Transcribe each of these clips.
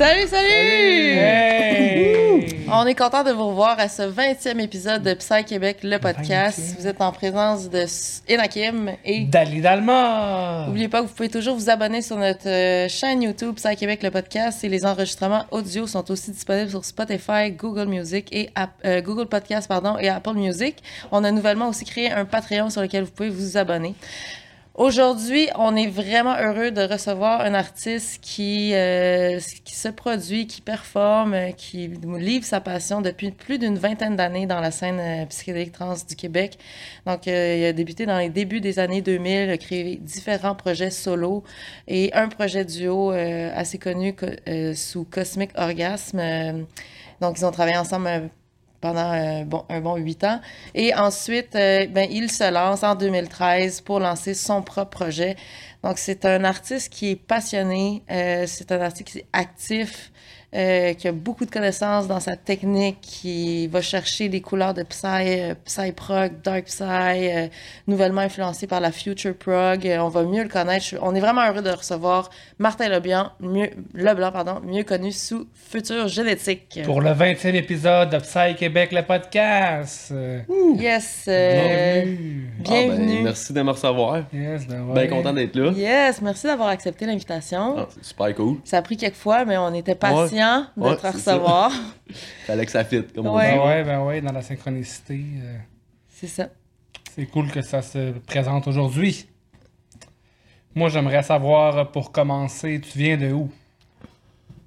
Salut, salut! On est content de vous revoir à ce 20e épisode de Psy Québec, le podcast. 20e. Vous êtes en présence de Enakim et Dali Dalma! n'oubliez pas que vous pouvez toujours vous abonner sur notre euh, chaîne YouTube Psy Québec, le podcast. Et les enregistrements audio sont aussi disponibles sur Spotify, Google Music et App- euh, Google Podcast pardon, et Apple Music. On a nouvellement aussi créé un Patreon sur lequel vous pouvez vous abonner. Aujourd'hui, on est vraiment heureux de recevoir un artiste qui, euh, qui se produit, qui performe, qui livre sa passion depuis plus d'une vingtaine d'années dans la scène euh, psychédélique trans du Québec. Donc, euh, il a débuté dans les débuts des années 2000, a créé différents projets solo et un projet duo assez connu co- sous Cosmic Orgasme. Donc, ils ont travaillé ensemble pendant euh, bon, un bon huit ans. Et ensuite, euh, ben, il se lance en 2013 pour lancer son propre projet. Donc, c'est un artiste qui est passionné, euh, c'est un artiste qui est actif, euh, qui a beaucoup de connaissances dans sa technique, qui va chercher des couleurs de psy, euh, psy prog, dark psy, euh, nouvellement influencé par la future prog. Euh, on va mieux le connaître. Je- On est vraiment heureux de recevoir Martin Leblanc, mieux, Leblanc, pardon, mieux connu sous Future Génétique. Pour le 20e épisode de Psy Québec, le podcast! Yes. euh, Bienvenue! Ah, ben, bienvenue. merci de me recevoir. Yes, ben Bien ouais. content d'être là. Yes, merci d'avoir accepté l'invitation. Ah, c'est super cool. Ça a pris quelques fois, mais on était patients de Ouais, te c'est ça. recevoir. Fallait que ça fit, comme on Ouais. dit. Ben ouais, ben ouais, dans la synchronicité. euh, C'est ça. c'est cool que ça se présente aujourd'hui. Moi, j'aimerais savoir, euh, pour commencer, tu viens de où?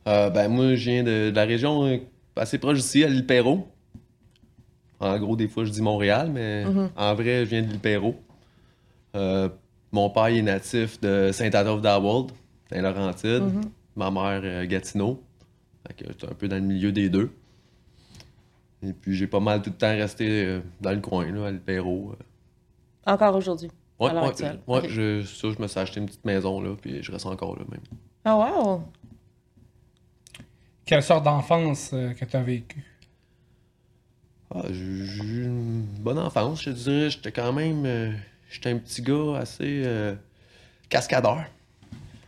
Euh, ben, moi, je viens de, de la région assez proche d'ici, à l'île Perrault. En gros, des fois, je dis Montréal, mais Mhm. en vrai, je viens de l'île Perrault. Euh, mon père il est natif de Saint-Adolphe-d'Awald, Saint-Laurentide. Mhm. Ma mère, Gatineau. Fait que j'étais un peu dans le milieu des deux. Et puis, j'ai pas mal tout le temps resté euh, dans le coin, là, à l'île Perrault. Encore aujourd'hui. Ouais, à l'heure ouais, actuelle. ouais, Ok. je, ça, je me suis acheté une petite maison là, puis je reste encore là même. Ah, wow! Quelle sorte d'enfance euh, que tu as vécu? Ah, j'ai j'ai eu une bonne enfance, je te dirais. J'étais quand même. euh, j'étais un petit gars assez euh, cascadeur.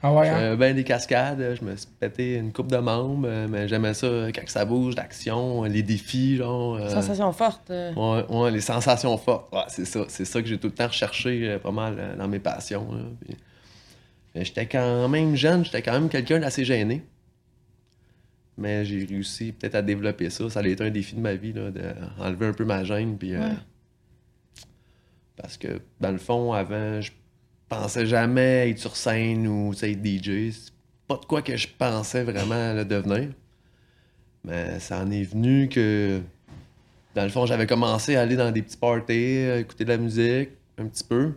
Ah ouais, hein? J'avais bien des cascades, je me suis pété une coupe de membres, euh, mais j'aimais ça euh, quand ça bouge, l'action, les défis, genre. euh, Sensation forte. euh. Ouais, ouais, les sensations fortes. Ouais, c'est ça. C'est ça que j'ai tout le temps recherché euh, pas mal euh, dans mes passions. Puis, euh, j'étais quand même jeune, j'étais quand même quelqu'un d'assez gêné. Mais j'ai réussi peut-être à développer ça. Ça a été un défi de ma vie, d'enlever un peu ma gêne. Puis, euh. Parce que, dans le fond, avant, je pensais jamais être sur scène ou être DJ. C'est pas de quoi que je pensais vraiment le devenir. Mais ça en est venu que dans le fond, j'avais commencé à aller dans des petits parties, à écouter de la musique, un petit peu.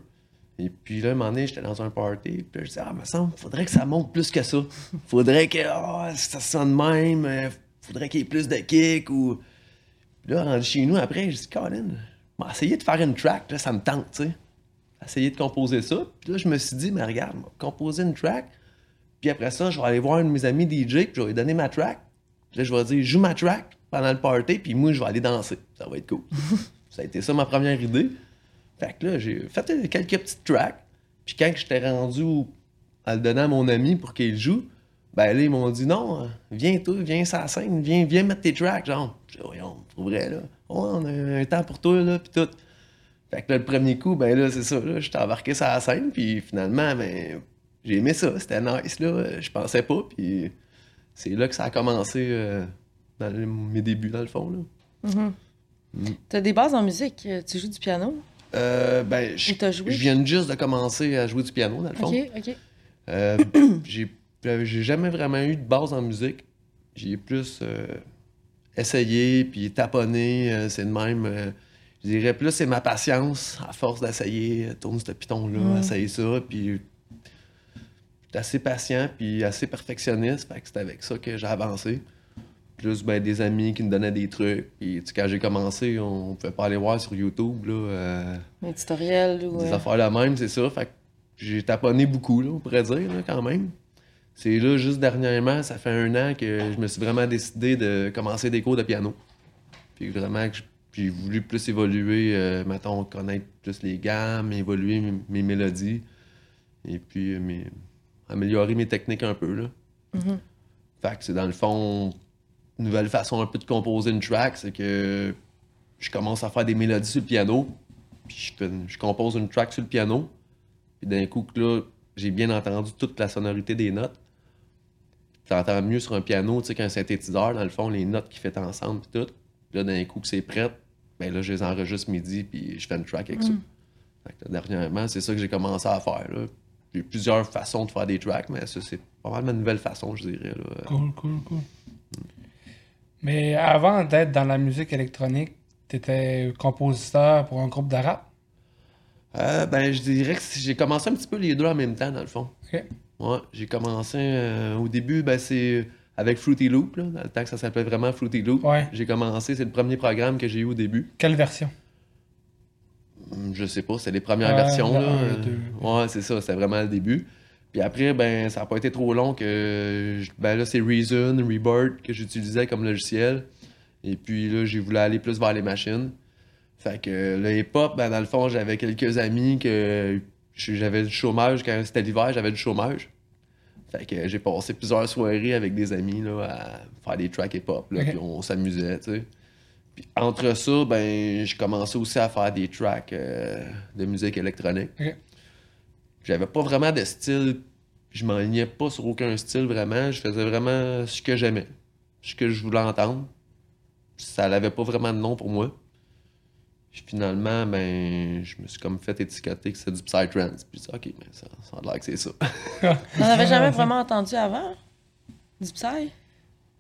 Et puis là, un moment donné, j'étais dans un party, puis je disais, ah, me semble, faudrait que ça monte plus que ça. Faudrait que ah, ça sonne même, euh, faudrait qu'il y ait plus de kick ou. Puis là, rendu chez nous, après, je dis, Colin, on va essayer de faire une track, là, ça me tente, tu sais. Essayer de composer ça. Puis là, je me suis dit, mais regarde, composer une track. Puis après ça, je vais aller voir un de mes amis DJ, puis je vais lui donner ma track. Puis là, je vais dire, joue ma track pendant le party, puis moi, je vais aller danser. Ça va être cool. ça a été ça ma première idée. Fait que là, j'ai fait quelques petites tracks. Puis quand j'étais rendu à le donner à mon ami pour qu'il joue, ben là, ils m'ont dit non, viens toi, viens sur la scène, viens, viens mettre tes tracks, genre. Voyons, pour vrai, là. On a un temps pour toi, là, puis tout. Fait que là, le premier coup, ben là, c'est ça, là, j'étais embarqué sur la scène, puis finalement, ben, j'ai aimé ça, c'était nice, là, je pensais pas, puis c'est là que ça a commencé euh, dans mes débuts, dans le fond, là. Mhm. Mm. T'as des bases en musique. euh, Tu joues du piano? Euh, ben, je viens juste de commencer à jouer du piano, dans le fond. Ok, ok. Euh, j'ai jamais vraiment eu de base en musique. J'ai plus essayé, puis taponné, c'est de même. Je dirais plus c'est ma patience, à force d'essayer, tourner ce piton-là, Mm. essayer ça, puis j'étais assez patient, puis assez perfectionniste, fait que c'est avec ça que j'ai avancé. Plus ben, des amis qui me donnaient des trucs. Puis, quand j'ai commencé, on pouvait pas aller voir sur YouTube. Là, euh, Un tutoriel ou. des euh, affaires la même, c'est ça. Fait que j'ai taponné beaucoup, là, on pourrait dire, là, quand même. C'est là, juste dernièrement, ça fait un an que je me suis vraiment décidé de commencer des cours de piano. Puis vraiment, que j- j'ai voulu plus évoluer, euh, mettons, connaître plus les gammes, évoluer mes, mes mélodies. Et puis, euh, mes- améliorer mes techniques un peu, là. Mhm. Fait que c'est dans le fond, une nouvelle façon un peu de composer une track, c'est que je commence à faire des mélodies sur le piano, puis je, compose une track sur le piano, puis d'un coup que là, j'ai bien entendu toute la sonorité des notes. Tu entends mieux sur un piano, tu sais, qu'un synthétiseur, dans le fond, les notes qui fait ensemble, puis tout. Puis là, d'un coup que c'est prêt, ben là, je les enregistre midi, puis je fais une track avec ça. Fait que là, dernièrement, c'est ça que j'ai commencé à faire, là. J'ai plusieurs façons de faire des tracks, mais ça, c'est pas mal ma nouvelle façon, je dirais, là. Cool, cool, cool. Mais avant d'être dans la musique électronique, t'étais compositeur pour un groupe de rap? Euh, ben, je dirais que j'ai commencé un petit peu les deux en même temps, dans le fond. Ok. Ouais, j'ai commencé euh, au début, ben, c'est avec Fruity Loop, là, dans le temps que ça s'appelait vraiment Fruity Loop. Ouais. J'ai commencé, c'est le premier programme que j'ai eu au début. Quelle version? Hum, Je sais pas, c'est les premières Ouais, versions. Là. Euh. Ouais, c'est ça, c'était vraiment le début. Puis après, ben, ça n'a pas été trop long que. Ben là, c'est Reason, Rebirth que j'utilisais comme logiciel. Et puis là, j'ai voulu aller plus vers les machines. Fait que le hip-hop, ben, dans le fond, j'avais quelques amis que j'avais du chômage. Quand c'était l'hiver, j'avais du chômage. Fait que j'ai passé plusieurs soirées avec des amis là, à faire des tracks hip-hop. là. Puis on s'amusait, tu sais. Puis entre ça, ben, j'ai commencé aussi à faire des tracks euh, de musique électronique. Ok. J'avais pas vraiment de style. Je m'enlignais pas sur aucun style vraiment. Je faisais vraiment ce que j'aimais. Ce que je voulais entendre. Ça n'avait pas vraiment de nom pour moi. Puis finalement, ben, je me suis comme fait étiqueter que c'est du Psytrance. Puis ok, ben, ça, ça a l'air que c'est ça. T'en avais jamais vraiment entendu avant? Du Psy?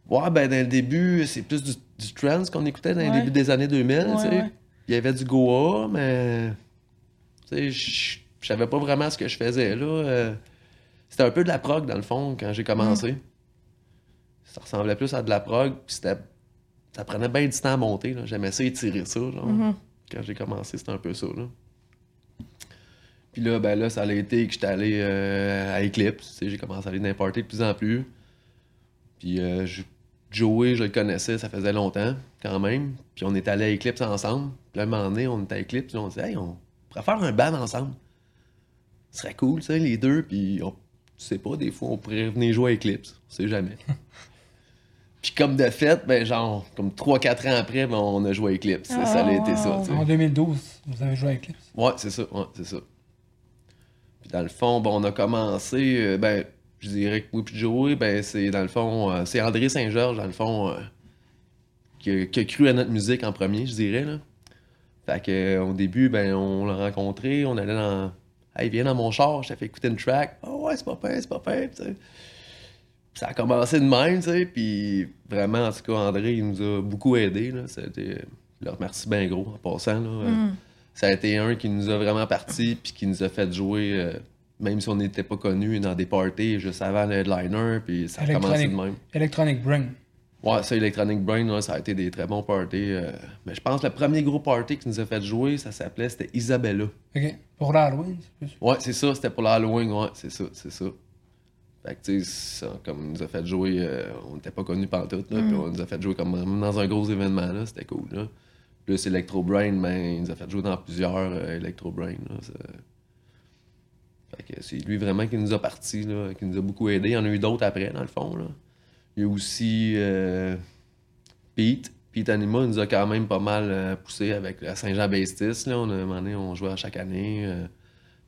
Ouais, ben, dans le début, c'est plus du, du trance qu'on écoutait dans Ouais. le début des années 2000, tu sais. Ouais, ouais. Il y avait du Goa, mais. Tu sais, je savais pas vraiment ce que je faisais, là. Euh, C'était un peu de la prog, dans le fond, quand j'ai commencé. Mm. Ça ressemblait plus à de la prog, puis c'était. Ça prenait bien du temps à monter, là. J'aimais ça étirer ça, genre. Mhm. Quand j'ai commencé, c'était un peu ça, là. Puis là, ben là, ça a été que j'étais allé euh, à Eclipse. J'ai commencé à aller parties de plus en plus. Puis euh, Joey, je le connaissais, ça faisait longtemps, quand même. Puis on est allé à Eclipse ensemble. Puis là, un moment donné, on était à Eclipse, puis on s'est dit, hey, on pourrait faire un band ensemble. Ce serait cool, sais, les deux. Puis on, tu sais pas, des fois, on pourrait venir jouer à Eclipse. On sait jamais. puis comme de fait, ben genre, comme 3-4 ans après, ben, on a joué à Eclipse. ça a été ça. En 2012, vous avez joué avec Eclipse? Ouais, c'est ça, ouais, c'est ça. Puis dans le fond, bon, on a commencé, euh, ben, je dirais que moi puis Joey, ben, c'est dans le fond, euh, c'est André Saint-Georges, dans le fond, euh, qui, a, qui a cru à notre musique en premier, je dirais, là. Fait que, au début, ben, on l'a rencontré, on allait dans... Hey, viens dans mon char, je t'ai fait écouter une track. Ah ouais, c'est pas pire, c'est pas pire, tu sais. Puis ça a commencé de même, tu sais, puis vraiment, en tout cas, André, il nous a beaucoup aidés, là. C'était... Je le remercie bien gros, en passant, là. Mhm. ça a été un qui nous a vraiment parti puis qui nous a fait jouer, euh, même si on n'était pas connus, dans des parties juste avant le headliner, puis ça a commencé de même. Electronic Brain. Ouais, ça, Electronic Brain, ouais, ça a été des très bons parties. euh, mais je pense que le premier gros party qui nous a fait jouer, ça s'appelait, c'était Isabella. OK. Pour l'Halloween, c'est plus. Ouais, c'est ça, c'était pour l'Halloween, ouais, c'est ça, c'est ça. Fait que, tu sais, ça, comme il nous a fait jouer, euh, on n'était pas connus pantoute, là, puis on nous a fait jouer comme dans un gros événement, là, c'était cool, là. Plus Electro Brain, ben, il nous a fait jouer dans plusieurs euh, Electro Brain, là. ça- Fait que c'est lui vraiment qui nous a partis, là, qui nous a beaucoup aidé. Il y en a eu d'autres après, dans le fond, là. Il y a aussi euh, Pete. Pete Anima nous a quand même pas mal euh, poussé avec la Saint-Jean-Bastis, là. On a, un moment donné, on jouait à chaque année.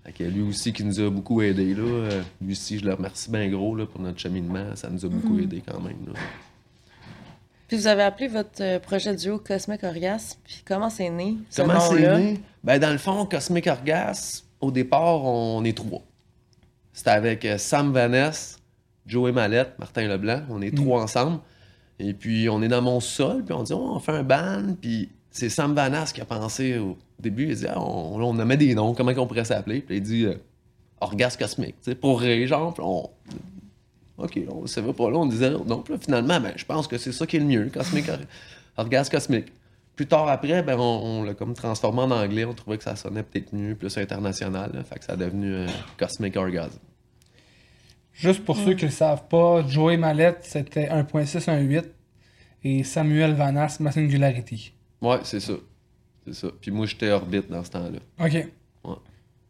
Fait que lui aussi qui nous a beaucoup aidé là. Euh, lui aussi, je le remercie bien gros là, pour notre cheminement. Ça nous a beaucoup aidé quand même. Là. Puis vous avez appelé votre euh, projet duo Cosmic Orgasme. Puis comment c'est né, ce Comment c'est né? Ben, dans le fond, Cosmic Orgasme, au départ, on est trois. C'était avec euh, Sam Vanessa, Joey Mallette, Martin Leblanc. On est trois ensemble. Et puis, on est dans mon sol, puis on dit, Oh, on fait un band. Puis, c'est Sam Vanessa qui a pensé au début. Il dit, Ah, on, on nommait des noms, comment on pourrait s'appeler? Puis, il dit, euh, Orgasme Cosmique, tu sais, pour rire, genre. On, OK, on savait pas là, on disait non. Puis là, finalement, ben, je pense que c'est ça qui est le mieux, cosmique, or- orgasme cosmique. Plus tard après, ben, on, on l'a comme transformé en anglais, on trouvait que ça sonnait peut-être mieux, plus international, là, fait que ça a devenu euh, Cosmic Orgasm. Juste pour ceux qui ne le savent pas, Joey Mallette, c'était 1.618 et Samuel Vanas, ma singularity. Ouais, c'est ça. C'est ça. Puis moi, j'étais Orbite dans ce temps-là. OK. Ouais.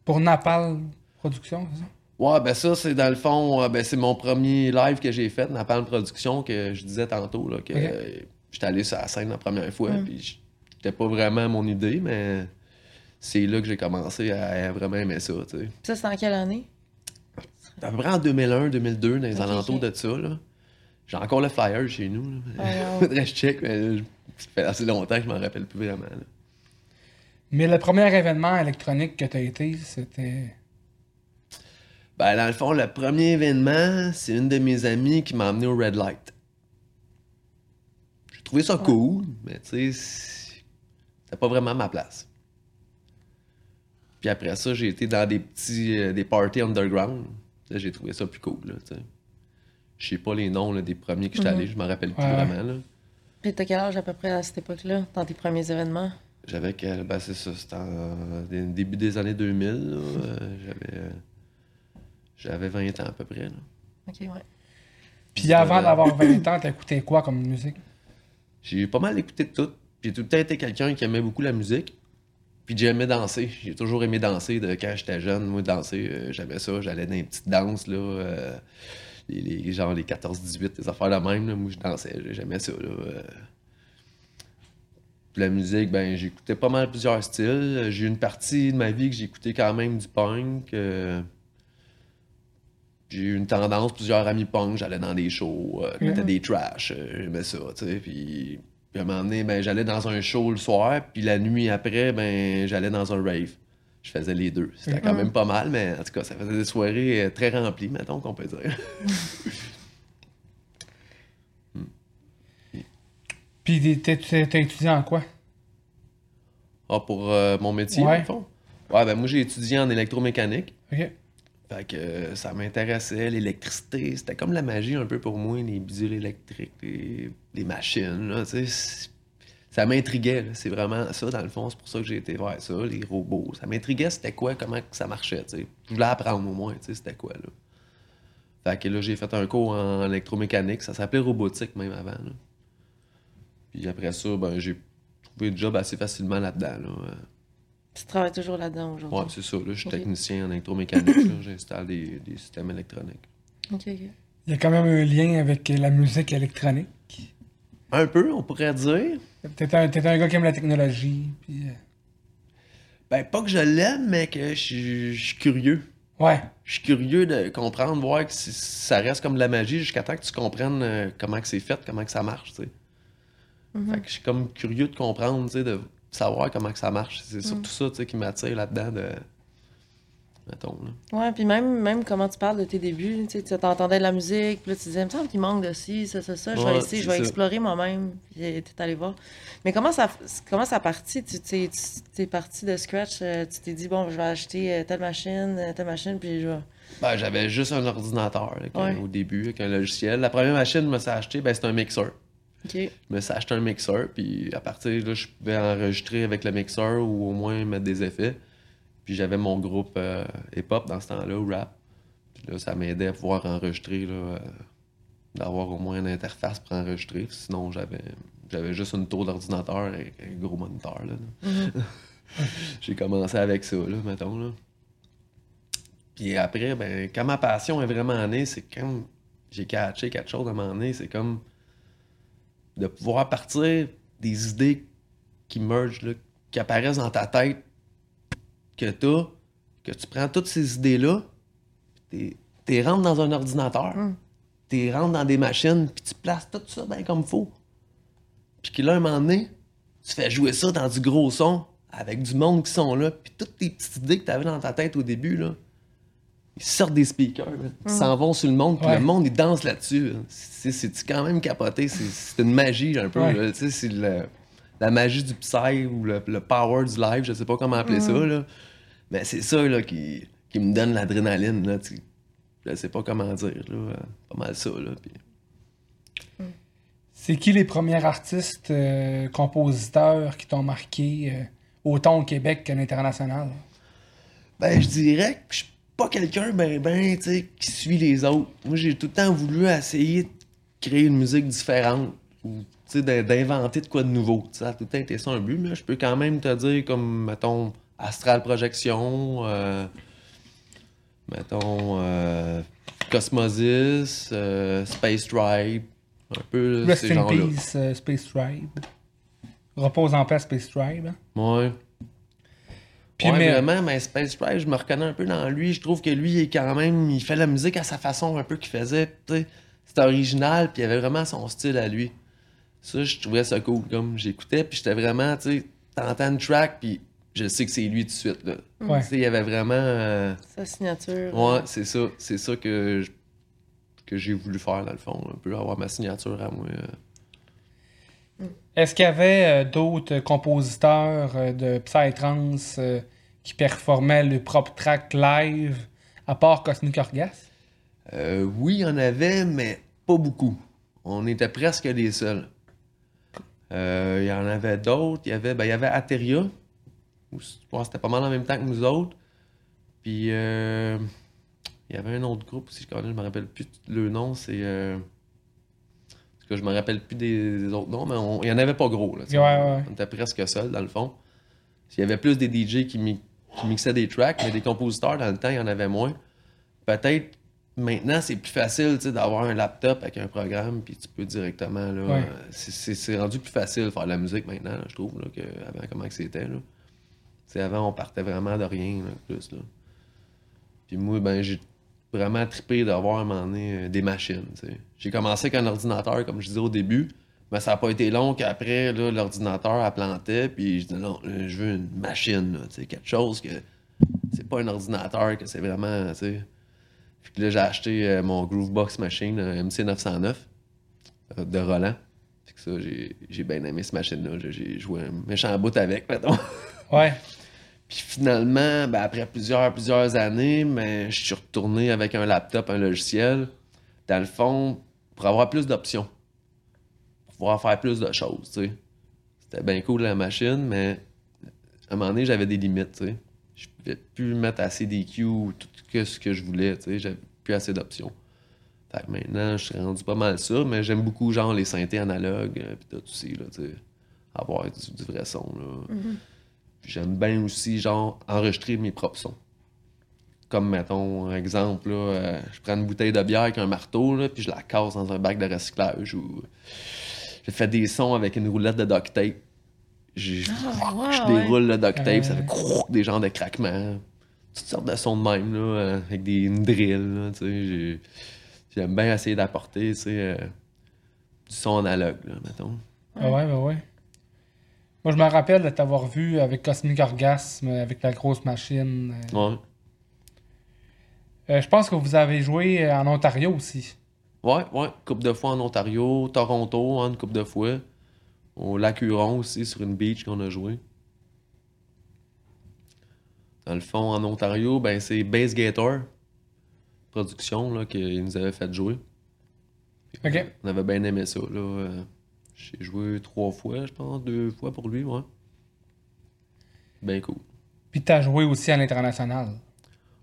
Pour Napal Production, c'est ça? Ouais, ben ça, c'est dans le fond, euh, ben c'est mon premier live que j'ai fait, Napalm Production, que je disais tantôt, là, que j'étais allé sur la scène la première fois, Mm. puis c'était pas vraiment mon idée, mais c'est là que j'ai commencé à, vraiment aimer ça, tu sais. Puis ça, c'est en quelle année? À peu près en 2001, 2002, dans les alentours de ça, là. J'ai encore le flyer chez nous, là. Ah, wow. Faudrait que je check, mais ça fait assez longtemps que je m'en rappelle plus vraiment, là. Mais le premier événement électronique que tu as été, c'était? Ben, dans le fond, le premier événement, c'est une de mes amies qui m'a amené au Red Light. J'ai trouvé ça cool, mais tu sais, c'était pas vraiment ma place. Puis après ça, j'ai été dans des petits euh, des parties underground. Là, j'ai trouvé ça plus cool, là, tu sais. Je sais pas les noms là, des premiers que j'étais allé, je m'en rappelle plus vraiment, là. Puis t'as quel âge à peu près à cette époque-là, dans tes premiers événements? J'avais quel... Ben, c'est ça, c'était en dé- début des années 2000, là. Euh, j'avais... euh, J'avais 20 ans à peu près, là. Ok, ouais. Puis avant d'avoir 20 ans, t'écoutais quoi comme musique? J'ai pas mal écouté de tout. J'ai tout le temps été quelqu'un qui aimait beaucoup la musique. Puis j'aimais danser. J'ai toujours aimé danser de quand j'étais jeune. Moi, danser, euh, j'aimais ça. J'allais dans les petites danses, là. euh, les, les- genre les 14-18, des affaires de même. là. Moi, je dansais. J'aimais ça, là. euh. Puis la musique, ben, j'écoutais pas mal plusieurs styles. J'ai eu une partie de ma vie que j'écoutais quand même du punk. euh, j'ai eu une tendance, plusieurs amis punk, j'allais dans des shows, euh, étaient des trash, euh, j'aimais ça, tu sais, puis, puis à un moment donné, ben, j'allais dans un show le soir, puis la nuit après, ben, j'allais dans un rave. Je faisais les deux. C'était quand même pas mal, mais en tout cas, ça faisait des soirées euh, très remplies, mettons qu'on peut dire. Puis t'es étudié en quoi? Ah, pour euh, mon métier, Ouais. fond? Ouais, ben moi, j'ai étudié en électromécanique. OK. Fait que euh, ça m'intéressait, l'électricité, c'était comme la magie un peu pour moi, les bidules électriques, les, les machines, là, tu sais. c'est- Ça m'intriguait, c'est vraiment ça, dans le fond, c'est pour ça que j'ai été vers ça, les robots. Ça m'intriguait, c'était quoi, comment ça marchait, tu sais. Je voulais apprendre au moins, tu sais, c'était quoi, là. Fait que là, j'ai fait un cours en électromécanique, ça s'appelait robotique même avant, là. Puis après ça, ben, j'ai trouvé le job assez facilement là-dedans, là. Tu travailles toujours là-dedans aujourd'hui? Ouais, c'est ça, là, je suis technicien en électromécanique, j'installe des, des systèmes électroniques. Ok, ok. Il y a quand même un lien avec la musique électronique. Un peu, on pourrait dire. T'es un, t'es un gars qui aime la technologie. Puis, euh, Ben, pas que je l'aime, mais que je suis- curieux. Ouais. Je suis curieux de comprendre, voir que si- ça reste comme de la magie jusqu'à temps que tu comprennes euh, comment que c'est fait, comment que ça marche, tu sais. Mhm. Fait que je suis comme curieux de comprendre, de savoir comment que ça marche. C'est surtout ça, tu sais, qui m'attire là-dedans de... Mettons, là. Ouais, puis même, même comment tu parles de tes débuts, tu t'entendais de la musique, puis là tu disais, il me semble qu'il manque de ci, ça, ça, ça, je vais Ouais, essayer, je vais ça. explorer moi-même, puis t'es allé voir. Mais comment ça, comment ça parti? Tu t'es, t'es parti de scratch, euh, tu t'es dit, bon, je vais acheter euh, telle machine, euh, telle machine, puis je vais... Ben, j'avais juste un ordinateur là, quand- Ouais. au début, avec un logiciel. La première machine que je me suis acheté, ben, c'était un mixeur. Je me suis acheté un mixeur, puis à partir de là, je pouvais enregistrer avec le mixeur ou au moins mettre des effets. Puis j'avais mon groupe euh, hip-hop dans ce temps-là, ou rap. Puis là, ça m'aidait à pouvoir enregistrer, là, euh, d'avoir au moins une interface pour enregistrer. Sinon, j'avais j'avais juste une tour d'ordinateur et un gros moniteur. Là, là. J'ai commencé avec ça, là, mettons. Là. Puis après, ben, quand ma passion est vraiment née, c'est comme j'ai catché quelque chose à un moment donné, c'est comme de pouvoir partir des idées qui mergent, là, qui apparaissent dans ta tête, que t'as, que tu prends toutes ces idées-là, t'es t'es rentres dans un ordinateur, Mm. t'es rentres dans des machines, puis tu places tout ça bien comme faut. Puis que là, un moment donné, tu fais jouer ça dans du gros son, avec du monde qui sont là, puis toutes tes petites idées que t'avais dans ta tête au début, là, ils sortent des speakers, là. ils s'en vont sur le monde, puis Ouais. le monde, il danse là-dessus. là. C'est quand même capoté, c'est- une magie un peu. Ouais. là. Tu sais, C'est le- la magie du psy ou le, le power du live, je sais pas comment appeler ça. Là. Mais c'est ça là, qui, qui me donne l'adrénaline. là, tu- Je sais pas comment dire. Là. euh, Pas mal ça. Là, puis- C'est qui les premiers artistes, euh, compositeurs qui t'ont marqué euh, autant au Québec qu'à l'international? Ben, je dirais que je suis pas quelqu'un ben, ben, tu sais, qui suit les autres. Moi, j'ai tout le temps voulu essayer de créer une musique différente. Ou, tu sais, d'in- d'inventer de quoi de nouveau. Ça a tout le temps été ça un but, mais je peux quand même te dire, comme, mettons, Astral Projection, euh, mettons, euh, Cosmosis, euh, Space Tribe, un peu Rest ces in peace, Space Tribe. Repose en paix, Space Tribe. hein? Ouais. Puis ouais, mais- vraiment, mais Space Tribe, je me reconnais un peu dans lui. Je trouve que lui, il est quand même, il fait la musique à sa façon un peu qu'il faisait. tu sais. C'était original, puis il avait vraiment son style à lui. Ça, je trouvais ça cool. Comme j'écoutais, puis j'étais vraiment, tu sais, t'entends une track, puis je sais que c'est lui tout de suite. Là. Ouais. Tu sais, il y avait vraiment. euh, Sa signature. Ouais, c'est ça. C'est ça que, je- que j'ai voulu faire, dans le fond. Un peu avoir ma signature à moi. euh. Est-ce qu'il y avait euh, d'autres compositeurs euh, de Psytrance euh, qui performaient le propre track live à part Cosmic Orgasm? Euh, oui, il y en avait, mais pas beaucoup. On était presque les seuls. Il y en avait d'autres. Il y avait, ben, il y avait Ateria. C'était pas mal en même temps que nous autres. Puis il y avait un autre groupe aussi, je je me rappelle plus le nom. C'est. Que je me rappelle plus des, des autres noms, mais on- il y en avait pas gros. Là, tu sais. Ouais, ouais. On était presque seuls, dans le fond. Il y avait plus des DJ qui, mi- qui mixaient des tracks, mais des compositeurs, dans le temps, il y en avait moins. Peut-être maintenant, c'est plus facile d'avoir un laptop avec un programme, puis tu peux directement. Là, Ouais. c'est- rendu plus facile de faire de la musique maintenant, là, je trouve, là, qu'avant, comment que c'était. Là. Tu sais, avant, on partait vraiment de rien, là, plus. Là. Puis moi, ben, j'ai vraiment trippé d'avoir à un euh, des machines. J'ai commencé avec un ordinateur, comme je disais au début, mais ça n'a pas été long qu'après, l'ordinateur a planté, puis je dis non, là, je veux une machine, quelque chose que c'est pas un ordinateur, que c'est vraiment, tu sais. Puis que là, j'ai acheté euh, mon Groovebox Machine euh, MC909 euh, de Roland. Ça, j'ai, bien aimé cette machine-là. là. J'ai joué un méchant bout avec, mettons. Ouais. Puis finalement, ben, après plusieurs, plusieurs années, mais je suis retourné avec un laptop, un logiciel, dans le fond, pour avoir plus d'options. Pour pouvoir faire plus de choses. C'était bien cool la machine, mais à un moment donné, j'avais des limites, tu sais. Je pouvais plus mettre assez d'EQ ou tout ce que je voulais. J'avais plus assez d'options. Fait que maintenant, je suis rendu pas mal ça, mais j'aime beaucoup, genre, les synthés analogues, euh, pis tout aussi, là, tu sais. Avoir du, vrai son, là. Puis J'aime bien aussi, genre, enregistrer mes propres sons. Comme, mettons, exemple, là, euh, je prends une bouteille de bière avec un marteau, là, puis je la casse dans un bac de recyclage. Ou j'ai fait des sons avec une roulette de duct tape. Ah, wow, je ouais. déroule le duct tape, ça Euh. fait des genres de craquements. Toutes sortes de sons de même, là, euh, avec des une drill, là, tu sais. j'ai- J'aime bien essayer d'apporter, tu sais, euh, du son analogue, là, mettons. Ah ouais, bah ouais. Moi, je me rappelle de t'avoir vu avec Cosmic Orgasm, euh, avec la grosse machine. euh. Ouais. Euh, je pense que vous avez joué euh, en Ontario aussi. Ouais, ouais. Coupe de fois en Ontario, Toronto, hein, une coupe de fois. Au lac Huron aussi, sur une beach qu'on a joué. Dans le fond, en Ontario, ben c'est Base Gator Production là, qui nous avait fait jouer. Puis, Ok. On avait bien aimé ça. Là. euh, J'ai joué trois fois, je pense, deux fois pour lui, ouais. Ben cool. Puis t'as joué aussi à l'international.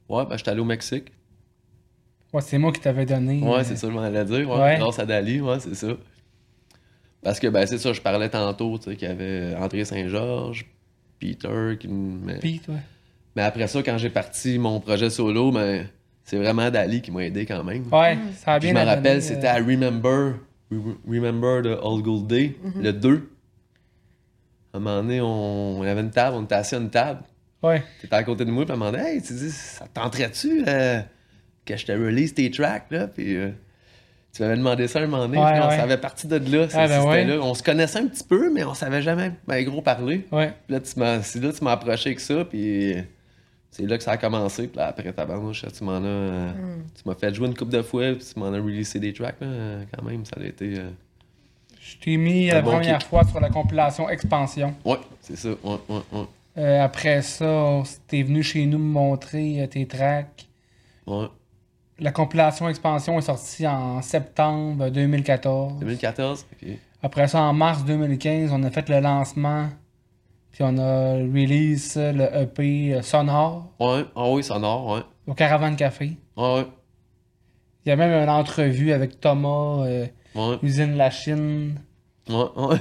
Ouais, ben j'étais allé au Mexique. Ouais, c'est moi qui t'avais donné. Ouais, euh, c'est ça, je m'en allais dire. Ouais, Ouais. Grâce à Dali, ouais, c'est ça. Parce que, ben, c'est ça, je parlais tantôt, tu sais, qu'il y avait André Saint-Georges, Peter, qui me-. Pete, ouais. mais après ça, quand j'ai parti mon projet solo, ben, c'est vraiment Dali qui m'a aidé quand même. Ouais, ça a bien je me rappelle, euh, c'était à Remember, Re- Remember the Old Gold Day, le 2. À un moment donné, on, on avait une table, on était assis à une table. Ouais. T'étais à côté de moi, puis elle m'a demandé Hey, tu dis, ça te tenterait-tu euh, que je te release tes tracks, là? Puis euh, tu m'avais demandé ça un moment donné, Ouais, puis on ouais. savait parti de là. Ah, ben ouais. là. On se connaissait un petit peu, mais on savait jamais ben, gros parler. Ouais. Puis là, tu m'as, c'est là que tu m'as approché avec ça, puis c'est là que ça a commencé. Puis là, après ta bande, tu m'en as. euh, Tu m'as fait jouer une couple de fois, puis tu m'en as releasé des tracks, là, euh, quand même. Ça a été. euh, Je t'ai mis la bon première kick. fois sur la compilation Expansion. Ouais, c'est ça. Ouais, ouais, ouais. Euh, après ça, t'es venu chez nous me montrer euh, tes tracks. ouais. La compilation Expansion est sortie en septembre 2014. 2014, ok. Après ça, en mars 2015, on a fait le lancement. Puis on a release le EP euh, Sonore Ouais, ah oui, sonore, ouais. au Caravane Café. Ouais, ouais. Il y a même une entrevue avec Thomas, euh, ouais. Usine La Chine. Ouais, ouais.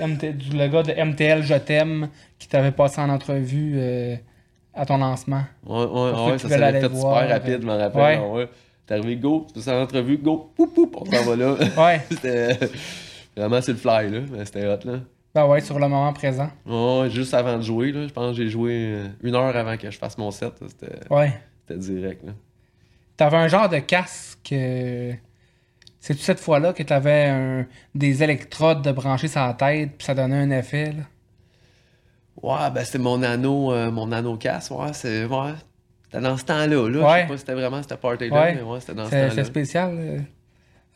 Le gars de MTL Je t'aime qui t'avait passé en entrevue euh, à ton lancement. Ouais, ouais, ouais, ça s'est fait super rapide, je m'en rappelle. ouais. Ouais. T'es arrivé, go, tu fais l'entrevue, go, poup, poup, on s'en va là. Ouais, c'était vraiment sur le fly, là. Mais c'était hot, là. Ben ouais, sur le moment présent. Ouais, juste avant de jouer, là. Je pense que j'ai joué euh, une heure avant que je fasse mon set. C'était Ouais. c'était direct, là. T'avais un genre de casque. euh, C'est-tu cette fois-là que t'avais un... des électrodes de brancher sur la tête, puis ça donnait un effet, là? Ouais, ben c'était mon anneau, euh, mon anneau casse, ouais, c'est. Ouais. C'était dans ce temps-là, là. Je Ouais. sais pas si c'était vraiment cette party-là, Ouais. mais ouais, c'était dans ce temps-là. c'est spécial, euh,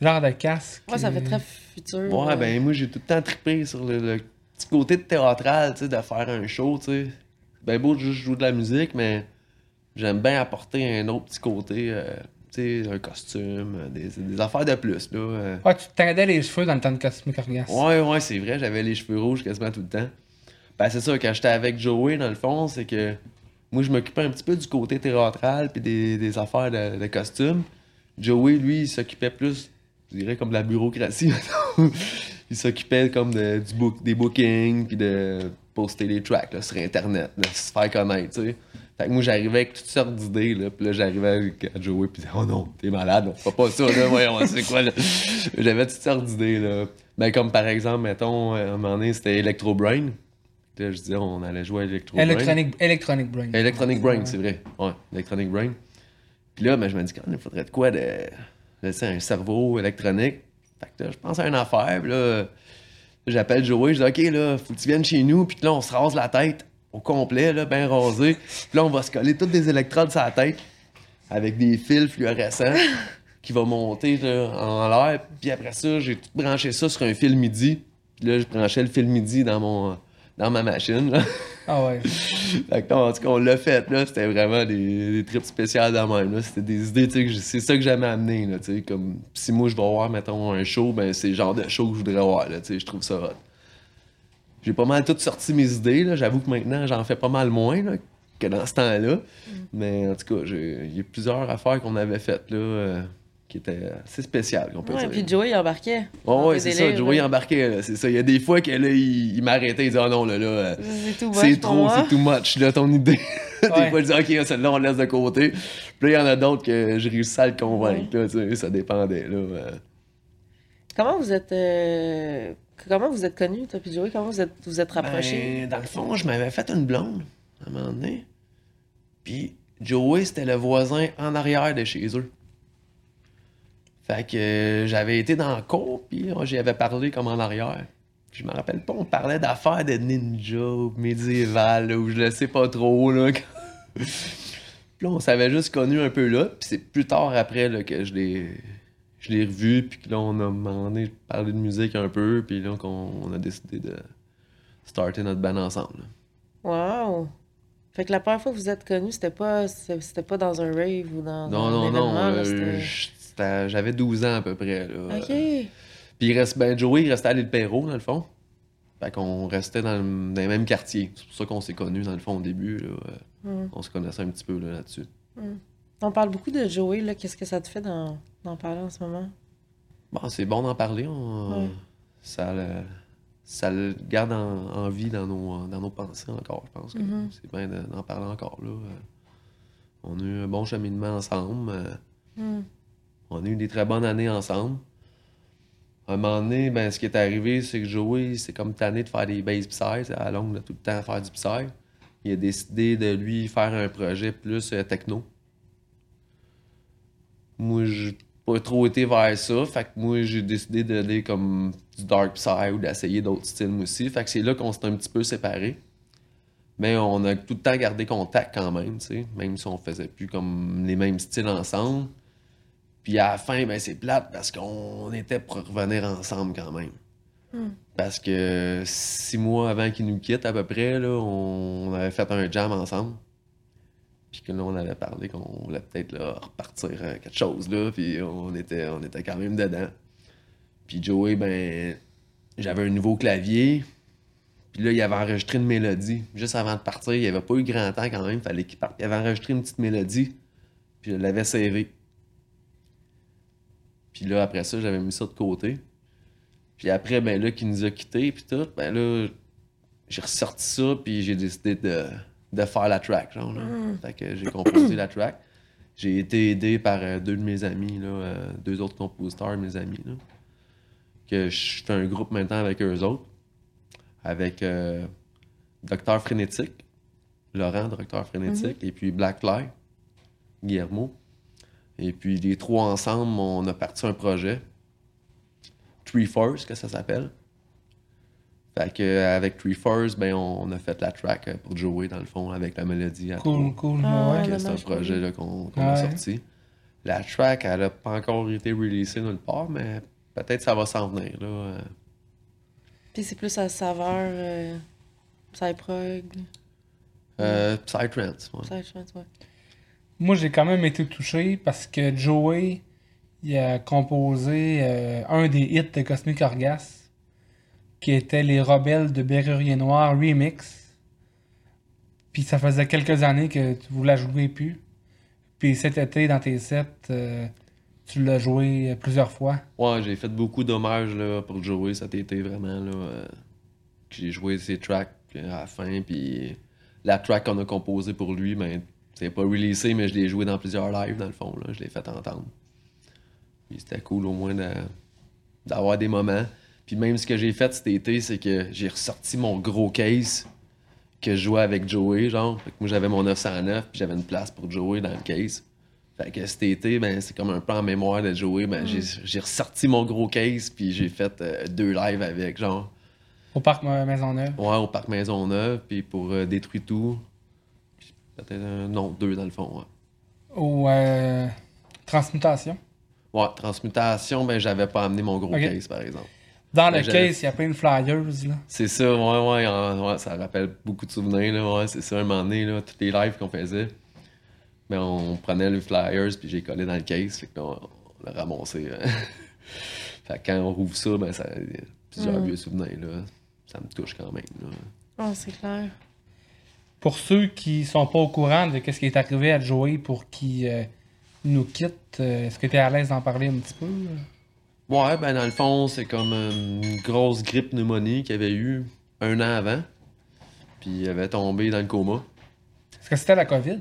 genre de casque. Ouais, ça fait euh, très futur. Ouais, ben moi j'ai tout le temps trippé sur le, le petit côté de théâtral, tu sais, de faire un show, tu sais. Ben beau de juste jouer de la musique, mais j'aime bien apporter un autre petit côté, euh, tu sais, un costume, euh, des, des affaires de plus, là. euh. Ouais, tu te teindais les cheveux dans le temps de Cosmic Orgasm. Ouais, ouais, c'est vrai, j'avais les cheveux rouges quasiment tout le temps. Ben c'est ça, quand j'étais avec Joey, dans le fond, c'est que moi je m'occupais un petit peu du côté théâtral puis des, des affaires de, de costumes. Joey, lui, il s'occupait plus, je dirais, comme de la bureaucratie. il s'occupait comme de, du book, des bookings puis de poster les tracks là, sur Internet, de se faire connaître, tu sais. Fait que moi, j'arrivais avec toutes sortes d'idées, là. Puis là, j'arrivais avec à Joey, puis oh non, t'es malade, on fait pas ça, là, voyons, c'est quoi, là. J'avais toutes sortes d'idées, là. Ben, comme par exemple, mettons, à un moment donné, c'était Electro Brain. Là, je disais, on allait jouer à Electro Brain. Electronic, Electronic Brain. Electronic Brain, c'est vrai. Ouais, Electronic Brain. Puis là, ben, je me dis, quand il faudrait de quoi de. Sais, un cerveau électronique. Fait que là, je pense à une affaire. Puis là, j'appelle Joey. Je dis, OK, là, faut que tu viennes chez nous. Puis là, on se rase la tête au complet, là, bien rasé. Puis là, on va se coller toutes des électrodes sur la tête avec des fils fluorescents qui vont monter là, en l'air. Puis après ça, j'ai tout branché ça sur un fil MIDI. Puis là, je branchais le fil MIDI dans mon. Dans ma machine. Là. Ah ouais. Fait que, en tout cas, on l'a fait, là. C'était vraiment des, des trips spéciales de même, là. C'était des idées, tu sais, c'est ça que j'aimais amener, là, tu sais. Comme, si moi, je vais voir, mettons, un show, ben, c'est le genre de show que je voudrais voir, là, tu sais. Je trouve ça hot. J'ai pas mal tout sorti mes idées, là. J'avoue que maintenant, j'en fais pas mal moins, là, que dans ce temps-là. Mais, en tout cas, il y a plusieurs affaires qu'on avait faites, là, euh, qui étaient assez spéciales, qu'on peut Ouais, dire. puis Joey il embarquait. Dans ouais, c'est ça. Joey embarquait, c'est ça. Il y a des fois que, là, il, il m'arrêtait, il disait, oh non, là, là. euh, C'est trop, c'est too much, là, ton idée. des Ouais. fois, je dis, OK, celle-là, on laisse de côté. Puis là, il y en a d'autres que j'ai réussi à le convaincre, là, tu sais, ça dépendait, là. euh. Comment vous êtes euh, comment vous êtes connus, toi puis Joey? Comment vous êtes vous êtes rapprochés? Ben, dans le fond, je m'avais fait une blonde, à un moment donné. Puis Joey, c'était le voisin en arrière de chez eux. Fait que euh, j'avais été dans le cour, puis euh, j'y avais parlé comme en arrière. Je me rappelle pas, on parlait d'affaires de ninja ou médiéval, ou je le sais pas trop, là. là, on s'avait juste connu un peu là, puis c'est plus tard après là, que je l'ai je l'ai revu, puis là, on a demandé de parler de musique un peu, puis là, qu'on on a décidé de starter notre band ensemble. là. Wow! Fait que la première fois que vous êtes connus, c'était pas c'était pas dans un rave ou dans, Non, non, un non, euh, c'était- j'avais 12 ans à peu près. Là. OK. Puis il reste, ben, Joey, il restait à l'île Perrault, dans le fond. Fait qu'on restait dans, le- dans les mêmes quartiers. C'est pour ça qu'on s'est connus, dans le fond, au début. Là. Euh, Mm. On se connaissait un petit peu là, là-dessus. On parle beaucoup de Joey, là. Qu'est-ce que ça te fait d'en parler en ce moment? Bon, c'est bon d'en parler. on- ça, le, ça le garde en, en vie dans nos, dans nos pensées encore, je pense. que Mhm. C'est bien de- d'en parler encore. Là. Euh, On a eu un bon cheminement ensemble. On a eu des très bonnes années ensemble. À un moment donné, ben, ce qui est arrivé, c'est que Joey, c'est comme tanné de faire des bass psy, à longue, de tout le temps faire du psy. Il a décidé de lui faire un projet plus euh, techno. Moi, j'ai pas trop été vers ça. Fait que moi, j'ai décidé d'aller comme du dark psy ou d'essayer d'autres styles aussi. Fait que c'est là qu'on s'est un petit peu séparés. Mais on a tout le temps gardé contact quand même, tu sais. Même si on faisait plus comme les mêmes styles ensemble. Puis à la fin, ben c'est plate parce qu'on était pour revenir ensemble quand même. Hmm. Parce que six mois avant qu'il nous quitte, à peu près, là, on avait fait un jam ensemble. Puis que là, on avait parlé qu'on voulait peut-être là, repartir à quelque chose, là. Puis on était, on était quand même dedans. Puis Joey, ben, j'avais un nouveau clavier. Puis là, il avait enregistré une mélodie. Juste avant de partir, il n'y avait pas eu grand temps quand même. Fallait qu'il parte. Il avait enregistré une petite mélodie. Puis je l'avais serré. Puis là, après ça, j'avais mis ça de côté. Puis après, ben là, qui nous a quittés, puis tout, ben là, j'ai ressorti ça, puis j'ai décidé de, de faire la track, genre. Là. Fait que j'ai composé la track. J'ai été aidé par euh, deux de mes amis, là, euh, deux autres compositeurs, mes amis, là, que je fais un groupe maintenant avec eux autres, avec euh, Docteur Frénétique, Laurent, Docteur Frénétique, et puis Blackfly, Guillermo. Et puis les trois ensemble, on a parti un projet, Three Force, que ça s'appelle. Fait que euh, avec Three Force, ben on, on a fait la track euh, pour jouer dans le fond avec la mélodie à trois. Cool, cool. Ah, ouais. C'est un projet là, qu'on qu'on a Ouais. sorti. La track, elle a pas encore été releasée nulle part, mais peut-être ça va s'en venir. Là. euh. Puis c'est plus à saveur euh, Psyprog, Euh, Psytrance, ouais. Psytrance, ouais. Moi, j'ai quand même été touché parce que Joey, il a composé euh, un des hits de Cosmic Orgas, qui était Les Rebelles de Berrurier Noir Remix. Puis ça faisait quelques années que tu voulais jouer plus. Puis cet été, dans tes sets, euh, tu l'as joué euh, plusieurs fois. Ouais, j'ai fait beaucoup d'hommages pour jouer cet été, vraiment. Là, j'ai joué ses tracks à la fin, puis la track qu'on a composée pour lui, ben, c'est pas releasé, mais je l'ai joué dans plusieurs lives, dans le fond. Là, je l'ai fait entendre. Puis c'était cool au moins de- d'avoir des moments. Puis même ce que j'ai fait cet été, c'est que j'ai ressorti mon gros case que je jouais avec Joey, genre. Fait que moi, j'avais mon 909, puis j'avais une place pour Joey dans le case. Fait que cet été, ben, c'est comme un peu en mémoire de Joey. Ben, j'ai, j'ai ressorti mon gros case, puis j'ai fait euh, deux lives avec, genre. Au parc Ma- Maisonneuve. Ouais, au Parc Maisonneuve, puis pour euh, Détruit tout. Peut-être, un- non, deux dans le fond, ouais. Au euh, Transmutation. Ouais, Transmutation, ben, j'avais pas amené mon gros case, par exemple. Dans Ben, le case, il y a plein de flyers. Là. C'est ça, ouais, ouais, en- ouais, ça rappelle beaucoup de souvenirs, là, ouais, c'est ça, un moment donné, là, tous les lives qu'on faisait, ben, on prenait les flyers, puis j'ai collé dans le case, fait qu'on on l'a ramassé. hein. fait que quand on rouvre ça, ben, ça il y a plusieurs Mm. vieux souvenirs, là, ça me touche quand même, là. Ah, c'est clair. Pour ceux qui sont pas au courant de ce qui est arrivé à Joey pour qu'il euh, nous quitte, euh, est-ce que tu es à l'aise d'en parler un petit peu? Ouais, ben, dans le fond, c'est comme une grosse grippe pneumonie qu'il avait eu un an avant, puis il avait tombé dans le coma. Est-ce que c'était la COVID?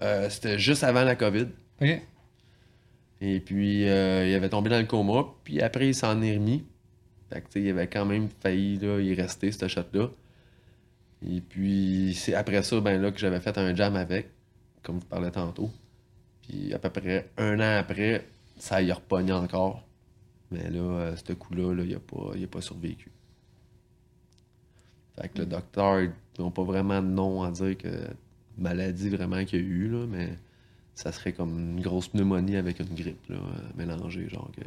Euh, C'était juste avant la COVID. Ok. Et puis, euh, il avait tombé dans le coma, puis après, il s'en est remis. Fait que, il avait quand même failli là, y rester, ce shot-là. Et puis, c'est après ça, ben là, que j'avais fait un jam avec, comme je parlais tantôt. Puis, à peu près un an après, ça y a repogné encore. Mais là, euh, ce coup-là, là, il n'a pas, il a pas survécu. Fait que le docteur, ils n'ont pas vraiment de nom à dire que maladie vraiment qu'il y a eu, là, mais ça serait comme une grosse pneumonie avec une grippe là, euh, mélangée, genre que.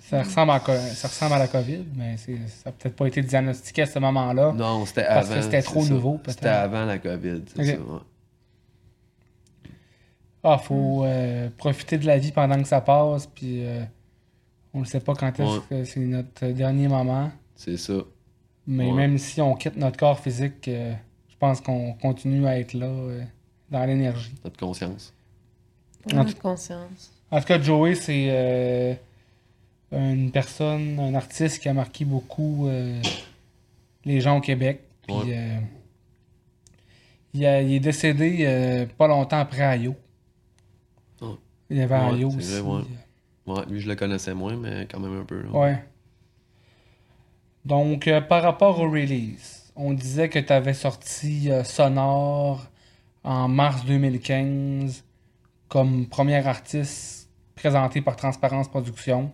Ça ressemble, à, ça ressemble à la COVID, mais c'est- ça n'a peut-être pas été diagnostiqué à ce moment-là. Non, c'était Parce que avant. c'était trop ça. nouveau, peut-être. C'était avant la COVID, c'est Ok. ça. ouais. Ah, faut euh, profiter de la vie pendant que ça passe, puis euh, on ne sait pas quand est-ce Ouais. que c'est notre dernier moment. C'est ça. Mais Ouais. même si on quitte notre corps physique, euh, je pense qu'on continue à être là euh, dans l'énergie. Notre conscience. Tout- conscience. En tout cas, Joey, c'est euh, une personne, un artiste qui a marqué beaucoup euh, les gens au Québec. Puis, Ouais. euh, il, a- il est décédé euh, pas longtemps après Ayo. Ouais. Il y avait Ouais, Ayo aussi. vrai, ouais. Ouais, lui, je le connaissais moins, mais quand même un peu. là. Ouais. Donc, par rapport au release, on disait que tu avais sorti Sonore en mars 2015 comme premier artiste présenté par Transparence Productions.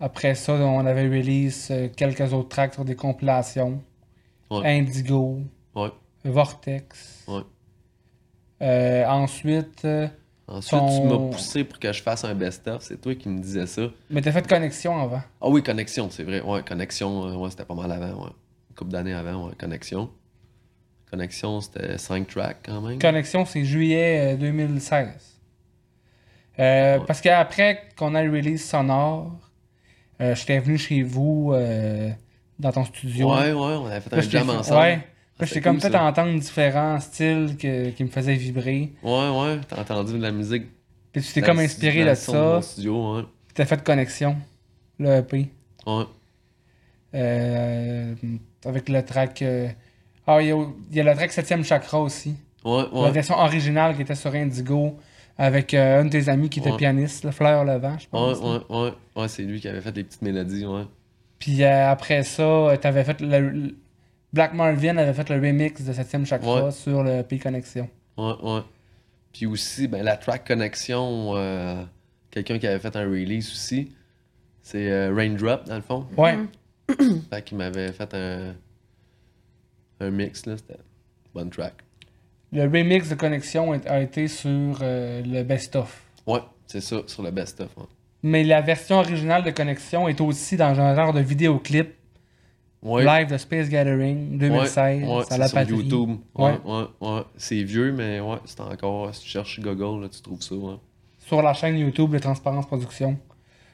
Après ça, on avait release euh, quelques autres tracks sur des compilations. Ouais. Indigo, Ouais. Vortex. Ouais. Euh, ensuite, euh, Ensuite, Ton- tu m'as poussé pour que je fasse un best-of. C'est toi qui me disais ça. mais t'as fait connexion avant. Ah oui, Connexion, c'est vrai. Ouais, Connexion, ouais, c'était pas mal avant. Ouais. Une couple d'années avant, ouais, Connexion. Connexion, c'était 5 tracks quand même. Connexion, c'est juillet euh, 2016. Euh, Ouais. Parce qu'après qu'on a le release sonore, euh, j'étais venu chez vous euh, dans ton studio. Ouais, ouais, on avait fait un jam ensemble. Ouais. Ah, j'étais comme cool, ça. entendre différents styles que- qui me faisaient vibrer. Ouais, ouais, t'as entendu de la musique. Puis tu t'es comme inspiré de ça. studio, ouais. Puis t'as fait connexion. le EP. Ouais. Euh, avec le track. euh, Ah, il y, y a le track 7ème Chakra aussi. Ouais, La ouais. version originale qui était sur Indigo avec euh, un de tes amis qui était Ouais. pianiste, le Fleur Levent, je Ouais, pense. ouais, ouais. Ouais, c'est lui qui avait fait les petites mélodies, ouais. Puis euh, après ça, euh, t'avais fait le, le- Black Marvin avait fait le remix de 7ème Chakra Ouais. sur le P Connexion. Ouais, ouais. Puis aussi, ben, la track connexion, euh, quelqu'un qui avait fait un release aussi, c'est Raindrop, dans le fond. Ouais. Fait qu'il m'avait fait un, un mix, là. C'était bonne track. Le remix de Connexion a- été sur euh, le best-of. Ouais, c'est ça, sur le best-of. ouais. Mais la version originale de Connexion est aussi dans un genre de vidéoclip Ouais. live de Space Gathering 2016 Ouais, la sur patrie. YouTube. Ouais, Ouais. C'est vieux, mais ouais, c'est encore. Si tu cherches Google, là, tu trouves ça, ouais. Sur la chaîne YouTube de Transparence Production.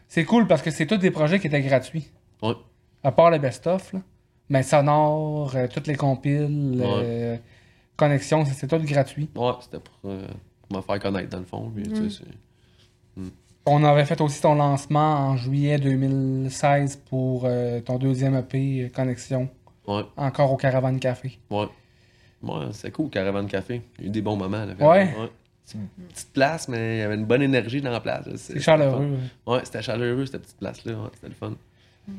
C'est cool parce que c'est tous des projets qui étaient gratuits. Ouais. À part le best-of. Mais sonore, euh, toutes les compiles, euh, connexion, c'est tout gratuit. Ouais, c'était pour, euh, pour me faire connaître, dans le fond. Puis, tu sais, c'est- On avait fait aussi ton lancement en juillet 2016 pour euh, ton deuxième EP euh, Connexion, Ouais, encore au Caravane Café. ouais. Ouais, c'est cool, Caravane Café. Il y a eu des bons moments, là. Ouais. C'est une petite place, mais il y avait une bonne énergie dans la place. C'est chaleureux. Ouais, c'était chaleureux, cette petite place-là. Ouais, c'était le fun.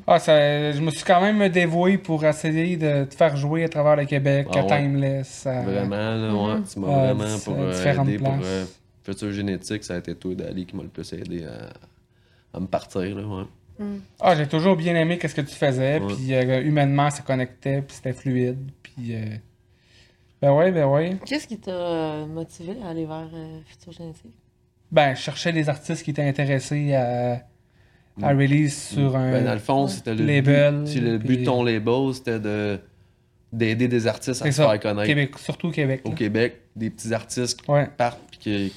Ah, ça- je me suis quand même dévoué pour essayer de te faire jouer à travers le Québec, Ah à ouais. Timeless. à- Vraiment, là, ouais. Tu m'as Ah, vraiment, dis- pour euh, différentes aider pour places. euh, Futur Génétique, ça a été toi, Dali, qui m'a le plus aidé à, à me partir, là, ouais. Ah, j'ai toujours bien aimé ce que tu faisais, puis euh, humainement, ça connectait, puis c'était fluide, puis... euh, Ben ouais, ben ouais. Qu'est-ce qui t'a euh, motivé à aller vers euh, Futur Génétique? Ben, je cherchais des artistes qui étaient intéressés à, à release sur un Ben, dans le fond, c'était le label. but, si le but de ton label, c'était de d'aider des artistes à se faire connaître Québec, surtout au Québec. au là. Québec, des petits artistes qui Ouais. partent puis qui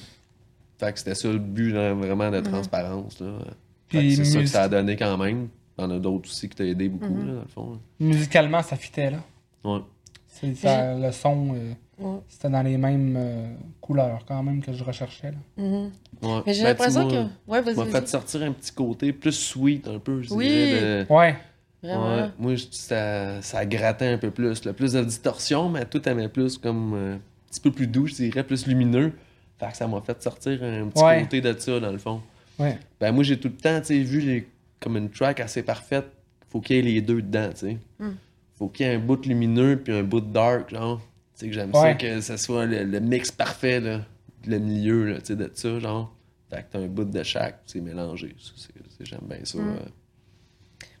fait que c'était ça le but là, vraiment de transparence là. Fait que Puis c'est ça que ça a donné quand même. T'en as d'autres aussi qui t'ont aidé beaucoup là, dans le fond. musicalement, ça fitait, là. Ouais. C'est- ça- le son, euh, Ouais. c'était dans les mêmes euh, couleurs, quand même, que je recherchais, là. Mhm. Ouais. Mais j'ai Ben, l'impression tu que. Ouais, vas-y. m'a vas-y. fait sortir un petit côté plus sweet un peu, je Oui. dirais. de- Ouais. Vraiment. Ouais, moi, je- ça, ça grattait un peu plus. Là. Plus de distorsion, mais tout aimait plus comme euh, un petit peu plus doux, je dirais, plus lumineux. Fait que ça m'a fait sortir un petit Ouais. côté de ça, dans le fond. Ouais. Ben, moi, j'ai tout le temps, tu sais, vu les, comme une track assez parfaite, faut qu'il y ait les deux dedans, tu sais. Mm. Faut qu'il y ait un bout lumineux puis un bout dark, genre. Tu sais, que j'aime ça que ce soit le, le mix parfait, là. Le milieu, là, tu sais, de ça, genre. Fait que t'as un bout de chaque, c'est mélangé. Ça, J'aime bien ça. Mm. euh.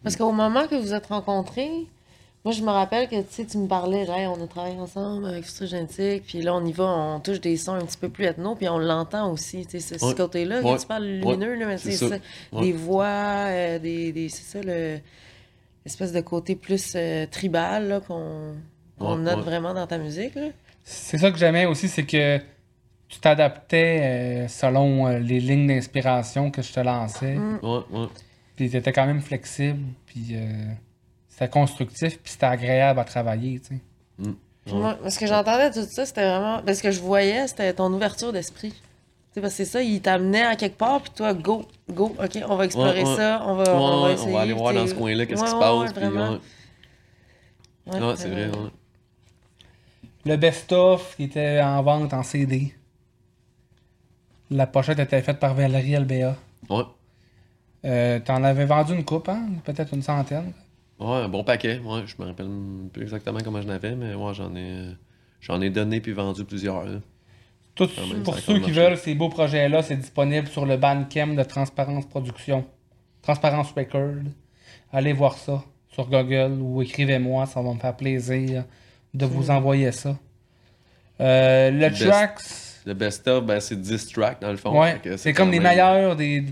Parce qu'au moment que vous êtes rencontrés, moi, je me rappelle que tu sais, tu me parlais, là, Hey, on a travaillé ensemble avec Futur Génétique, puis là, on y va, on touche des sons un petit peu plus ethno, puis on l'entend aussi, tu sais, ce, côté-là, Ouais. tu parles lumineux, là, mais C'est ça. ça, Ouais. des voix, euh, des, des- c'est ça, le, l'espèce de côté plus euh, tribal, là, qu'on, Ouais, note ouais. vraiment dans ta musique, là. C'est ça que j'aimais aussi, c'est que tu t'adaptais euh, selon euh, les lignes d'inspiration que je te lançais. Mm. Ouais, ouais. Puis t'étais quand même flexible, puis euh, c'était constructif, puis c'était agréable à travailler, tu sais. Puis moi, parce que j'entendais tout ça, c'était vraiment. Parce que je voyais, c'était ton ouverture d'esprit. Tu sais, parce que c'est ça, il t'amenait à quelque part, puis toi, go, go, ok, on va explorer Ouais, ouais. ça, on va, Ouais, on va ouais, essayer. on va aller voir dans ce coin-là qu'est-ce qui se Ouais, passe. ouais, puis, ouais. Ouais, Ouais, c'est vrai, ouais. Le best-of qui était en vente en CD. La pochette était faite par Valérie LBA. Ouais. Euh, T'en avais vendu une coupe, hein? Peut-être une centaine. Ouais, un bon paquet. Ouais, je me rappelle plus exactement comment je l'avais, mais ouais, j'en ai, j'en ai donné puis vendu plusieurs. là. Tout, Quand même, pour ceux qui marché. veulent, ces beaux projets-là, c'est disponible sur le Bandcamp de Transparence Production. Transparence Record. Allez voir ça sur Google ou écrivez-moi, ça va me faire plaisir de vous envoyer ça. Euh, le Best- tracks, Le best-of, ben, c'est 10 tracks dans le fond. ouais, c'est comme les même- meilleurs des,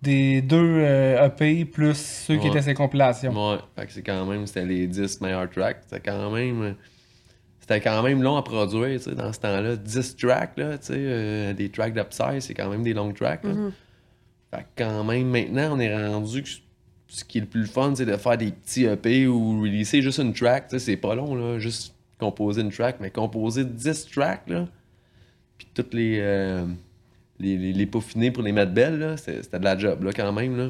des deux euh, EP plus ceux qui étaient ces compilations. Ouais, fait que c'est quand même, c'était les 10 meilleurs tracks. C'était quand même. C'était quand même long à produire, tu sais, dans ce temps-là. 10 tracks, là, tu sais, euh, des tracks d'Upside, c'est quand même des longs tracks, là. Mhm. Fait que quand même, maintenant, on est rendu que ce qui est le plus fun, c'est de faire des petits EP ou releaser juste une track, tu sais, c'est pas long, là, juste composer une track, mais composer 10 tracks, là, puis toutes les, euh, les, les, les peaufiner pour les mettre belles, là, c'était c'était de la job, là, quand même, là.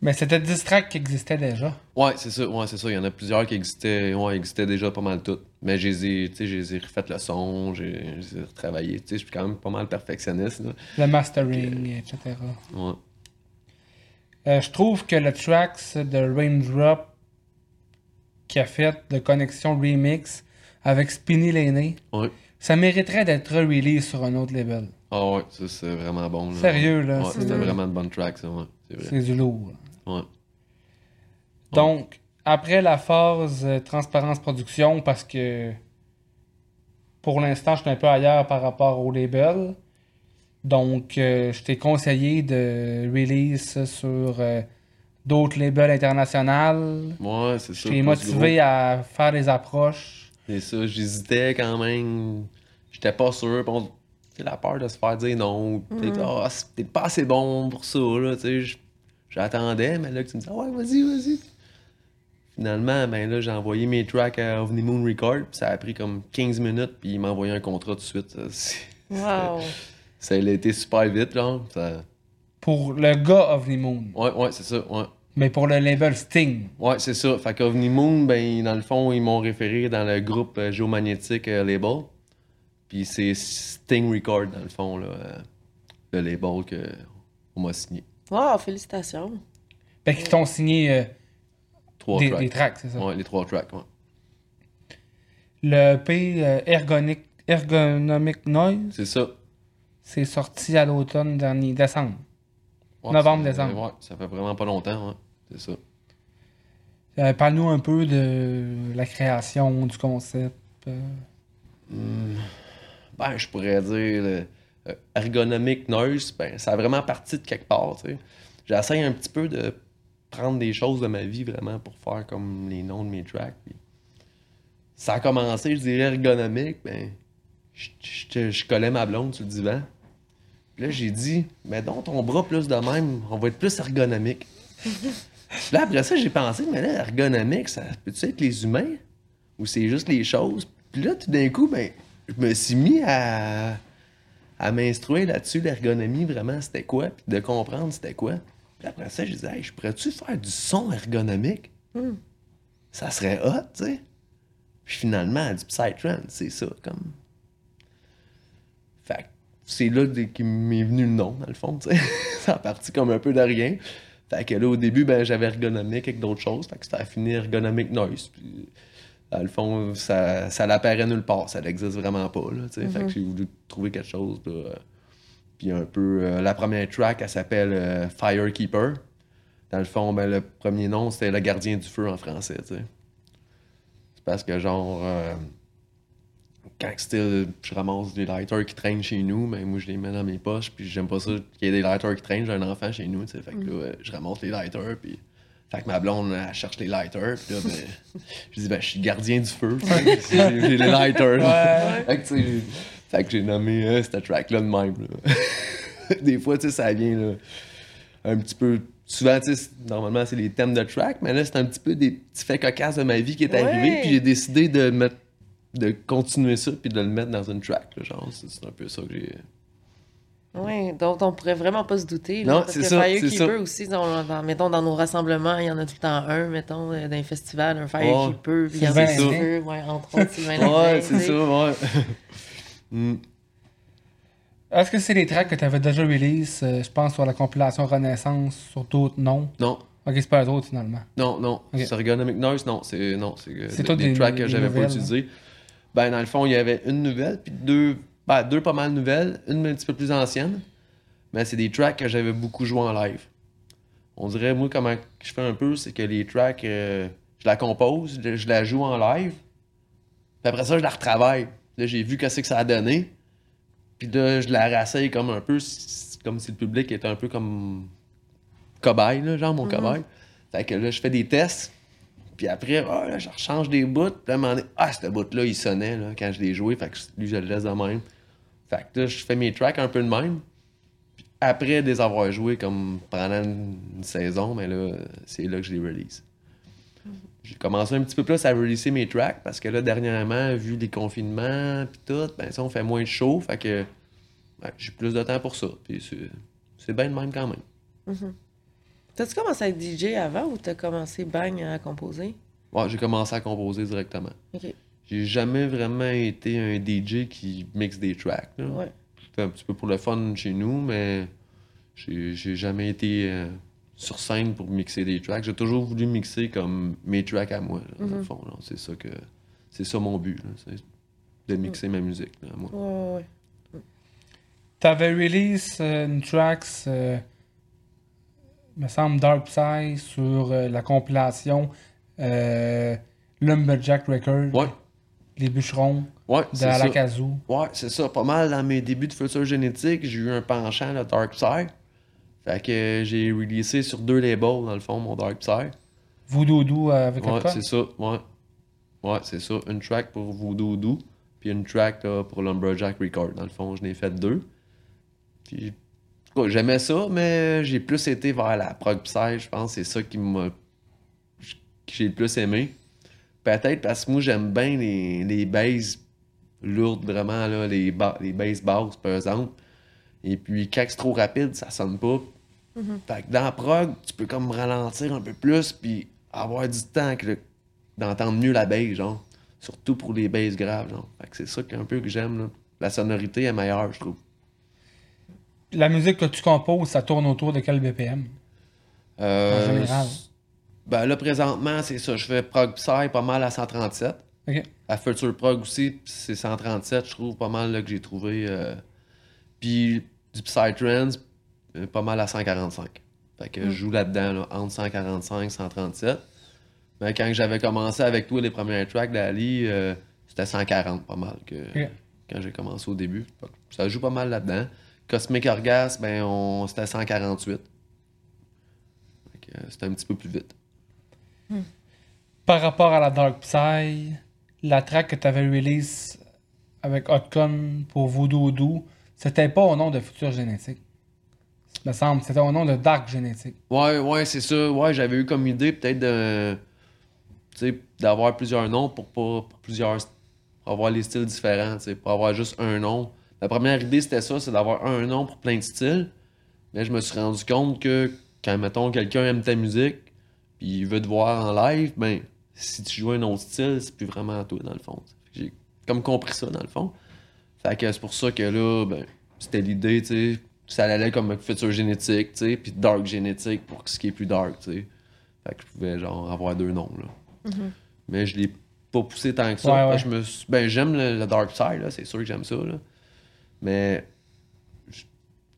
Mais c'était 10 tracks qui existaient déjà. Ouais, c'est ça, ouais, c'est ça. Il y en a plusieurs qui existaient, ouais, existaient déjà pas mal toutes. Mais je les ai, tu sais, je les ai refait le son, j'ai retravaillés. Tu sais, je suis quand même pas mal perfectionniste, là. Le mastering, etc. Ouais. Euh, je trouve que le tracks de Raindrop qui a fait de Connexion Remix avec Spinny Lane, Ouais. ça mériterait d'être release sur un autre label. Ah ouais, ça c'est vraiment bon. Là. Sérieux, là, Ouais, c'était vraiment de bonne track, ça, ouais. C'est vrai. C'est du lourd. Ouais. Donc, après la phase euh, transparence production, parce que pour l'instant, je suis un peu ailleurs par rapport au label. Donc, euh, je t'ai conseillé de release ça sur euh, d'autres labels internationaux. Ouais, c'est Je ça. t'ai plus motivé à faire des approches. C'est ça, j'hésitais quand même. J'étais pas sûr. on- C'est la peur de se faire dire non. Peut-être, ah, c'est peut-être pas assez bon pour ça, là. Tu sais, j- j'attendais, mais là, que tu me dis, ah ouais, vas-y, vas-y. Finalement, ben là, j'ai envoyé mes tracks à OVNI Moon Record, puis ça a pris comme 15 minutes, puis il m'a envoyé un contrat tout de suite. Ça, Wow. ça a été super vite, genre. Ça... Pour le gars of the Moon. Ouais, ouais, c'est ça, ouais. Mais pour le label Sting. Ouais, c'est ça. Fait qu'OVNI Moon, ben, dans le fond, ils m'ont référé dans le groupe euh, géomagnétique euh, label. Puis c'est Sting Record, dans le fond, là, euh, le label qu'on m'a signé. Wow, félicitations. Fait qu'ils t'ont signé euh, Trois des, tracks. des tracks, c'est ça. Ouais, les trois tracks, ouais. Le euh, Ergonic- Ergonomic Noise, C'est ça. c'est sorti à l'automne dernier, décembre. Ouais, Novembre, c'est- décembre. Ouais, ça fait vraiment pas longtemps, ouais. C'est ça. Euh, Parle-nous un peu de la création, du concept. euh. Ben, je pourrais dire le, euh, ergonomic noise, ben, ça a vraiment parti de quelque part, tu sais. J'essaye un petit peu de prendre des choses de ma vie vraiment pour faire comme les noms de mes tracks. ça a commencé, je dirais ergonomique, ben, je, je- je collais ma blonde sur le divan. Puis là, j'ai dit, mais donc ton bras plus de même, on va être plus ergonomique. Là, après ça, j'ai pensé, mais là, ergonomique, ça peut-tu être les humains? Ou c'est juste les choses? Puis là, tout d'un coup, ben, je me suis mis à, à m'instruire là-dessus, l'ergonomie, vraiment, c'était quoi, puis de comprendre c'était quoi. Puis après ça, je disais, hey, je pourrais-tu faire du son ergonomique? Ça serait hot, tu sais. Puis finalement, du Psytrance, c'est ça, comme. Fait que c'est là qu'il m'est venu le nom, dans le fond, tu sais. ça a parti comme un peu de rien. Fait que là, au début, ben, j'avais ergonomique avec d'autres choses. Fait que c'était fini ergonomic noise. Puis, dans le fond, ça, ça l'apparaît nulle part. Ça n'existe vraiment pas, là. Fait que j'ai voulu trouver quelque chose, Puis un peu... euh, la première track, elle s'appelle euh, Firekeeper. Dans le fond, ben, le premier nom, c'était Le gardien du feu en français, tu sais. C'est parce que, genre... euh, quand c'était, je ramasse des lighters qui traînent chez nous, ben moi je les mets dans mes poches, puis j'aime pas ça qu'il y ait des lighters qui traînent, j'ai un enfant chez nous, tu sais, fait que là, euh, je ramasse les lighters, puis fait que ma blonde, elle cherche les lighters, puis là, ben, je dis, ben, je suis gardien du feu, j'ai les lighters, Ouais. fait que, fait que j'ai nommé euh, cette track-là de même, là. Des fois, tu sais, ça vient, là, un petit peu. Souvent, tu sais, normalement, c'est les thèmes de track, mais là, c'est un petit peu des petits faits cocasses de ma vie qui est Ouais. arrivé, puis j'ai décidé de mettre de continuer ça puis de le mettre dans une track là, genre c'est c'est un peu ça que j'ai Oui, dont on pourrait vraiment pas se douter. Non, là, parce c'est que ça, c'est Firekeeper ça. aussi, dans, dans- mettons, dans nos rassemblements, il y en a tout le temps un, mettons, euh, dans les festivals, un Firekeeper, puis il y en a deux, ouais, entre autres, Sylvain ouais c'est ça ouais Mm. Est-ce que c'est les tracks que tu avais déjà release, euh, je pense, sur la compilation Renaissance, sur d'autres noms? Non Ok, c'est pas eux autres finalement. non non Ok. c'est Ergonomic Noise non c'est non c'est euh, C'est des, tout des des- tracks que j'avais pas nouvelles, utilisés ben dans le fond il y avait une nouvelle puis deux ben, deux pas mal nouvelles une un petit peu plus ancienne. Mais c'est des tracks que j'avais beaucoup joué en live. On dirait moi comment je fais un peu c'est que les tracks euh, je la compose je, la joue en live puis après ça je la retravaille. Là j'ai vu qu'est-ce que ça a donné puis là je la rassaille comme un peu comme si le public était un peu comme cobaye là, genre mon cobaye. Fait que là je fais des tests puis après ah, je rechange des bouts puis là, donné, ah ce bout là il sonnait là, quand je l'ai joué fait que lui je le laisse de même fait que là je fais mes tracks un peu de même Puis après les avoir joués comme pendant une, saison mais là c'est là que je les release j'ai commencé un petit peu plus à releaser mes tracks parce que là, dernièrement, vu les confinements puis tout, ben ça, on fait moins de show. Fait que ouais, j'ai plus de temps pour ça. Puis c'est, bien de même quand même. T'as-tu commencé à être DJ avant ou t'as commencé bang à composer? Ouais, j'ai commencé à composer directement. Ok. J'ai jamais vraiment été un DJ qui mixe des tracks. là. Ouais. C'était un petit peu pour le fun chez nous, mais j'ai j'ai jamais été euh, sur scène pour mixer des tracks. J'ai toujours voulu mixer comme mes tracks à moi, là, dans le fond. là. C'est ça que c'est ça mon but, là, c'est de mixer ma musique là, à moi. Ouais, ouais, ouais. T'avais release euh, une tracks, euh, me semble Dark Psy, sur euh, la compilation euh, Lumberjack Records, Ouais, Les Bûcherons, ouais, de c'est ça. Alakazoo. Ouais, c'est ça. Pas mal dans mes débuts de future génétique, j'ai eu un penchant de Dark Psy. Fait que j'ai releasé sur deux labels, dans le fond, mon Dark Psy. Voodoo Doo euh, avec Ouais, c'est ça, ouais. Ouais, c'est ça. Une track pour Voodoo Doo, puis une track là, pour Lumberjack Record. Dans le fond, je n'ai fait deux. Puis, j'aimais ça, mais j'ai plus été vers la prog psy, je pense. C'est ça qui m'a. que j'ai le plus aimé. Peut-être parce que moi, j'aime bien les, les basses lourdes, vraiment, là, les, ba- les basses basses, par exemple. Et puis, quand c'est trop rapide, ça sonne pas. Fait que dans la prog, tu peux comme ralentir un peu plus, puis avoir du temps le- d'entendre mieux la bass, genre. Surtout pour les basses graves, genre. Fait que c'est ça qu'un peu que j'aime. La sonorité est meilleure, je trouve. La musique que tu composes, ça tourne autour de quel BPM Euh, En général. Ben là, présentement, c'est ça. Je fais prog psy pas mal à 137. Ok. À Future Prog aussi, c'est 137, je trouve pas mal là, que j'ai trouvé. euh, Puis du Psytrance, euh, pas mal à 145. Fait que je joue là-dedans, là, entre 145 et 137. Mais quand j'avais commencé avec toi les premiers tracks d'Ali, euh, c'était 140 pas mal que, quand j'ai commencé au début. Ça joue pas mal là-dedans. Cosmic Orgasm, ben, on, c'était 148. Fait que, euh, c'était un petit peu plus vite. Par rapport à la Dark Psy, la track que tu avais release avec Hotcon pour Voodoo Doo, c'était pas au nom de Future Génétique. Me semble, c'était au nom de Dark Génétique. Ouais, ouais, c'est ça. Ouais, j'avais eu comme idée peut-être de. Tu sais, d'avoir plusieurs noms pour pas. Pour plusieurs. Pour avoir les styles différents, tu sais, pour avoir juste un nom. La première idée, c'était ça, c'est d'avoir un nom pour plein de styles. Mais je me suis rendu compte que quand, mettons, quelqu'un aime ta musique, puis il veut te voir en live, ben, si tu joues un autre style, c'est plus vraiment toi, dans le fond. J'ai comme compris ça, dans le fond. Fait que c'est pour ça que là, ben, c'était l'idée, tu sais. Ça allait comme futur génétique, tu sais, puis dark génétique pour ce qui est plus dark, tu sais. Fait que je pouvais, genre, avoir deux noms, là. Mais je l'ai pas poussé tant que ça. Ouais, parce que Je me suis- Ben, j'aime le, le dark side, là, c'est sûr que j'aime ça, là. Mais,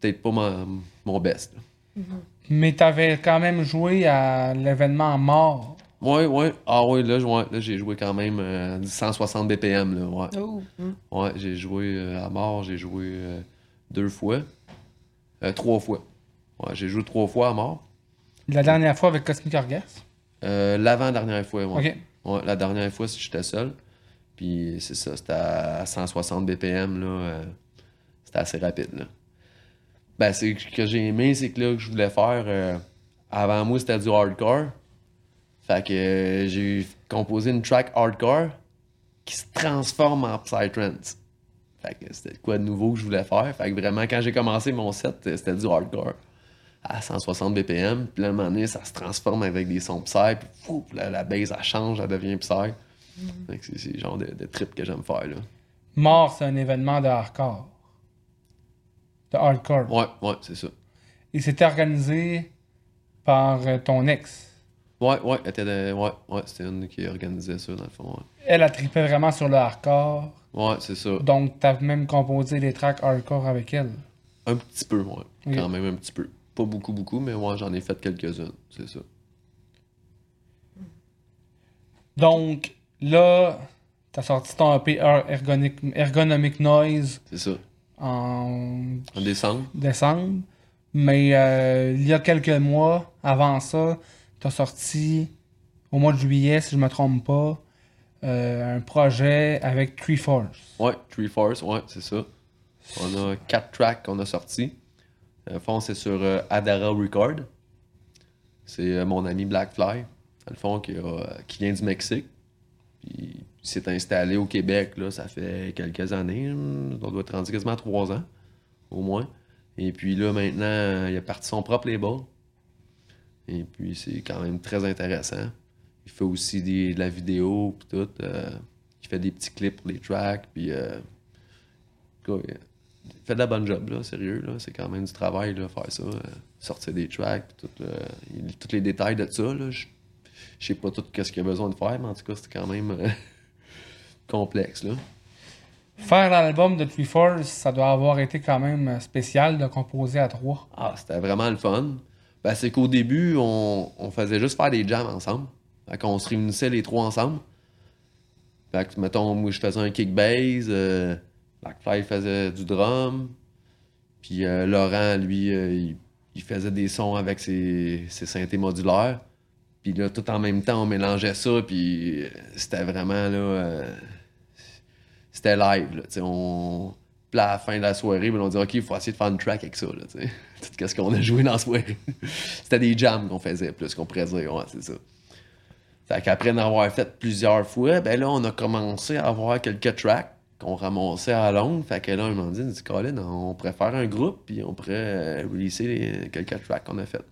peut-être pas mon, mon best, là. Mais t'avais quand même joué à l'événement mort. Ouais, ouais. Ah ouais, là, ouais, là j'ai joué quand même euh, du 160 BPM, là, ouais. Oh. hum. Ouais, j'ai joué euh, à mort, j'ai joué euh, deux fois. Euh, trois fois. Ouais, j'ai joué trois fois à mort. La dernière fois avec Cosmic Orgasm. Euh, L'avant-dernière fois. Ok. Ouais, la dernière fois, si j'étais seul. Puis c'est ça, c'était à 160 BPM, là. C'était assez rapide, là. Ben, c'est ce que j'ai aimé, c'est que là, que je voulais faire. euh, avant moi, c'était du hardcore. Fait que euh, j'ai composé une track hardcore qui se transforme en psytrance. Fait que c'était quoi de nouveau que je voulais faire? Fait que vraiment, quand j'ai commencé mon set, euh, c'était du hardcore à 160 BPM. Puis là, à un moment donné, ça se transforme avec des sons psy. Puis fou, la, la base, elle change, elle devient psy. Fait que c'est c'est le genre de, de trip que j'aime faire, là. Mort, c'est un événement de hardcore. De hardcore. Ouais, ouais, c'est ça. Et c'était organisé par euh, ton ex. Ouais, ouais, elle était de- ouais, ouais, c'était une qui organisait ça, dans le fond. Ouais, Elle a trippé vraiment sur le hardcore. Ouais, c'est ça. Donc, t'as même composé des tracks hardcore avec elle. Un petit peu, ouais. Quand même un petit peu. Pas beaucoup, beaucoup, mais ouais, j'en ai fait quelques-unes, c'est ça. Donc, là, t'as sorti ton EP Er- Ergonic, Ergonomic Noise C'est ça. En En décembre. décembre. Mais euh, il y a quelques mois, avant ça, t'as sorti, au mois de juillet, si je me trompe pas, euh, un projet avec Tree Force. Ouais, Tree Force, ouais, c'est ça. On a quatre tracks qu'on a sortis. Le fond, c'est sur euh, Adara Record. C'est euh, mon ami Blackfly, dans le fond, qui, a- qui vient du Mexique. Puis s'est installé au Québec, là, ça fait quelques années. On doit être rendu quasiment trois ans. au moins. Et puis là, maintenant, il a parti son propre label. Et puis, c'est quand même très intéressant. Il fait aussi des- de la vidéo, puis tout. euh, il fait des petits clips pour les tracks, puis... euh, il fait de la bonne job, là, sérieux. Là. C'est quand même du travail, là, faire ça. euh, sortir des tracks, puis tout, tous les détails de ça, là. Je sais pas tout ce qu'il a besoin de faire, mais en tout cas, c'est quand même complexe, là. Faire l'album de Three Force, ça doit avoir été quand même spécial de composer à trois. Ah, c'était vraiment le fun. Ben, c'est qu'au début, on, on faisait juste faire des jams ensemble. Fait qu'on se réunissait les trois ensemble. Fait que, mettons, moi, je faisais un kick bass, euh, Blackfly faisait du drum, puis euh, Laurent, lui, euh, il, il faisait des sons avec ses, ses synthés modulaires. Puis là, tout en même temps, on mélangeait ça, puis euh, c'était vraiment, là... c'était live, là, on... Puis à la fin de la soirée, ben, on dit OK, il faut essayer de faire une track avec ça. Là. Tout ce qu'on a joué dans la soirée. C'était des jams qu'on faisait, plus qu'on pourrait dire. Ouais, c'est ça. Fait qu'après en avoir fait plusieurs fois, ben là, on a commencé à avoir quelques tracks qu'on ramassait à longue. Fait que là, on m'a dit, dit Colin, on pourrait faire un groupe, puis on pourrait euh, releaser les- quelques tracks qu'on a fait.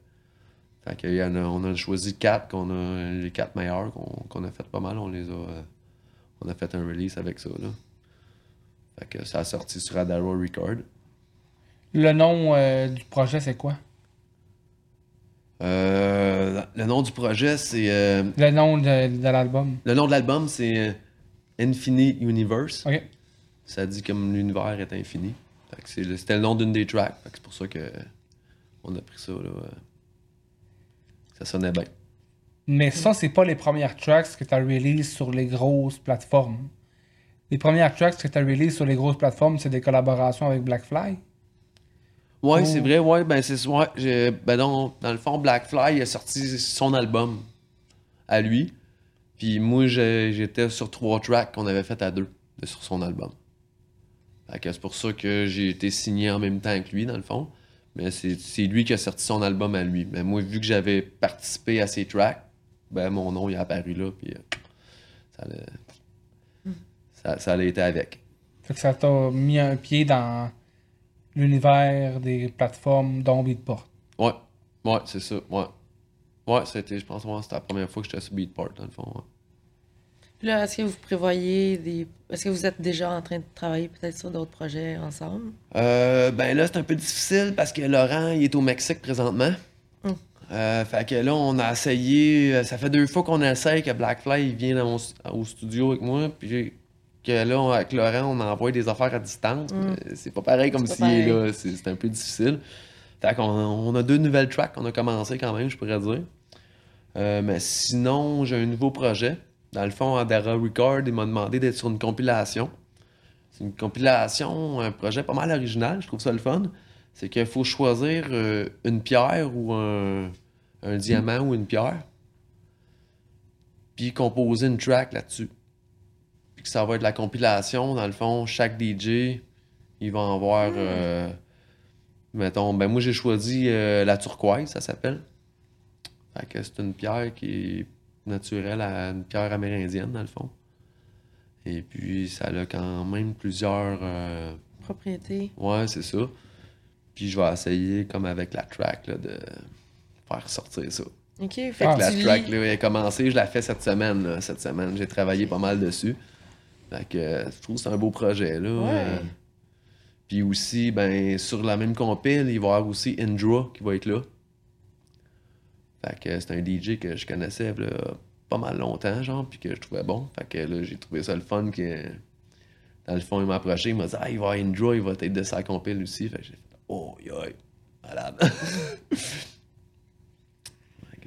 Fait a- on a choisi quatre, qu'on a, les quatre meilleurs qu'on qu'on a fait pas mal. On les a. euh, on a fait un release avec ça, là. Fait que ça a sorti sur Adaro Record. Le nom euh, du projet, c'est quoi? Euh, le nom du projet, c'est. euh, Le nom de, de l'album. le nom de l'album, c'est euh, Infinite Universe. OK. Ça dit comme l'univers est infini. C'était le nom d'une des tracks. C'est pour ça que on a pris ça. Là, euh, ça sonnait bien. Mais ça, c'est pas les premières tracks que tu as release sur les grosses plateformes. Les premières tracks que tu as release sur les grosses plateformes, c'est des collaborations avec Blackfly? Ouais, Oh. c'est vrai, ouais, ben c'est ouais, ben non, dans le fond, Blackfly il a sorti son album à lui. Puis moi, j'étais sur trois tracks qu'on avait fait à deux de- sur son album. Fait que c'est pour ça que j'ai été signé en même temps que lui, dans le fond. Mais c'est c'est lui qui a sorti son album à lui. Mais moi, vu que j'avais participé à ses tracks, ben mon nom il est apparu là, puis euh, ça l'a ça, ça l'a été avec. Fait que ça t'a mis un pied dans l'univers des plateformes dont Beatport. Ouais, ouais, c'est ça, ouais. Ouais, c'était, je pense, ouais, c'était la première fois que j'étais sur Beatport, dans le fond. ouais. Là, est-ce que vous prévoyez des. Est-ce que vous êtes déjà en train de travailler peut-être sur d'autres projets ensemble? Euh, ben là, c'est un peu difficile parce que Laurent, il est au Mexique présentement. Mm. Euh, fait que là, on a essayé. euh, Ça fait deux fois qu'on essaye que Blackfly il vient dans mon st- au studio avec moi. Puis que là, on- avec Laurent, on envoie des affaires à distance. Mm. C'est pas pareil comme s'il est là. C'est un peu difficile. Fait qu'on on a deux nouvelles tracks qu'on a commencé quand même, je pourrais dire. Euh, mais sinon, j'ai un nouveau projet. Dans le fond, Adara Record, il m'a demandé d'être sur une compilation. C'est une compilation, un projet pas mal original, je trouve ça le fun. C'est qu'il faut choisir euh, une pierre ou un, un diamant ou une pierre, puis composer une track là-dessus. Que ça va être la compilation, dans le fond, chaque DJ, il va en avoir, euh, mettons, ben moi j'ai choisi euh, la turquoise, ça s'appelle. Fait que c'est une pierre qui est naturelle à une pierre amérindienne, dans le fond. Et puis, ça a quand même plusieurs. euh, Propriété. Ouais, c'est ça. Puis, je vais essayer, comme avec la track, là, de faire sortir ça. OK. Fait Ah, que la track, lis- là, elle est commencée, je la fais cette semaine. là, cette semaine, j'ai travaillé pas mal dessus. Fait que euh, je trouve que c'est un beau projet, là. Ouais. Euh, Puis aussi, ben, sur la même compile, il va y avoir aussi Indra qui va être là. Fait que c'est un DJ que je connaissais là, pas mal longtemps, genre, puis que je trouvais bon. Fait que là, j'ai trouvé ça le fun que. Dans le fond, il m'a approché, il m'a dit Ah, il va y avoir Indra, il va être de sa compile aussi. Fait que j'ai fait Oh, yoï, malade.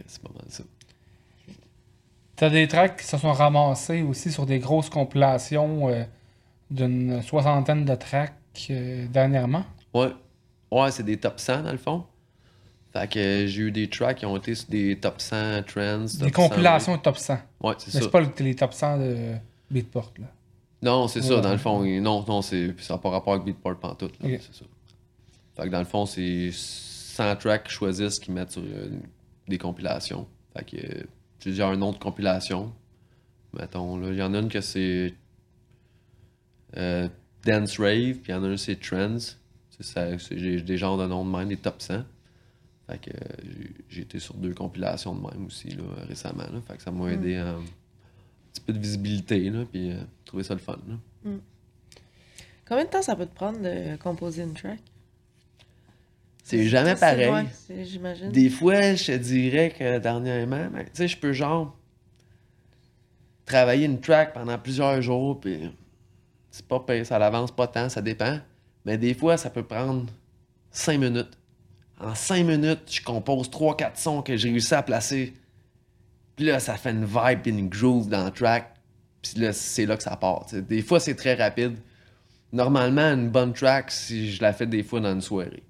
c'est pas mal ça. T'as des tracks qui se sont ramassés aussi sur des grosses compilations euh, d'une soixantaine de tracks euh, dernièrement. Ouais. Ouais, c'est des top 100 dans le fond. Fait que euh, j'ai eu des tracks qui ont été sur des top 100 trends. Des top 100 compilations top 100. Ouais, c'est Mais ça. c'est pas le- les top 100 de Beatport. Là. Non, c'est ça, Ouais. dans le fond. Non, non, c'est, ça n'a pas rapport avec Beatport pantoute. Là. C'est ça. Fait que dans le fond, c'est 100 tracks qu'ils choisissent qui mettent sur euh, des compilations. Fait que euh, plusieurs noms de compilations. Mettons, là, il y en a une que c'est euh, Dance Rave, puis il y en a une c'est Trends. J'ai des genres de noms de même, des top 100. Fait que j'ai- été sur deux compilations de même aussi là, récemment. Là. Fait que ça m'a aidé à un petit peu de visibilité, là, puis euh, trouver ça le fun. là. Combien de temps ça peut te prendre de composer une track? C'est jamais pareil. ouais, c'est- J'imagine. Des fois, je te dirais que dernièrement, ben, tu sais, je peux genre travailler une track pendant plusieurs jours, puis c'est pas ça avance pas tant, ça dépend. Mais des fois, ça peut prendre 5 minutes. En 5 minutes, je compose 3-4 sons que j'ai réussi à placer. Puis là, ça fait une vibe et une groove dans le track. Puis là, c'est là que ça part. Des fois, c'est très rapide. Normalement, une bonne track, si je la fais des fois dans une soirée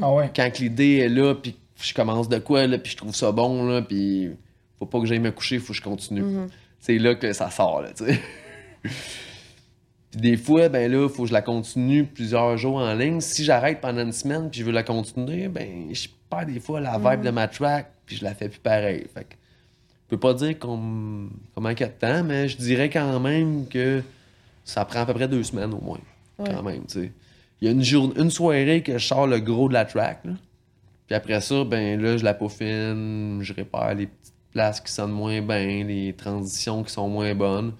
Ah ouais. quand l'idée est là, puis je commence de quoi, là, puis je trouve ça bon, là, puis faut pas que j'aille me coucher, faut que je continue. C'est là que ça sort, là, tu sais. puis des fois, ben là, faut que je la continue plusieurs jours en ligne. Si j'arrête pendant une semaine, puis je veux la continuer, ben je perds des fois la vibe de ma track, puis je la fais plus pareil. Fait que je peux pas dire qu'on a de temps, mais je dirais quand même que ça prend à peu près deux semaines au moins. Quand même, tu sais. Il y a une, jour- une soirée que je sors le gros de la track, là. Puis après ça, ben là, je la peaufine, je répare les petites places qui sonnent moins bien, les transitions qui sont moins bonnes.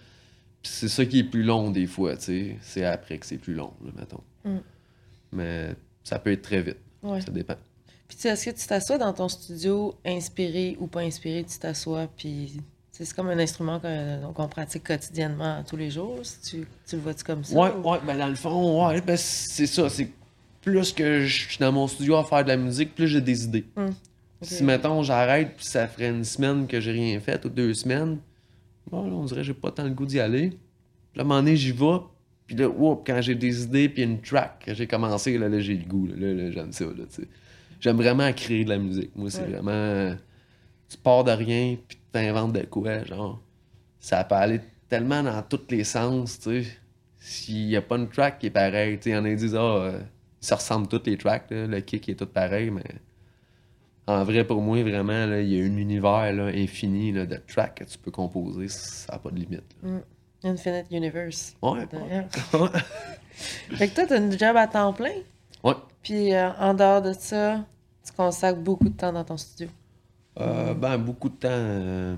Puis c'est ça qui est plus long des fois, tu sais. C'est après que c'est plus long, là, mettons. Mm. Mais ça peut être très vite. Ouais. Ça dépend. Puis tu sais, est-ce que tu t'assois dans ton studio inspiré ou pas inspiré, tu t'assois, puis c'est comme un instrument qu'on pratique quotidiennement tous les jours. Si tu, tu le vois-tu comme ça? Ouais, ou- ouais, ben dans le fond, ouais, ben c'est ça. C'est plus que je suis dans mon studio à faire de la musique, plus j'ai des idées. Ok. Si, mettons, j'arrête, puis ça ferait une semaine que j'ai rien fait, ou deux semaines, bon, là, on dirait que j'ai pas tant le goût d'y aller. Puis là, à un moment donné, j'y vais, puis là, whoop, quand j'ai des idées, puis une track que j'ai commencé, là, là j'ai le goût, là, là, là, j'aime ça, là, tu sais. J'aime vraiment créer de la musique. Moi, c'est Ouais. vraiment... Tu pars de rien, puis t'inventes de quoi, genre. Ça peut aller tellement dans tous les sens, tu sais. S'il y a pas une track qui est pareille, tu sais, il y en a disent, ah, euh, ça ressemble toutes les tracks, là, le kick est tout pareil, mais en vrai, pour moi, vraiment, là, il y a un univers là, infini de tracks que tu peux composer, ça n'a pas de limite. là. Infinite Universe. Ouais. Fait que toi, t'as une job à temps plein, Ouais. puis euh, en dehors de ça, tu consacres beaucoup de temps dans ton studio. Euh, ben, beaucoup de temps. euh,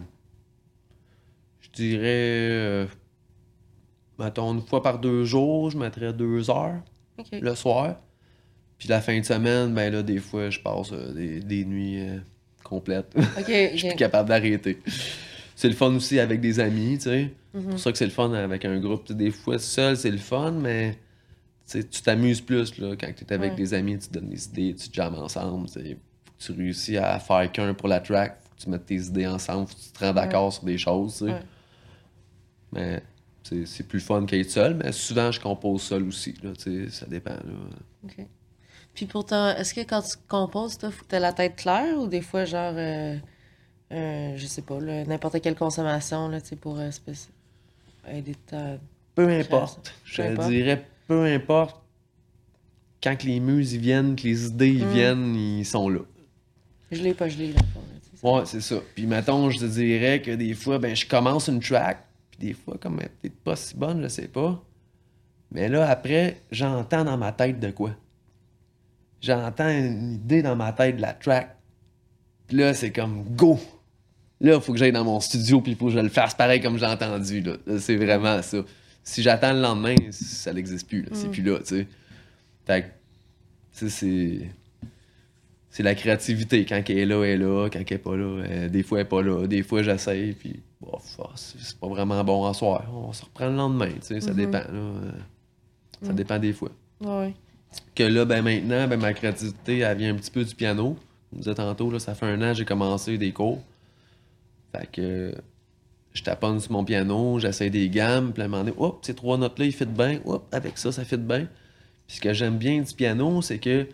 je dirais. euh, mettons, une fois par deux jours, je mettrais deux heures le soir. Puis la fin de semaine, ben là, des fois, je passe euh, des, des nuits complètes. Je suis plus capable d'arrêter. C'est le fun aussi avec des amis, tu sais. C'est Mhm. pour ça que c'est le fun avec un groupe. Des fois, seul, c'est le fun, mais tu t'amuses plus là, quand tu es avec Ouais. des amis, tu te donnes des idées, tu te jammes ensemble. Tu réussis à faire qu'un pour la track, faut que tu mettes tes idées ensemble, faut que tu te rends d'accord sur des choses. tu sais. Ouais. Mais c'est plus fun qu'être seul, mais souvent je compose seul aussi. Là, tu sais, ça dépend. Là. OK. Puis pourtant, est-ce que quand tu composes, toi, faut que tu la tête claire ou des fois, genre, euh, euh, je sais pas, n'importe quelle consommation, là, tu sais, pour euh, spéc- aider ta... Peu importe. Je Peu te importe. dirais peu importe. Quand que les muses ils viennent, que les idées ils Mm. viennent, ils sont là. Je l'ai pas, je l'ai, Ouais, c'est ça. Puis mettons, je te dirais que des fois, ben, je commence une track, puis des fois, comme elle est peut-être pas si bonne, je sais pas. Mais là, après, j'entends dans ma tête de quoi? J'entends une idée dans ma tête de la track. Puis là, c'est comme go! Là, il faut que j'aille dans mon studio, puis il faut que je le fasse pareil comme j'ai entendu. Là. Là, c'est vraiment ça. Si j'attends le lendemain, ça n'existe plus. C'est Mm. plus là, tu sais. Fait que, tu sais, c'est c'est la créativité. Quand elle est là, elle est là. Quand elle est pas là, elle- des fois, elle est pas là. Des fois, j'essaye, puis ah, c'est pas vraiment bon en soir. On se reprend le lendemain, tu sais, ça Mhm. dépend. Là. Euh, Ça Mm. dépend des fois. Ouais. Que là, ben maintenant, ben, ma créativité, elle vient un petit peu du piano. Comme je disais tantôt, là, ça fait un an que j'ai commencé des cours. Fait que je taponne sur mon piano, j'essaie des gammes, puis à un moment donné, hop, ces trois notes-là, ils fit bien. Hop, avec ça, ça fit bien. Puis ce que j'aime bien du piano, c'est que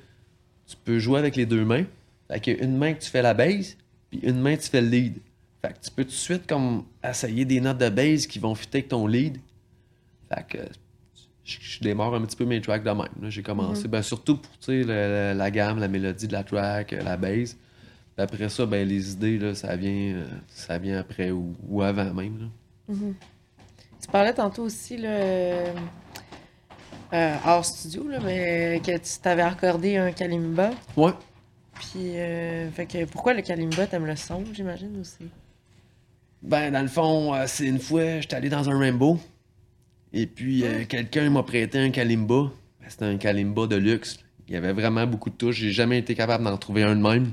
tu peux jouer avec les deux mains. Fait que une main que tu fais la bass, puis une main tu fais le lead. Fait que tu peux tout de suite comme essayer des notes de bass qui vont fitter avec ton lead. Fait que je, je démarre un petit peu mes tracks de même. J'ai commencé, ben, surtout pour tu sais, le- la gamme, la mélodie de la track, euh, la. Puis après ça, ben, les idées, là, ça, vient, euh, ça vient après ou, ou avant même. là. Tu parlais tantôt aussi, là, euh, hors studio, là, mais que tu t'avais accordé un kalimba. Ouais. Puis, euh, fait que pourquoi le kalimba, t'aimes le son, j'imagine aussi? Ben, dans le fond, euh, c'est une fois, j'étais allé dans un rainbow. Et puis, euh, quelqu'un m'a prêté un kalimba. Ben, C'était un kalimba de luxe. Il y avait vraiment beaucoup de touches. J'ai jamais été capable d'en trouver un de même.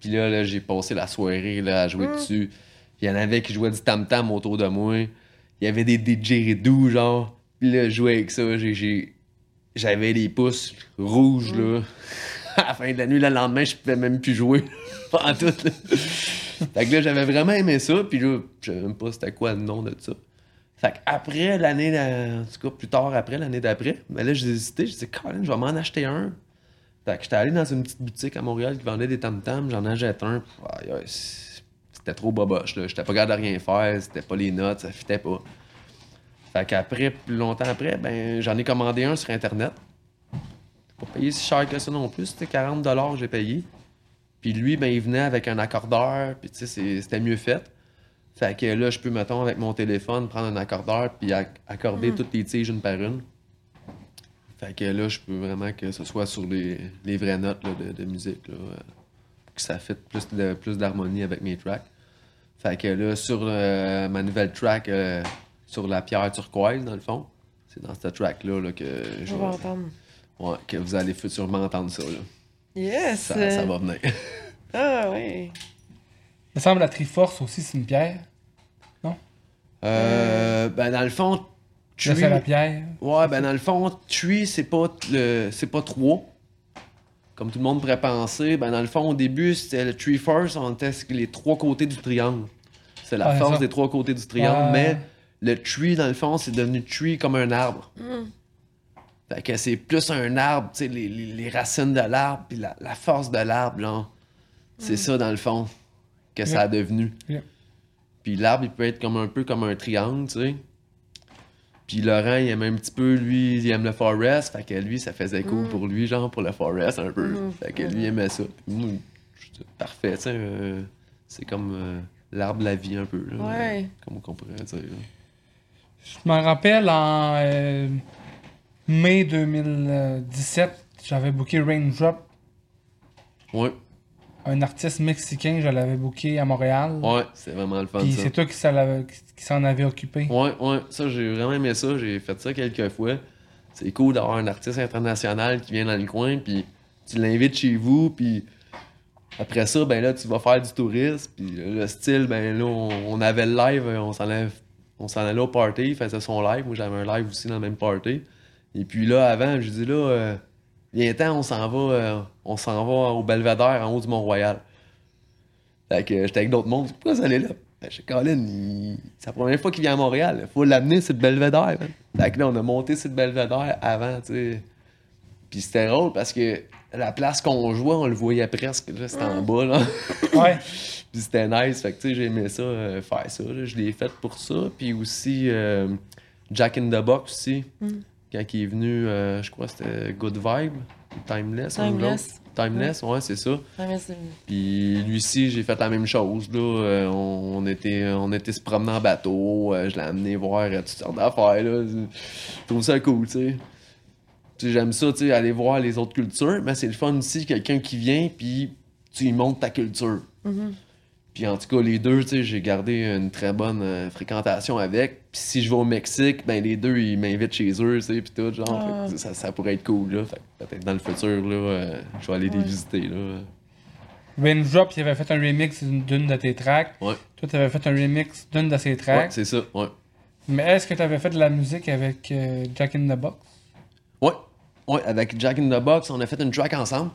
Puis là, là, j'ai passé la soirée là, à jouer dessus. Il y en avait qui jouaient du tam-tam autour de moi. Il y avait des DJ doux, genre. Puis là, je jouais avec ça. J'ai- J'avais les pouces rouges, là. à la fin de la nuit, le lendemain, je pouvais même plus jouer. en tout. là. Fait que là, j'avais vraiment aimé ça. Puis là, je savais même pas c'était quoi le nom de ça. Fait qu'après l'année, en tout cas plus tard après, l'année d'après, ben là, j'ai hésité. J'ai dit, Colin, je vais m'en acheter un. Fait que j'étais allé dans une petite boutique à Montréal qui vendait des tam-tams. J'en ai acheté un. C'était trop boboche, là. J'étais pas capable de rien faire. C'était pas les notes, ça fitait pas. Fait qu'après, plus longtemps après, ben, j'en ai commandé un sur Internet. Pas payé si cher que ça non plus. C'était 40 que j'ai payé. Puis lui, ben, il venait avec un accordeur, puis tu sais, c'était mieux fait. Fait que là, je peux, mettons, avec mon téléphone, prendre un accordeur, puis acc- accorder toutes les tiges une par une. Fait que là, je peux vraiment que ce soit sur les, les vraies notes là, de, de musique, là, euh, que ça fait plus de plus d'harmonie avec mes tracks. Fait que là, sur euh, ma nouvelle track, euh, sur la pierre turquoise, dans le fond, c'est dans cette track-là là, que, je On va vais- entendre. ouais, que vous allez sûrement entendre ça. Là. Yes! Ça, ça va venir. Ah, oui. Il me semble la Triforce aussi, c'est une pierre. Euh, ben, dans le fond, Tree- c'est la pierre. Ouais, ben dans le fond, Tree, c'est pas le. c'est pas trois. Comme tout le monde pourrait penser. Ben dans le fond, au début, c'était le Tree Force, on était les trois côtés du triangle. C'est la Ouais, force ça. des trois côtés du triangle, Ouais. mais le Tree, dans le fond, c'est devenu Tree comme un arbre. Fait que c'est plus un arbre, tu sais, les, les- les racines de l'arbre, puis la, la force de l'arbre, là. C'est ça, dans le fond, que ça a devenu. Yeah. Puis l'arbre, il peut être comme un peu comme un triangle, tu sais. Puis Laurent, il aime un petit peu, lui, il aime le forest. Fait que lui, ça faisait cool pour lui, genre, pour le forest un peu. Fait que lui, il aimait ça. Puis moi, parfait, tu sais. euh, c'est comme euh, l'arbre de la vie un peu, là. Ouais. Comme on pourrait dire. là. Je me rappelle en euh, mai 2017, j'avais booké Raindrop, Ouais, un artiste mexicain, je l'avais booké à Montréal. ouais, c'est vraiment le fun, Puis c'est toi qui, s'en avait occupé. Ouais, ouais, ça, j'ai vraiment aimé ça. J'ai fait ça quelques fois. C'est cool d'avoir un artiste international qui vient dans le coin, puis tu l'invites chez vous, puis après ça, ben là, tu vas faire du tourisme, puis le style, ben là, on, on avait le live, on s'en allait, on s'en allait au party, il faisait son live. Moi, j'avais un live aussi dans le même party. Et puis là, avant, je dis là, euh, viens-t'en, on s'en va, euh, on s'en va au Belvédère, en haut du Mont-Royal. Fait que j'étais avec d'autres mondes. Pourquoi ça allait là? Ben, je dis, Colin, il- c'est la première fois qu'il vient à Montréal. Il faut l'amener sur le Belvédère. man. Fait que là, on a monté sur le Belvédère avant, tu sais. Puis c'était drôle parce que la place qu'on jouait, on le voyait presque. Là, c'était en bas, là. Ouais. Puis c'était nice. Fait que, tu sais, j'aimais ça, euh, faire ça. là. Je l'ai fait pour ça. Puis aussi, euh, Jack in the Box aussi. Quand il est venu, euh, je crois que c'était Good Vibe, Timeless. Timeless. Timeless, ouais, c'est ça. C'est- Puis lui aussi, j'ai fait la même chose. Là. On, on était, on était se promener en bateau. je l'ai amené voir toutes sortes d'affaires. là. Je trouve ça cool, tu sais. Tu sais, J'aime ça, tu sais, aller voir les autres cultures. Mais c'est le fun aussi, quelqu'un qui vient, puis tu lui montres ta culture. Puis en tout cas, les deux, tu sais, j'ai gardé une très bonne euh, fréquentation avec. Puis si je vais au Mexique, ben les deux, ils m'invitent chez eux, tu sais, puis tout, genre. Ah. Fait ça, ça pourrait être cool, là. Fait que peut-être dans le futur, là, euh, je vais aller les Ouais. visiter, là. Raindrop, il avait fait un remix d'une de tes tracks. Ouais. Toi, tu avais fait un remix d'une de ses Ouais, tracks. c'est ça, ouais. Mais est-ce que tu avais fait de la musique avec euh, Jack in the Box? Ouais, ouais, avec Jack in the Box, on a fait une track ensemble.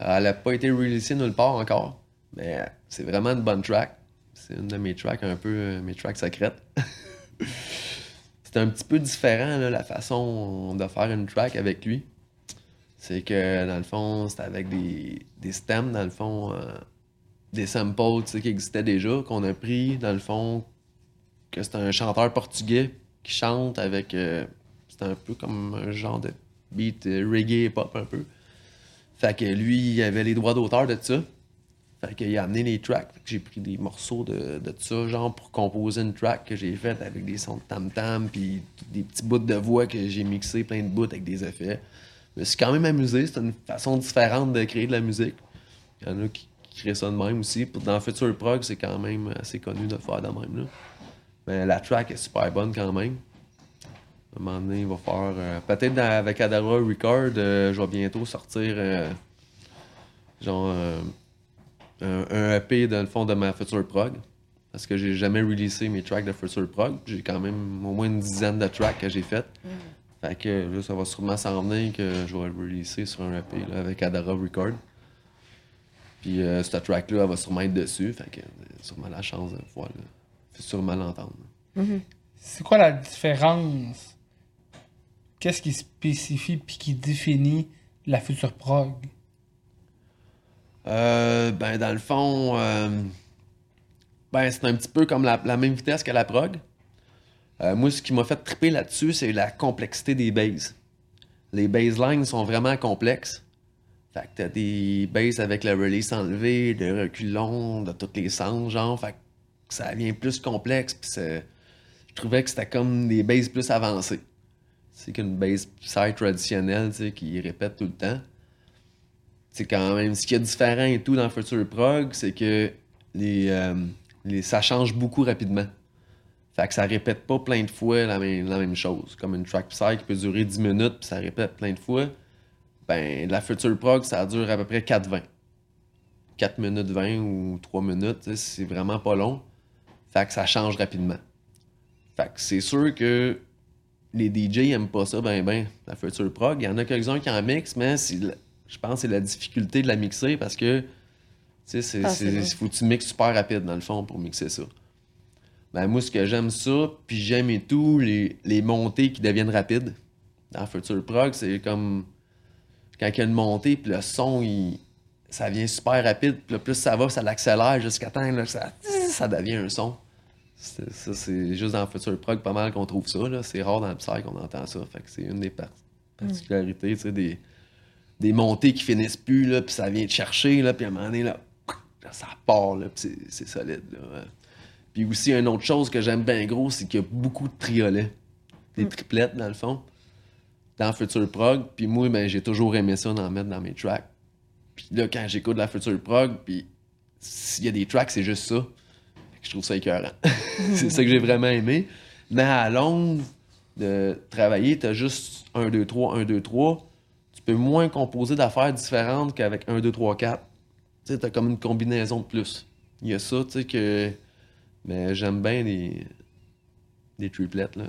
Elle n'a pas été releasée nulle part encore, mais euh, c'est vraiment une bonne track. C'est une de mes tracks, un peu euh, mes tracks secrètes. c'est un petit peu différent, la façon de faire une track avec lui. C'est que, dans le fond, c'était avec des, des stems, dans le fond, euh, des samples qui existaient déjà, qu'on a pris, dans le fond, que c'est un chanteur portugais qui chante avec. euh, c'est un peu comme un genre de beat reggae pop un peu. Fait que lui, il avait les droits d'auteur de ça. Fait qu'il a amené les tracks. J'ai pris des morceaux de, de ça, genre pour composer une track que j'ai faite avec des sons de tam-tam, puis des petits bouts de voix que j'ai mixé, plein de bouts avec des effets. Je me suis quand même amusé. C'est une façon différente de créer de la musique. Il y en a qui, créent ça de même aussi. Dans Future Prog, c'est quand même assez connu de faire de même. Là. Mais la track est super bonne quand même. À un moment donné, il va faire. euh, Peut-être avec Adara Record, euh, je vais bientôt sortir. euh, genre. Euh, un, un EP dans le fond de ma Future Prog. Parce que j'ai jamais releasé mes tracks de Future Prog. J'ai quand même au moins une dizaine de tracks que j'ai faites. Fait que là, ça va sûrement s'en venir que je vais le releaser sur un EP là, avec Adara Record. Puis euh, cette track-là, elle va sûrement être dessus. Fait que sûrement la chance de pouvoir le- sûrement l'entendre. C'est quoi la différence? Qu'est-ce qui spécifie puis qui définit la future prog? Euh, ben, dans le fond, euh, ben, c'est un petit peu comme la, même vitesse que la prog. Euh, moi, ce qui m'a fait triper là-dessus, c'est la complexité des basses. Les baselines sont vraiment complexes. Fait que t'as des basses avec le release enlevé, le reculon, de tous les sens, genre. Fait que ça devient plus complexe. Puis je trouvais que c'était comme des basses plus avancées. C'est qu'une bass side traditionnelle, tu sais, qui répète tout le temps c'est quand même ce qui est différent et tout dans Future Prog, c'est que les, euh, les- ça change beaucoup rapidement. Fait que ça répète pas plein de fois la même, la même chose. Comme une track psy qui peut durer 10 minutes puis ça répète plein de fois. Ben, la Future Prog, ça dure à peu près 4-20. 4 minutes 20 ou 3 minutes, c'est vraiment pas long. Fait que ça change rapidement. Fait que c'est sûr que les DJ aiment pas ça, ben ben, la Future Prog. Il y en a quelques-uns qui en mixent, mais c'est je pense que c'est la difficulté de la mixer parce que, tu sais, Ah, bon. faut que tu mixes super rapide dans le fond pour mixer ça. Ben moi, ce que j'aime ça, puis j'aime et tout, les, les montées qui deviennent rapides dans Future Prog, c'est comme quand il y a une montée, puis le son, il- ça vient super rapide, puis plus ça va, ça l'accélère jusqu'à temps que ça, ça devient un son. C'est- Ça, c'est juste dans Future Prog pas mal qu'on trouve ça. C'est rare dans le Psy qu'on entend ça. Fait que c'est une des par- particularités, tu sais, des, des montées qui finissent plus, là, puis ça vient te chercher, là, puis à un moment donné, là, ça part, là, puis c'est, solide. Là. Puis aussi, une autre chose que j'aime bien gros, c'est qu'il y a beaucoup de triolets. Des triplettes, dans le fond, dans Future Prog. Puis moi, ben, j'ai toujours aimé ça d'en mettre dans mes tracks. Puis là, quand j'écoute la Future Prog, puis s'il y a des tracks, c'est juste ça. Je trouve ça écœurant. c'est ça que j'ai vraiment aimé. Mais à longue de travailler, t'as juste 1, 2, 3, 1, 2, 3. Tu peux moins composer d'affaires différentes qu'avec 1, 2, 3, 4. Tu sais, t'as comme une combinaison de plus. Il y a ça, tu sais, que. Mais j'aime bien les. des triplettes, là.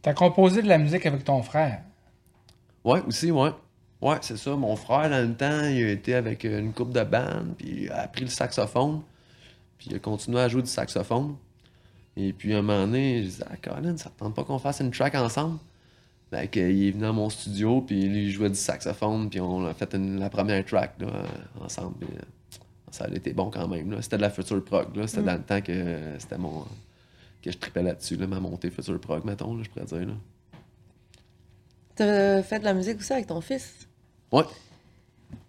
T'as composé de la musique avec ton frère? Ouais, aussi, ouais. Ouais, c'est ça. Mon frère, dans le temps, il a été avec une coupe de band, puis il a appris le saxophone, puis il a continué à jouer du saxophone. Et puis, à un moment donné, je disais, ah, Colin, ça te tente pas qu'on fasse une track ensemble? Fait que, il est venu dans mon studio, puis lui, il jouait du saxophone, puis on a fait une- la première track, là, euh, ensemble. puis, euh, ça a été bon quand même. C'était de la Future Prog, là. C'était dans le temps que euh, c'était mon... que je tripais là-dessus, là, ma montée Future Prog, mettons, là, je pourrais dire. T'as fait de la musique aussi avec ton fils? Ouais.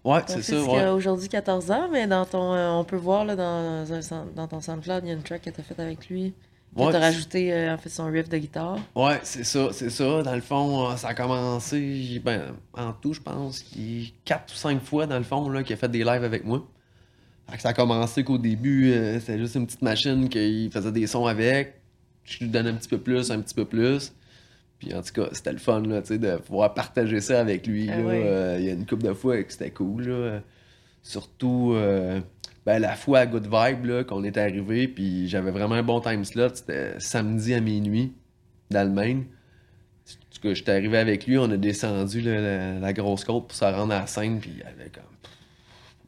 Ouais, c'est ça, ouais. a aujourd'hui 14 ans, mais dans ton, euh, on peut voir là, dans, dans ton SoundCloud, il y a une track que t'as faite avec lui. Ouais, t'as rajouté euh, en fait son riff de guitare. Ouais, c'est ça, c'est ça. Dans le fond, euh, ça a commencé, ben, en tout, je pense, qu'il quatre ou cinq fois, dans le fond, là, qu'il a fait des lives avec moi. Fait que ça a commencé qu'au début, euh, c'était juste une petite machine qu'il faisait des sons avec. Je lui donnais un petit peu plus, un petit peu plus. Puis en tout cas, c'était le fun, là, de pouvoir partager ça avec lui. Ah là. Euh, il y a une couple de fois que c'était cool, là. Surtout, ben, la fois à Good Vibe, là, qu'on est arrivé, puis j'avais vraiment un bon time slot. C'était samedi à minuit, dans le Maine. J'étais arrivé avec lui, on a descendu là, la, la grosse côte pour se rendre à la scène, puis il y avait comme.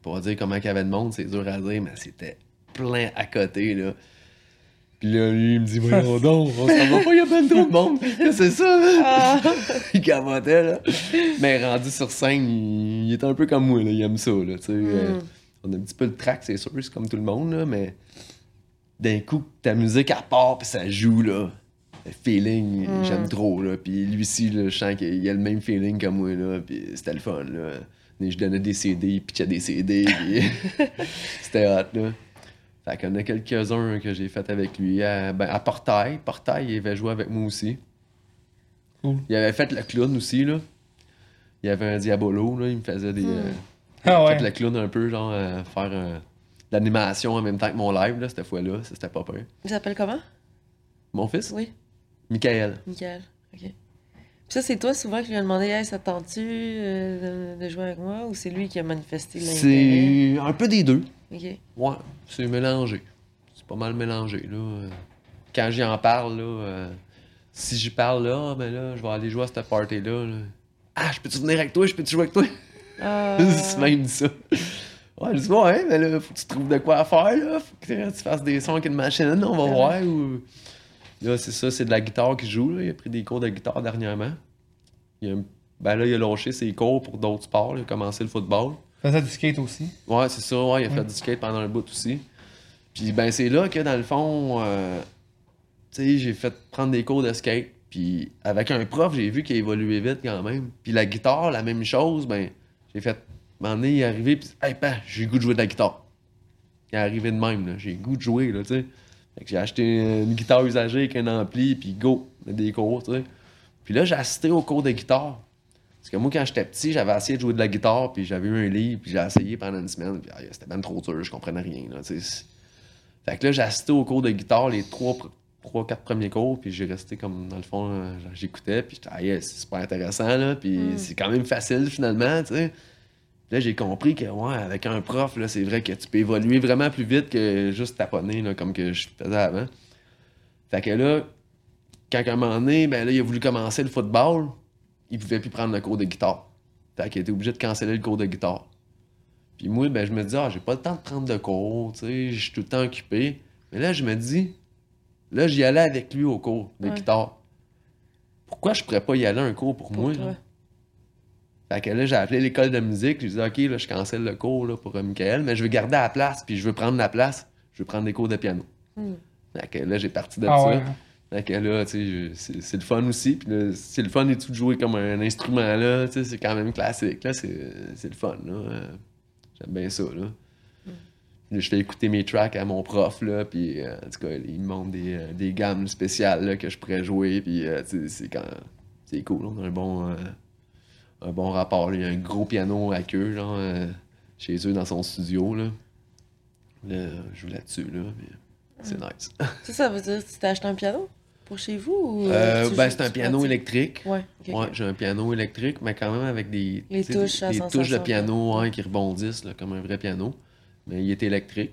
Pour dire comment il y avait de monde, c'est dur à dire, mais c'était plein à côté, là. Puis là, lui, il me dit, voyons donc, on s'en va pas, il y a pas trop de monde. c'est ça, là. il camotait, là. Mais rendu sur scène, il, il est un peu comme moi, là. Il aime ça, là, tu sais. euh, on a un petit peu le track, c'est sûr, c'est comme tout le monde, là, mais d'un coup, ta musique à part, puis ça joue, là. Le feeling, j'aime trop, là. Puis lui aussi, là, je sens qu'il a le même feeling que moi, là. Puis c'était le fun, là. Et je donnais des CD, pitchait des CD. puis C'était hot, là. Fait qu'il y en a quelques-uns que j'ai fait avec lui. À, ben, à Portail. Portail, il avait joué avec moi aussi. Cool. Il avait fait le clown aussi, là. Il y avait un Diabolo, là. Il me faisait des. euh, Ah ouais. fait le clown un peu, genre, euh, faire euh, l'animation en même temps que mon live, là, cette fois-là. Ça, C'était pas peur. Il s'appelle comment? Mon fils? Oui, Michael. Michael. OK. Puis ça, c'est toi souvent qui lui as demandé Hey, ça te tente-tu euh, de, de jouer avec moi ou c'est lui qui a manifesté l'intérêt? C'est un peu des deux. OK. Ouais, c'est mélangé. C'est pas mal mélangé, là. Quand j'y en parle, là, euh, si j'y parle là, ben là, je vais aller jouer à cette party-là. là. Ah, je peux-tu venir avec toi? Je peux-tu jouer avec toi? Ah, c'est même dit ça. Ouais, je dis, ouais, mais là, faut que tu trouves de quoi faire, là. Faut que tu fasses des sons avec une machine, on va voir. Ou... Là, c'est ça, c'est de la guitare qu'il joue, là. Il a pris des cours de guitare dernièrement. Il a... Ben là, il a lâché ses cours pour d'autres sports, il a commencé le football. Faisait du skate aussi. Ouais, c'est ça, ouais, il a Ouais. fait du skate pendant un bout aussi. Puis ben c'est là que dans le fond, euh, tu sais, j'ai fait prendre des cours de skate. Puis avec un prof, j'ai vu qu'il a évolué vite quand même. Puis la guitare, la même chose, ben j'ai fait, il est arrivé, puis hey, pa, j'ai le goût de jouer de la guitare. Il est arrivé de même, j'ai le goût de jouer, là, tu sais. J'ai acheté une guitare usagée avec un ampli, puis go, des cours, tu sais. Puis là, j'ai assisté au cours de guitare. Parce que moi, quand j'étais petit, j'avais essayé de jouer de la guitare, puis j'avais eu un livre, puis j'ai essayé pendant une semaine, puis aïe, c'était même trop dur, je comprenais rien. Là, tu sais. fait que là, j'ai assisté au cours de guitare les trois, trois quatre premiers cours, puis j'ai resté comme, dans le fond, euh, j'écoutais, puis j'étais, aïe, c'est super intéressant, là, puis Mm. c'est quand même facile, finalement, tu sais. Là, j'ai compris que, ouais, avec un prof, là, c'est vrai que tu peux évoluer vraiment plus vite que juste taponner, là, comme que je faisais avant. Fait que là, quand à un moment donné, ben là, il a voulu commencer le football, il pouvait plus prendre le cours de guitare. Fait qu'il était obligé de canceller le cours de guitare. Puis moi, ben, je me dis, ah, j'ai pas le temps de prendre de cours, tu sais, je suis tout le temps occupé. Mais là, je me dis, là, j'y allais avec lui au cours de Ouais. guitare. Pourquoi je pourrais pas y aller un cours pour, pour moi? là? Fait que là, j'ai appelé l'école de musique, j'ai dit, OK, là, je cancelle le cours là, pour euh, Michael, mais je veux garder la place, puis je veux prendre la place, je veux prendre des cours de piano. Hmm. Fait que là, j'ai parti de Ah ça. ouais. Fait que là, tu sais, je- c'est le fun aussi. Puis là, c'est le fun et tout de jouer comme un instrument, là. Tu sais, c'est quand même classique, là. C'est le fun, là. J'aime bien ça, là. Je fais écouter mes tracks à mon prof, là. Puis, euh, en tout cas, il me montre des, euh, des gammes spéciales, là, que je pourrais jouer. Puis, euh, c'est quand... C'est cool, on a un bon... un bon rapport, là. Il y a un gros piano à queue, genre, chez eux, dans son studio, là. Là, je joue là-dessus, là. puis C'est nice. Ça, ça veut dire que tu t'as acheté un piano pour chez vous ou ben, c'est un piano pratiques? électrique. Ouais. Ouais, j'ai un piano électrique, mais quand même avec des, Les touches des, des touches de piano ouais, qui rebondissent là, comme un vrai piano. Mais il est électrique.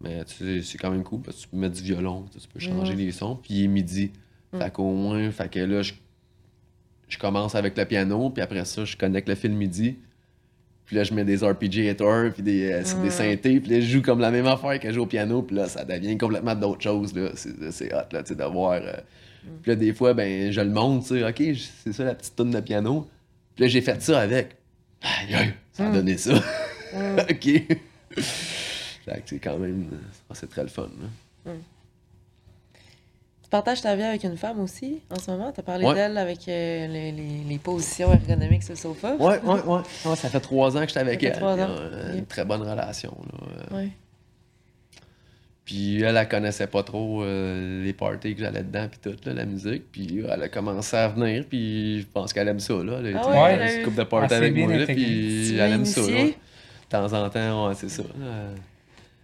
Mais tu sais, c'est quand même cool parce que tu peux mettre du violon, tu peux changer les sons. Puis il est midi. Mm. Fait qu'au moins, fait que là, je, je commence avec le piano, puis après ça, je connecte le fil midi. Puis là, je mets des arpeggiators, puis des, euh, des Mm. synthés, puis là, je joue comme la même affaire que je joue au piano, puis là, ça devient complètement d'autres choses, là. C'est c'est hot, là, tu sais, de voir... euh, Puis là, des fois, ben, je le montre, tu sais, OK, c'est ça la petite tonne de piano. Puis là, j'ai fait ça avec. Aïe, aïe, ça a Mm. donné ça. Hmm. OK. Fait que c'est quand même... ah, C'est très le fun, là. Tu partages ta vie avec une femme aussi en ce moment? Tu as parlé Ouais. d'elle avec euh, les, les- les positions ergonomiques sur le sofa? Ouais, ouais, ouais. Ouais, ça fait trois ans que j'étais avec Ça fait elle. trois ans. Une très bonne relation, là. Euh, Ouais. Puis elle, elle connaissait pas trop euh, les parties que j'allais dedans, puis tout, là, la musique. Puis elle a commencé à venir, puis je pense qu'elle aime ça, là. Elle a Ah ouais, une couple de parties avec moi, puis elle aime ça, là. De temps en temps, ouais, c'est ça.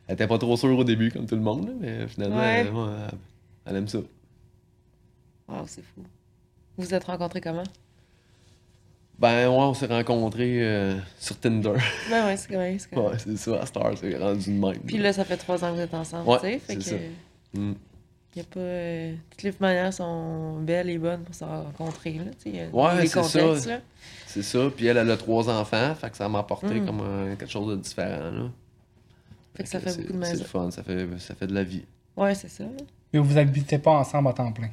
Elle était pas trop sûre au début, comme tout le monde, là, mais finalement, Ouais. elle, ouais, elle- elle aime ça. Wow, c'est fou. Vous vous êtes rencontrés comment? Ben, ouais, on s'est rencontrés euh, sur Tinder. Ben ouais, c'est correct. c'est ouais, c'est ça, à Star, c'est rendu de même. Puis là, ça fait trois ans que vous êtes ensemble, Ouais, tu sais. Fait que. ça. Mm. Y a pas, euh, toutes les manières sont belles et bonnes pour se rencontrer. Là, y a Ouais, c'est ça. contextes. Là. C'est ça. Puis elle, elle a trois enfants, fait que ça m'a apporté Mm. comme euh, quelque chose de différent. Là. Fait que ça fait c'est- beaucoup de C'est maisons. le fun, ça fait, ça fait de la vie. Ouais, c'est ça. Mais vous habitez pas ensemble à temps plein?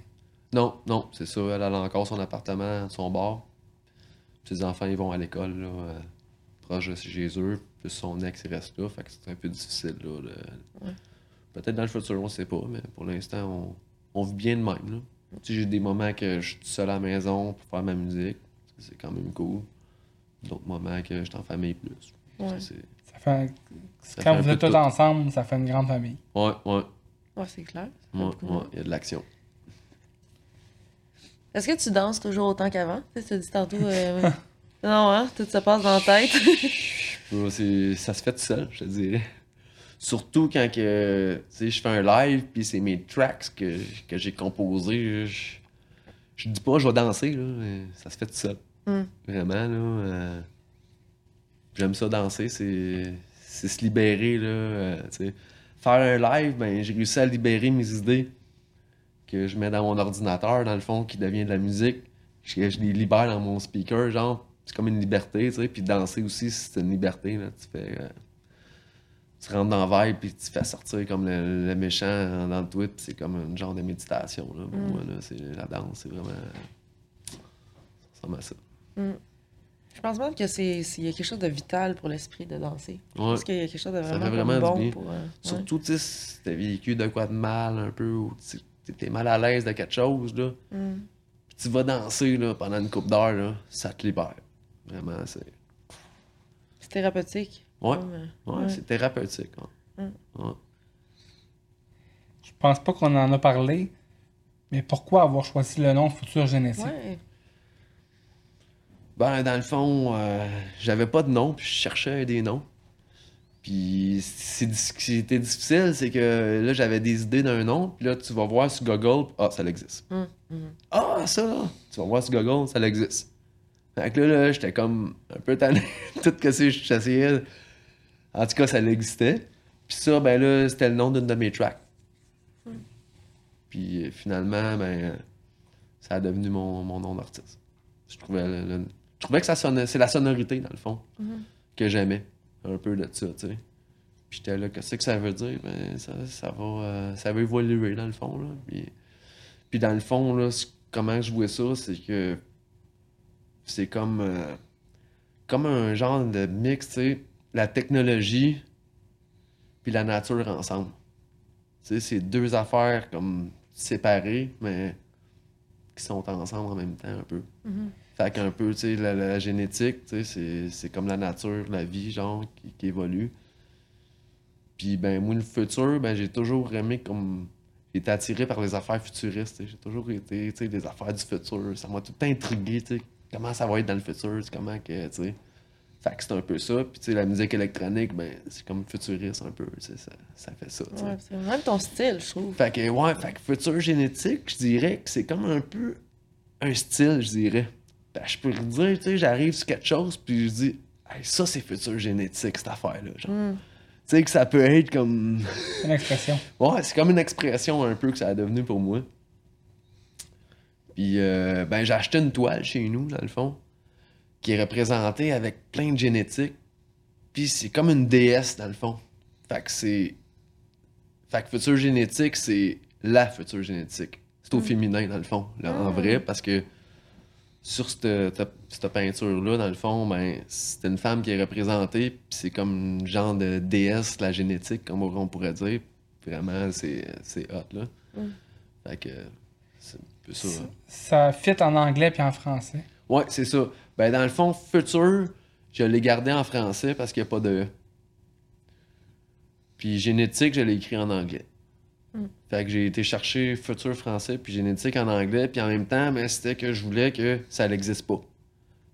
Non, non, c'est ça. Elle, a encore son appartement, son bar. Ses enfants, ils vont à l'école, là, euh, proche de chez eux. Plus son ex, il reste là. Fait que c'est un peu difficile, là. de- Ouais. Peut-être dans le futur, on sait pas, mais pour l'instant, on, on vit bien de même, là. Tu sais, j'ai des moments que je suis tout seul à la maison pour faire ma musique. C'est quand même cool. d'autres moments que j'étais en famille plus. Ouais. Ça fait, Ça quand fait vous êtes tous ensemble, ça fait une grande famille. Ouais, ouais, Ouais, c'est clair. Ouais, ouais, il y a de l'action. Est-ce que tu danses toujours autant qu'avant? Tu as dit tantôt. euh, non, hein? Tout se passe dans la tête. Ça se fait tout seul, je te dirais. Surtout quand que, tu sais, je fais un live, puis c'est mes tracks que, que j'ai composés. Je, je dis pas je vais danser, là, mais ça se fait tout seul. Mm. Vraiment, là. euh, J'aime ça danser, c'est c'est se libérer, là. euh. Faire un live, ben, j'ai réussi à libérer mes idées que je mets dans mon ordinateur, dans le fond, qui devient de la musique. Je, je les libère dans mon speaker, genre, c'est comme une liberté, tu sais. Puis danser aussi, c'est une liberté, là. Tu fais. euh, tu rentres dans le vibe, puis tu fais sortir comme le, le méchant dans le tweet, c'est comme un genre de méditation, là. Pour Mm. moi, là, c'est la danse, c'est vraiment. Ça ressemble à ça. Je pense même que c'est y a quelque chose de vital pour l'esprit de danser. Je pense qu'il y a quelque chose de vraiment, bon bien. pour. euh, ouais. Surtout, tu si t'as vécu de quoi de mal un peu, ou tu t'es mal à l'aise de quelque chose, là. Mm. Puis tu vas danser, là, pendant une coupe d'heure, ça te libère. Vraiment, c'est. C'est thérapeutique. Ouais. Comme, Ouais, ouais. c'est thérapeutique. ouais. Mm. Ouais. Je pense pas qu'on en a parlé, mais pourquoi avoir choisi le nom Futur Génétique? Ouais. Ben, dans le fond, euh, j'avais pas de nom, puis je cherchais des noms. Puis c'est- ce qui était difficile, c'est que là, j'avais des idées d'un nom, puis là, tu vas voir sur Google, ah, ça existe. Mm, mm. Ah, ça, là, tu vas voir sur Google, ça existe. Fait que là, là j'étais comme un peu tanné. Tout que c'est, j'essayais. En tout cas, ça existait. Puis ça, ben là, c'était le nom d'une de mes tracks. Puis euh, finalement, ben, ça a devenu mon, mon nom d'artiste. Je trouvais, le- le- je trouvais que ça sonnait, c'est la sonorité, dans le fond, Mhm. que j'aimais. Un peu de ça, tu sais. Puis j'étais là, qu'est-ce que ça veut dire? Ben, ça, ça va, euh, ça va évoluer, dans le fond, là. Puis, puis dans le fond, là, comment je vois ça, c'est que c'est comme, euh, comme un genre de mix, tu sais, la technologie puis la nature ensemble. Tu sais, c'est deux affaires comme séparées, mais qui sont ensemble en même temps un peu. Mhm. Fait qu'un peu, tu sais, la, la génétique, tu sais, c'est- c'est comme la nature, la vie, genre, qui, qui évolue. Puis, ben, moi, le futur, ben, j'ai toujours aimé comme. J'ai été attiré par les affaires futuristes. J'ai toujours été, tu sais, des affaires du futur. Ça m'a tout intrigué, tu sais. Comment ça va être dans le futur, comment que, tu sais. Fait que c'est un peu ça. Puis, tu sais, la musique électronique, ben, c'est comme futuriste un peu. Ça, ça fait ça. Ouais, c'est même ton style, je trouve. Fait que, ouais, fait que futur génétique, je dirais que c'est comme un peu un style, je dirais. Ben, je peux dire, tu sais, j'arrive sur quelque chose, puis je dis, hey, ça, c'est futur génétique, cette affaire-là. genre. Mm. Tu sais, que ça peut être comme. C'est une expression. Ouais, c'est comme une expression un peu que ça a devenu pour moi. Puis, euh, ben, j'ai acheté une toile chez nous, dans le fond, qui est représentée avec plein de génétique. Puis, c'est comme une déesse, dans le fond. Fait que c'est. Fait que futur génétique, c'est la future génétique. C'est au féminin, dans le fond, là, en Ah. vrai, parce que sur cette, cette- cette peinture-là, dans le fond, ben, c'est une femme qui est représentée, puis c'est comme une genre de déesse de la génétique, comme on pourrait dire. Vraiment, c'est c'est hot, là. Mm. Fait que c'est un peu ça. hein. Ça fit en anglais puis en français. Ouais, c'est ça. Ben, dans le fond, futur, je l'ai gardé en français parce qu'il n'y a pas de E. Puis génétique, je l'ai écrit en anglais. Mm. Fait que j'ai été chercher futur français puis génétique en anglais, puis en même temps, ben, c'était que je voulais que ça n'existe pas.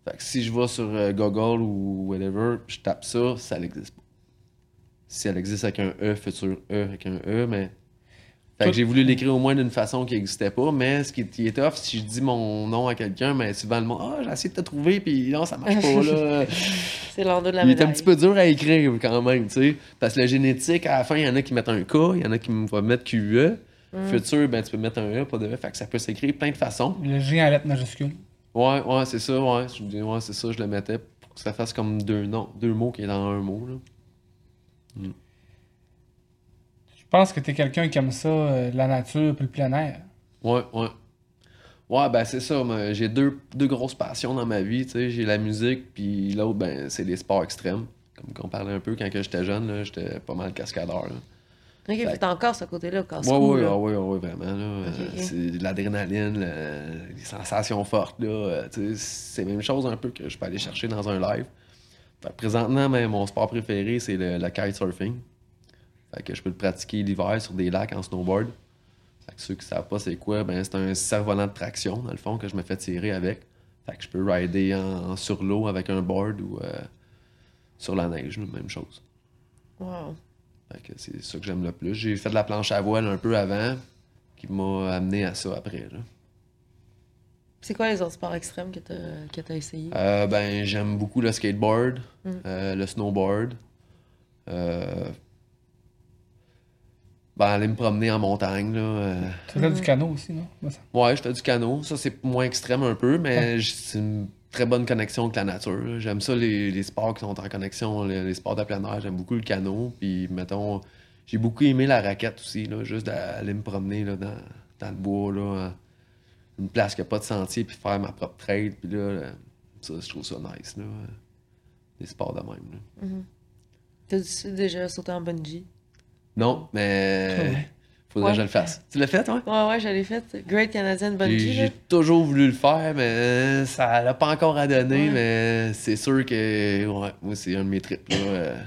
Fait que si je vais sur euh, Google ou whatever, je tape ça, ça n'existe pas. Si elle existe avec un E, futur E avec un E, mais. Fait que j'ai voulu l'écrire au moins d'une façon qui n'existait pas, mais ce qui est, qui est tough, si je dis mon nom à quelqu'un, mais souvent le monde, ah, j'ai essayé de te trouver, puis non, ça marche pas, là. C'est l'endos de la Il est médaille. un petit peu dur à écrire quand même, tu sais. Parce que la génétique, à la fin, il y en a qui mettent un K, il y en a qui vont mettre QE. Mm. Futur, ben, tu peux mettre un E, pas de E. Fait que ça peut s'écrire plein de façons. Le G en lettres majuscules. Ouais, ouais, c'est ça, ouais. Je dis, ouais, c'est ça, je le mettais pour que ça fasse comme deux noms, deux mots qui est dans un mot, là. Je pense que t'es quelqu'un qui aime ça, euh, la nature puis le plein air. Ouais, ouais. Ouais, ben c'est ça. moi, J'ai deux, deux grosses passions dans ma vie. tu sais. J'ai la musique, puis l'autre, ben, c'est les sports extrêmes. Comme qu'on parlait un peu quand que j'étais jeune, là, j'étais pas mal cascadeur. là. Ok, Fait- t'as encore ce côté-là, quand Oui, oui, oui, oui, vraiment. Là, Ok, Euh, ok. C'est de l'adrénaline, le- les sensations fortes. Là, euh, tu sais, c'est la même chose un peu que je peux aller chercher dans un live. Fait que présentement, ben, mon sport préféré, c'est le, le kitesurfing. Fait que je peux le pratiquer l'hiver sur des lacs en snowboard. Fait que ceux qui savent pas c'est quoi, ben, c'est un cerf-volant de traction, dans le fond, que je me fais tirer avec. Fait que je peux rider en, sur l'eau avec un board ou euh, sur la neige, même chose. Wow. Fait que c'est ça que j'aime le plus. J'ai fait de la planche à voile un peu avant, qui m'a amené à ça après. là. C'est quoi les autres sports extrêmes que que t'as essayé? Euh, ben, j'aime beaucoup le skateboard, Mm. euh, le snowboard. Euh, ben, aller me promener en montagne. Là, euh. Tu faisais du canot aussi, non? Ouais, je fais du canot. Ça, c'est moins extrême un peu, mais c'est une très bonne connexion avec la nature. J'aime ça, les, les sports qui sont en connexion, les, les sports de plein air. J'aime beaucoup le canot. Puis, mettons, j'ai beaucoup aimé la raquette aussi, là, juste d'aller me promener là, dans, dans le bois, là, une place qui n'a pas de sentier, puis faire ma propre trade. Puis là, euh, ça, je trouve ça nice. Là, euh, les sports de même. là. T'as déjà sauté en bungee? Non, mais Ouais. faudrait Ouais. que je le fasse. Tu l'as fait, toi? Ouais, ouais, je l'ai fait. Great Canadian Bungee, j'ai toujours voulu le faire, mais ça l'a pas encore à donner, Ouais. mais c'est sûr que ouais, moi c'est un de mes trips. là. Euh,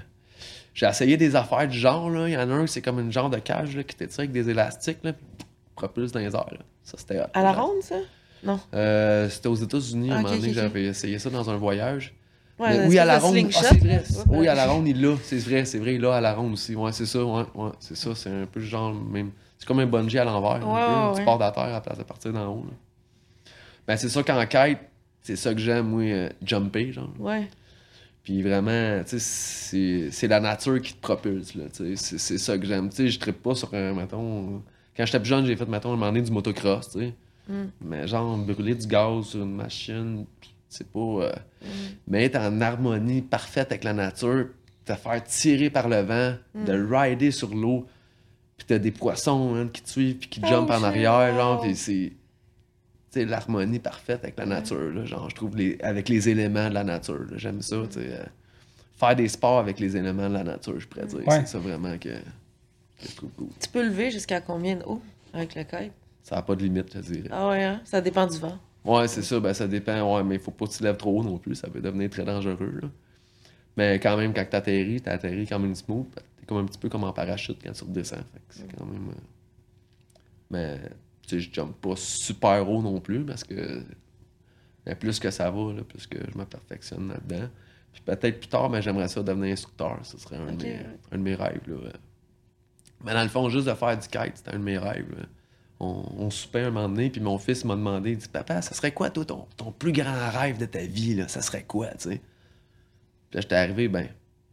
J'ai essayé des affaires du genre, là. Il y en a un, c'est comme une genre de cage là, qui t'étire avec des élastiques, là, puis propulse dans les airs. Là. Ça, c'était À la ronde, ça? Non. Euh, C'était aux États-Unis, à Ah, un moment donné, ok, que ok. j'avais essayé ça dans un voyage. Ouais, Mais une oui, à la de ronde. Ah, c'est vrai. Oui, à la ronde, il l'a. C'est vrai, c'est vrai, il l'a à la ronde aussi. Ouais, c'est ça, ouais, ouais, c'est ça. C'est un peu genre même. C'est comme un bungee à l'envers. un peu. Ouais, Tu pars de la terre à la place de partir d'en haut. là. Ben, c'est ça qu'en quête, c'est ça que j'aime, moi, euh, jumper, genre. Ouais. Puis vraiment, tu sais, c'est la nature qui te propulse, là, c'est ça que j'aime. Tu sais, je trippe pas sur un, mettons... Quand j'étais plus jeune, j'ai fait, mettons, un moment donné, du motocross, tu sais. Mm. Mais genre, brûler du gaz sur une machine, c'est pas... euh, Mais être en harmonie parfaite avec la nature, te faire tirer par le vent, de rider sur l'eau, puis t'as des poissons hein, qui te suivent, puis qui te Oh, jumpent en arrière, genre, puis c'est... Tu sais, l'harmonie parfaite avec la nature, là, genre, je trouve, les, avec les éléments de la nature, là, j'aime ça, tu sais. euh, faire des sports avec les éléments de la nature, je pourrais dire. Ouais. C'est ça vraiment que, que je trouve cool. Tu peux lever jusqu'à combien de haut avec le kite? Ça n'a pas de limite, je dirais. Ah ouais, hein? Ça dépend du vent. Ouais, c'est ça, ben ça dépend, ouais, mais il faut pas que tu lèves trop haut non plus, ça peut devenir très dangereux, là. Mais quand même, quand t'atterris, t'atterris quand même smooth, t'es comme un petit peu comme en parachute quand tu redescends, fait que c'est quand même... euh, Mais, tu sais, je jump pas super haut non plus, parce que... Mais plus que ça va, là, plus que je me perfectionne là-dedans. Puis peut-être plus tard, mais j'aimerais ça devenir instructeur, ce serait un, de, mes, ouais. un de mes rêves, là. Mais dans le fond, juste de faire du kite, c'était un de mes rêves, là. On, on soupait un moment donné, puis mon fils m'a demandé, il dit Papa, ça serait quoi, toi, ton, ton plus grand rêve de ta vie, là? Ça serait quoi, tu sais? Puis là, j'étais arrivé, ben,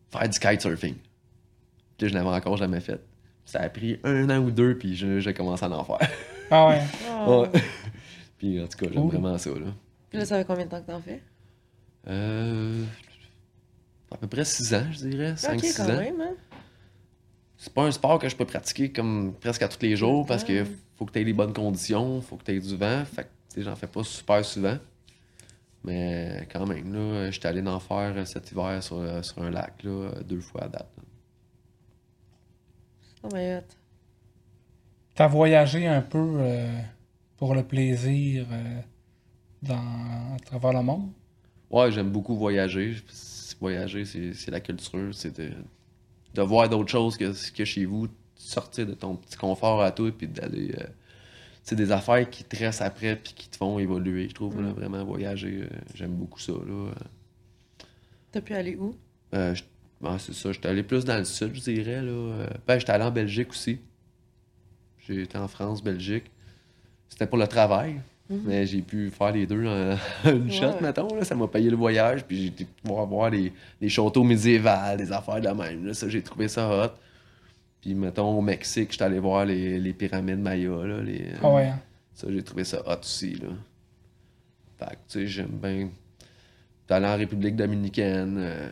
faire du kitesurfing. Puis là, je l'avais encore jamais fait. Ça a pris un an ou deux, puis je- j'ai commencé à en faire. Ah ouais. Oh. Ouais. puis en tout cas, j'aime Cool. vraiment ça, là. Puis là, ça fait combien de temps que t'en fais? Euh, à peu près 6 ans, je dirais. 5-6 ok, quand ans. même, hein? C'est pas un sport que je peux pratiquer comme presque à tous les jours parce que. Faut que tu aies les bonnes conditions, faut que tu aies du vent. Fait que j'en fais pas super souvent. Mais quand même, là, j'étais allé en faire euh, cet hiver sur, euh, sur un lac, là, deux fois à date. Oh my. T'as voyagé un peu euh, pour le plaisir euh, dans, à travers le monde? Ouais, j'aime beaucoup voyager. Voyager, c'est c'est la culture, c'est de, de voir d'autres choses que, que chez vous, sortir de ton petit confort à toi, puis d'aller. euh, c'est des affaires qui te restent après, puis qui te font évoluer, je trouve, là, vraiment voyager. euh, j'aime beaucoup ça. Là. T'as pu aller où? Euh, ouais, c'est ça, j'étais allé plus dans le sud, je dirais. Là. Euh, Ben, j'étais allé en Belgique aussi. J'ai été en France, Belgique. C'était pour le travail. Mais j'ai pu faire les deux en une shot, Ouais. mettons. Là. Ça m'a payé le voyage. Puis j'ai pouvoir voir les, les châteaux médiévals, des affaires de la même. Là. Ça, j'ai trouvé ça hot. Puis, mettons, au Mexique, j'étais allé voir les, les pyramides Maya. Là, les, Ah ouais. hein? ça, j'ai trouvé ça hot aussi, là. Fait que, tu sais, j'aime bien d'aller en République dominicaine. euh,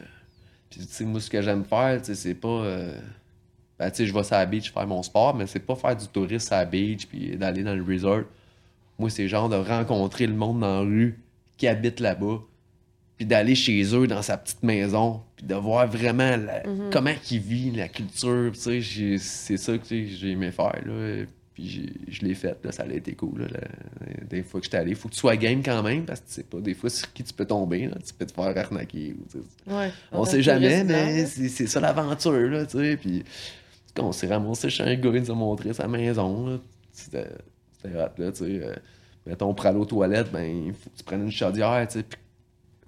Puis, tu sais, moi, ce que j'aime faire, tu sais, c'est pas... euh, Ben, tu sais, je vais sur la beach faire mon sport, mais c'est pas faire du tourisme à la beach puis d'aller dans le resort. Moi, c'est genre de rencontrer le monde dans la rue qui habite là-bas puis d'aller chez eux dans sa petite maison, puis de voir vraiment la- Mhm. comment ils vivent, la culture, tu sais, c'est ça que j'ai aimé faire, là. Puis je l'ai fait, là, ça a été cool. Là, des fois que j'étais allé, il faut que tu sois game quand même, parce que tu sais pas des fois sur qui tu peux tomber, là, tu peux te faire arnaquer. ou, tu sais. Ouais. On sait jamais, mais c'est c'est ça l'aventure, là, tu sais. Puis quand on s'est ramassé chez un gars, il nous a montré sa maison, là. C'était c'était hot, là, tu sais. Euh, mettons, pour aller aux toilettes, ben, il faut que tu prennes une chaudière, tu sais. Puis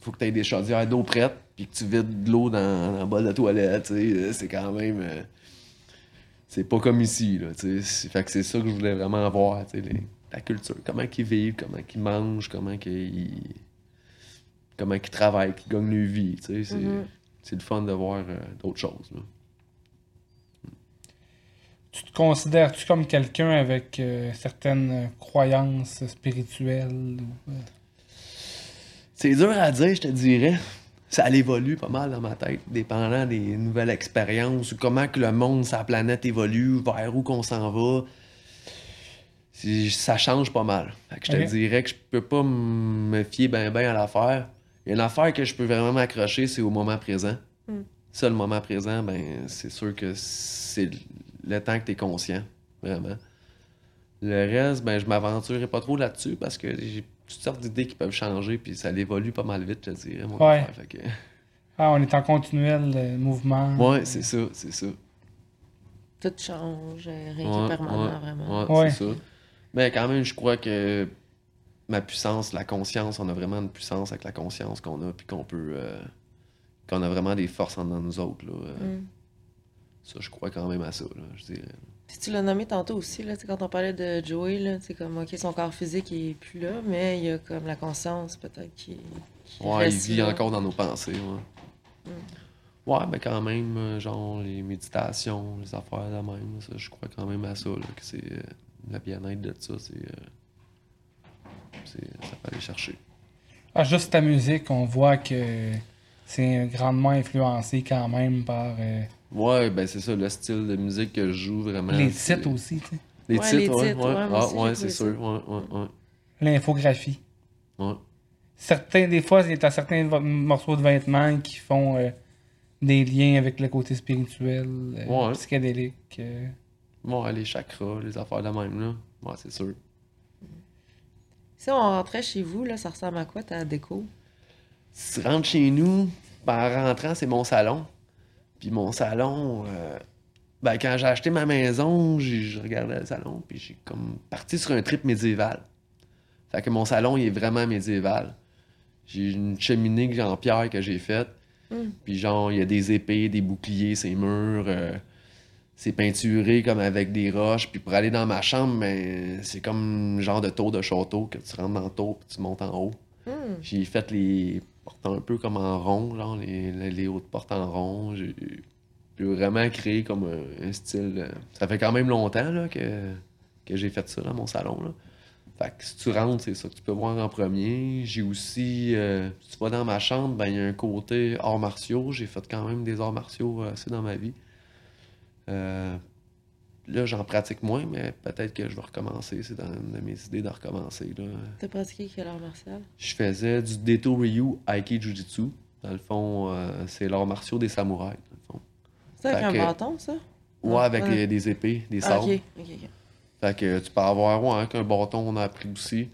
faut que tu aies des chaudières d'eau prête, puis que tu vides de l'eau dans, dans le bol de toilette, tu sais. Euh, C'est quand même... euh, c'est pas comme ici, là, tu sais. C'est- Fait que c'est ça que je voulais vraiment voir, tu sais, les- la culture. Comment ils vivent, comment ils mangent, comment qu'ils... Comment ils travaillent, qu'ils gagnent leur vie, tu sais. C'est c'est le fun de voir euh, d'autres choses, là. Tu te considères-tu comme quelqu'un avec euh, certaines croyances spirituelles ou, euh, C'est dur à dire, je te dirais. Ça évolue pas mal dans ma tête, dépendant des nouvelles expériences ou comment que le monde, sa planète évolue, vers où qu'on s'en va. Ça change pas mal. Fait que je te dirais que je peux pas me fier ben ben à l'affaire. Il y a une affaire que je peux vraiment m'accrocher, c'est au moment présent. Mm. Ça, le moment présent, ben c'est sûr que c'est le temps que tu es conscient, vraiment. Le reste, ben je m'aventurerai pas trop là-dessus parce que j'ai toutes sortes d'idées qui peuvent changer, puis ça évolue pas mal vite, je dirais. Mon Ouais. affaire. Fait que- Ah, on est en continuel euh, mouvement. Ouais, c'est ça, c'est ça. Tout change, rien Ouais, qui est permanent, ouais, vraiment. ouais, Ouais. c'est ça. Mais quand même, je crois que ma puissance, la conscience, on a vraiment une puissance avec la conscience qu'on a, puis qu'on peut. euh, qu'on a vraiment des forces en nous autres. Là. Euh, Mm. Ça, je crois quand même à ça, là, je dirais. Tu l'as nommé tantôt aussi, là, quand on parlait de Joey, là, c'est comme, OK, son corps physique il est plus là, mais il y a comme la conscience, peut-être, qui, qui Ouais, il vit là. encore dans nos pensées. Ouais, ouais mais quand même, euh, genre, les méditations, les affaires de même, ça, je crois quand même à ça, là, que c'est. euh, le bien-être de ça, c'est. euh, c'est- ça peut aller chercher. Ah, juste ta musique, on voit que c'est grandement influencé quand même par euh, Ouais, ben c'est ça, le style de musique que je joue vraiment. les c'est- titres aussi, tu sais. Les Ouais, titres, les ouais. titres, ouais. Ah, ouais, c'est sûr. Ouais, ouais, ouais. L'infographie. ouais. Certains, des fois, il y a certains morceaux de vêtements qui font euh, des liens avec le côté spirituel, euh, Ouais. psychédélique. euh. Ouais, les chakras, les affaires de même, là. Ouais, c'est sûr. Si on rentrait chez vous, là, ça ressemble à quoi ta déco? Si tu rentres chez nous, ben, en rentrant, c'est mon salon. Puis mon salon, euh, ben, quand j'ai acheté ma maison, je regardais le salon, puis j'ai comme parti sur un trip médiéval. Fait que mon salon, il est vraiment médiéval. J'ai une cheminée que j'ai en pierre que j'ai faite. Mm. Puis genre, il y a des épées, des boucliers, ces murs. euh, c'est peinturé comme avec des roches. Puis pour aller dans ma chambre, ben, c'est comme genre de tour de château que tu rentres dans le tour puis tu montes en haut. Hmm. J'ai fait les portes un peu comme en rond, genre les, les, hautes portes en rond. J'ai vraiment créé comme un, style. Ça fait quand même longtemps que j'ai fait ça dans mon salon. Là. Fait que si tu rentres, c'est ça que tu peux voir en premier. J'ai aussi, euh, si tu vas dans ma chambre, ben il y a un côté arts martiaux. J'ai fait quand même des arts martiaux euh, assez dans ma vie. Euh, là, j'en pratique moins, mais peut-être que je vais recommencer. C'est dans une de mes idées de recommencer. T'as pratiqué quel art martial? Je faisais du Deto Ryu Aiki Jujitsu. Dans le fond, euh, c'est l'art martiaux des samouraïs. Dans le fond. C'est avec un que- bâton, ça? Ouais, Ah, avec ouais. des épées, des Ah, sabres. ok, ok, ok. Fait que tu peux avoir ouais, avec un bâton, on a appris aussi.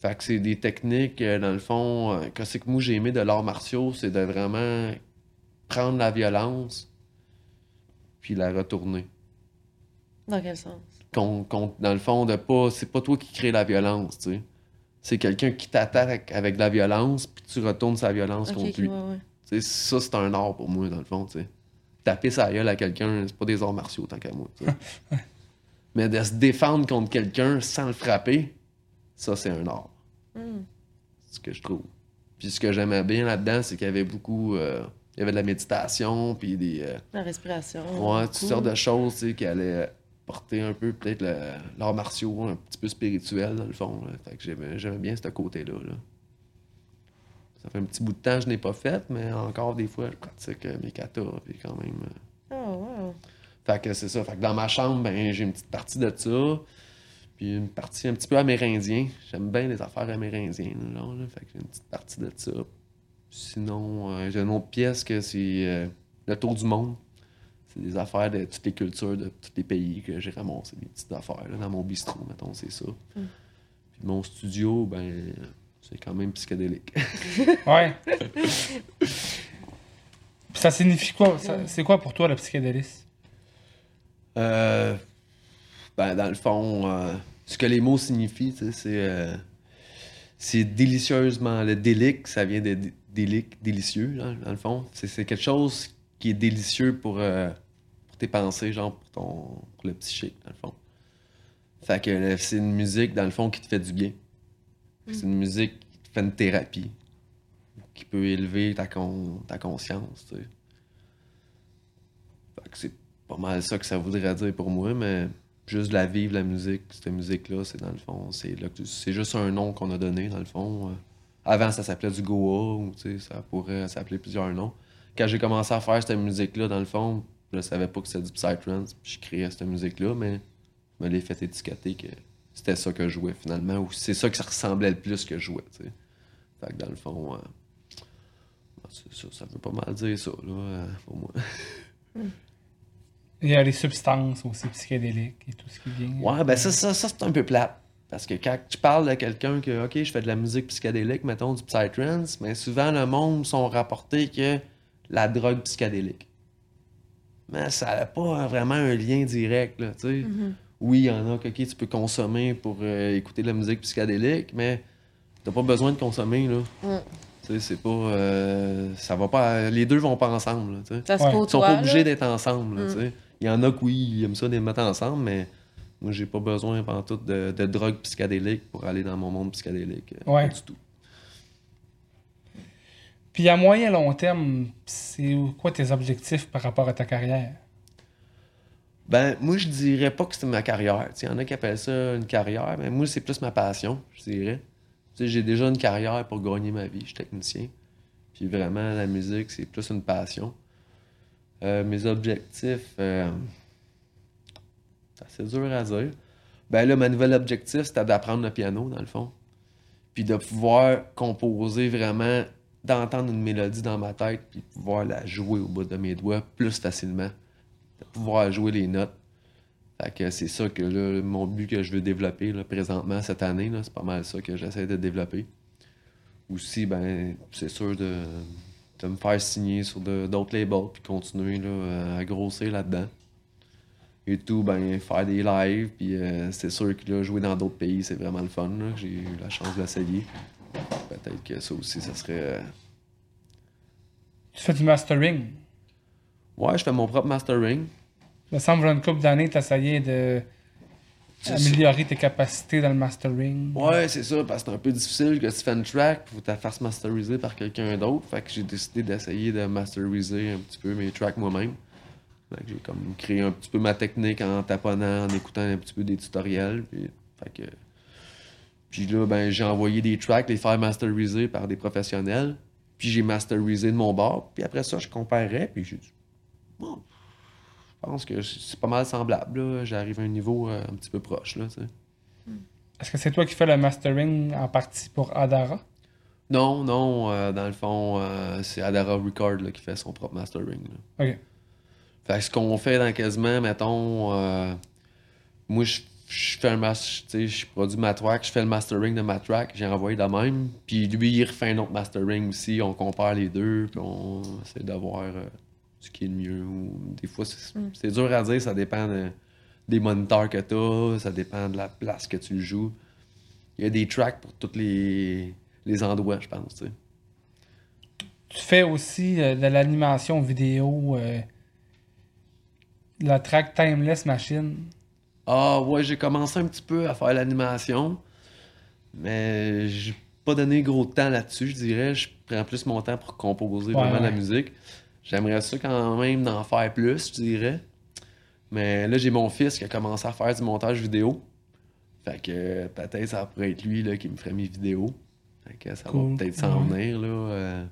Fait que c'est des techniques, euh, dans le fond, euh, que c'est que moi j'ai aimé de l'art martiaux, c'est de vraiment prendre la violence puis la retourner. Dans quel sens? Qu'on- qu'on- dans le fond, de pas, c'est pas toi qui crée la violence, tu sais. C'est quelqu'un qui t'attaque avec de la violence, puis tu retournes sa violence contre lui. ouais, ouais. Tu sais, ça, c'est un art pour moi, dans le fond, tu sais. Taper sa gueule à quelqu'un, c'est pas des arts martiaux, tant qu'à moi, tu sais. Mais de se défendre contre quelqu'un sans le frapper, ça, c'est un art. Hmm. C'est ce que je trouve. Puis ce que j'aimais bien là-dedans, c'est qu'il y avait beaucoup... euh, il y avait de la méditation, puis des... euh, La respiration. ouais, toutes sortes de choses, tu sais, qui allaient porter un peu, peut-être, l'art martiaux, un petit peu spirituel, dans le fond. là. Fait que j'aimais bien ce côté-là, là. Ça fait un petit bout de temps que je n'ai pas fait, mais encore des fois, je pratique euh, mes katas, puis quand même... Oh, wow. fait que c'est ça. Fait que dans ma chambre, ben, j'ai une petite partie de ça. Puis une partie un petit peu amérindien. J'aime bien les affaires amérindiennes. Là, là. Fait que j'ai une petite partie de ça. Sinon, euh, j'ai une autre pièce que c'est euh, Le Tour du Monde. C'est des affaires de toutes les cultures de tous les pays que j'ai ramassé, des petites affaires là, dans mon bistrot, mettons, c'est ça. Puis mon studio, ben, c'est quand même psychédélique. Ouais. Ça signifie quoi? C'est quoi pour toi le psychédélisme? Euh, ben, dans le fond, euh, ce que les mots signifient, c'est. euh, c'est délicieusement. Le délic, ça vient de dé- délic, délicieux, dans le fond. C'est quelque chose qui est délicieux pour, euh, pour tes pensées, genre pour, ton, pour le psychique, dans le fond. Fait que c'est une musique, dans le fond, qui te fait du bien. C'est une musique qui te fait une thérapie, qui peut élever ta, con- ta conscience, tu sais. Fait que c'est pas mal ça que ça voudrait dire pour moi, mais juste de la vivre, la musique, cette musique-là, c'est dans le fond, c'est là que- c'est juste un nom qu'on a donné, dans le fond. Avant, ça s'appelait du Goa, ou tu sais, ça pourrait s'appeler plusieurs noms. Quand j'ai commencé à faire cette musique-là, dans le fond, je savais pas que c'était du Psytrance, puis je créais cette musique-là, mais je me l'ai fait étiqueter que c'était ça que je jouais finalement, ou c'est ça que ça ressemblait le plus que je jouais, tu sais. Fait que dans le fond, euh, c'est ça, ça veut pas mal dire ça, là, euh, pour moi. Il y a les substances aussi psychédéliques et tout ce qui vient. Ouais, ben ça, ça, ça c'est un peu plate. Parce que quand tu parles de quelqu'un que, OK, je fais de la musique psychédélique, mettons du psytrance, mais souvent le monde sont rapportés que la drogue psychédélique. Mais ça n'a pas vraiment un lien direct, là, tu sais. Oui, il y en a que, tu peux consommer pour euh, écouter de la musique psychédélique, mais t'as pas besoin de consommer, là. Mm. Tu sais, c'est pas... euh, ça va pas... Les deux vont pas ensemble, là, tu sais. Ça se Ouais. Ils sont pas obligés d'être ensemble. là, Mm. tu sais. Il y en a qui, oui, ils aiment ça de les mettre ensemble, mais moi, j'ai pas besoin tout de, de drogue psychédélique pour aller dans mon monde psychédélique. euh, Ouais. Pas du tout. Puis à moyen long terme, c'est quoi tes objectifs par rapport à ta carrière? Ben, moi, je dirais pas que c'est ma carrière. Il y en a qui appellent ça une carrière, mais moi, c'est plus ma passion, je dirais. J'ai déjà une carrière pour gagner ma vie. Je suis technicien. Puis vraiment, la musique, c'est plus une passion. Euh, mes objectifs, euh, c'est dur à dire. Ben là, ma nouvel objectif, c'était d'apprendre le piano, dans le fond. Puis de pouvoir composer vraiment, d'entendre une mélodie dans ma tête, puis pouvoir la jouer au bout de mes doigts plus facilement. De pouvoir jouer les notes. Fait que c'est ça que là, mon but que je veux développer là, présentement cette année, c'est pas mal ça que j'essaie de développer. Aussi, ben, c'est sûr de, de me faire signer sur d'autres labels puis continuer là, à grossir là-dedans. Et tout, ben, faire des lives, puis euh, c'est sûr que là, jouer dans d'autres pays, c'est vraiment le fun. J'ai eu la chance de. Peut-être que ça aussi, ça serait. euh, Tu fais du mastering. Ouais, je fais mon propre mastering. Il me semble une couple d'années, tu essayé de améliorer tes capacités dans le mastering. Ouais, c'est ça, parce que c'est un peu difficile que tu fais une track pour te faire masteriser par quelqu'un d'autre. Fait que j'ai décidé d'essayer de masteriser un petit peu mes tracks moi-même. Fait que j'ai comme créé un petit peu ma technique en taponnant, en écoutant un petit peu des tutoriels. Puis, fait que... puis là, ben, j'ai envoyé des tracks, les faire masteriser par des professionnels. Puis j'ai masterisé de mon bord. Puis après ça, je comparais. Puis j'ai dit, bon, je pense que c'est pas mal semblable. J'arrive à un niveau euh, un petit peu proche. Là, sais. Est-ce que c'est toi qui fais le mastering en partie pour Adara? Non, non, euh, dans le fond, euh, c'est Adara Record là, qui fait son propre mastering. là. Ok. Fait que ce qu'on fait dans quasiment, mettons, euh, moi je, je fais un sais, je produis ma track, je fais le mastering de ma track, j'ai envoyé de même, puis lui il refait un autre mastering aussi, on compare les deux, puis on essaie de voir euh, ce qui est le mieux. Ou, des fois, c'est Mm. c'est dur à dire, ça dépend de- des moniteurs que tu as, ça dépend de la place que tu le joues. Il y a des tracks pour tous les, les endroits, je pense. Tu fais aussi euh, de l'animation vidéo, euh, la track Timeless Machine. Ah ouais, j'ai commencé un petit peu à faire l'animation, mais j'ai pas donné gros de temps là-dessus, je dirais. Je prends plus mon temps pour composer Ouais, vraiment la musique. J'aimerais ça quand même d'en faire plus, je dirais. Mais là, j'ai mon fils qui a commencé à faire du montage vidéo. Fait que peut-être ça pourrait être lui là, qui me ferait mes vidéos. Fait que ça Cool. va peut-être s'en Ouais. venir. Là, euh.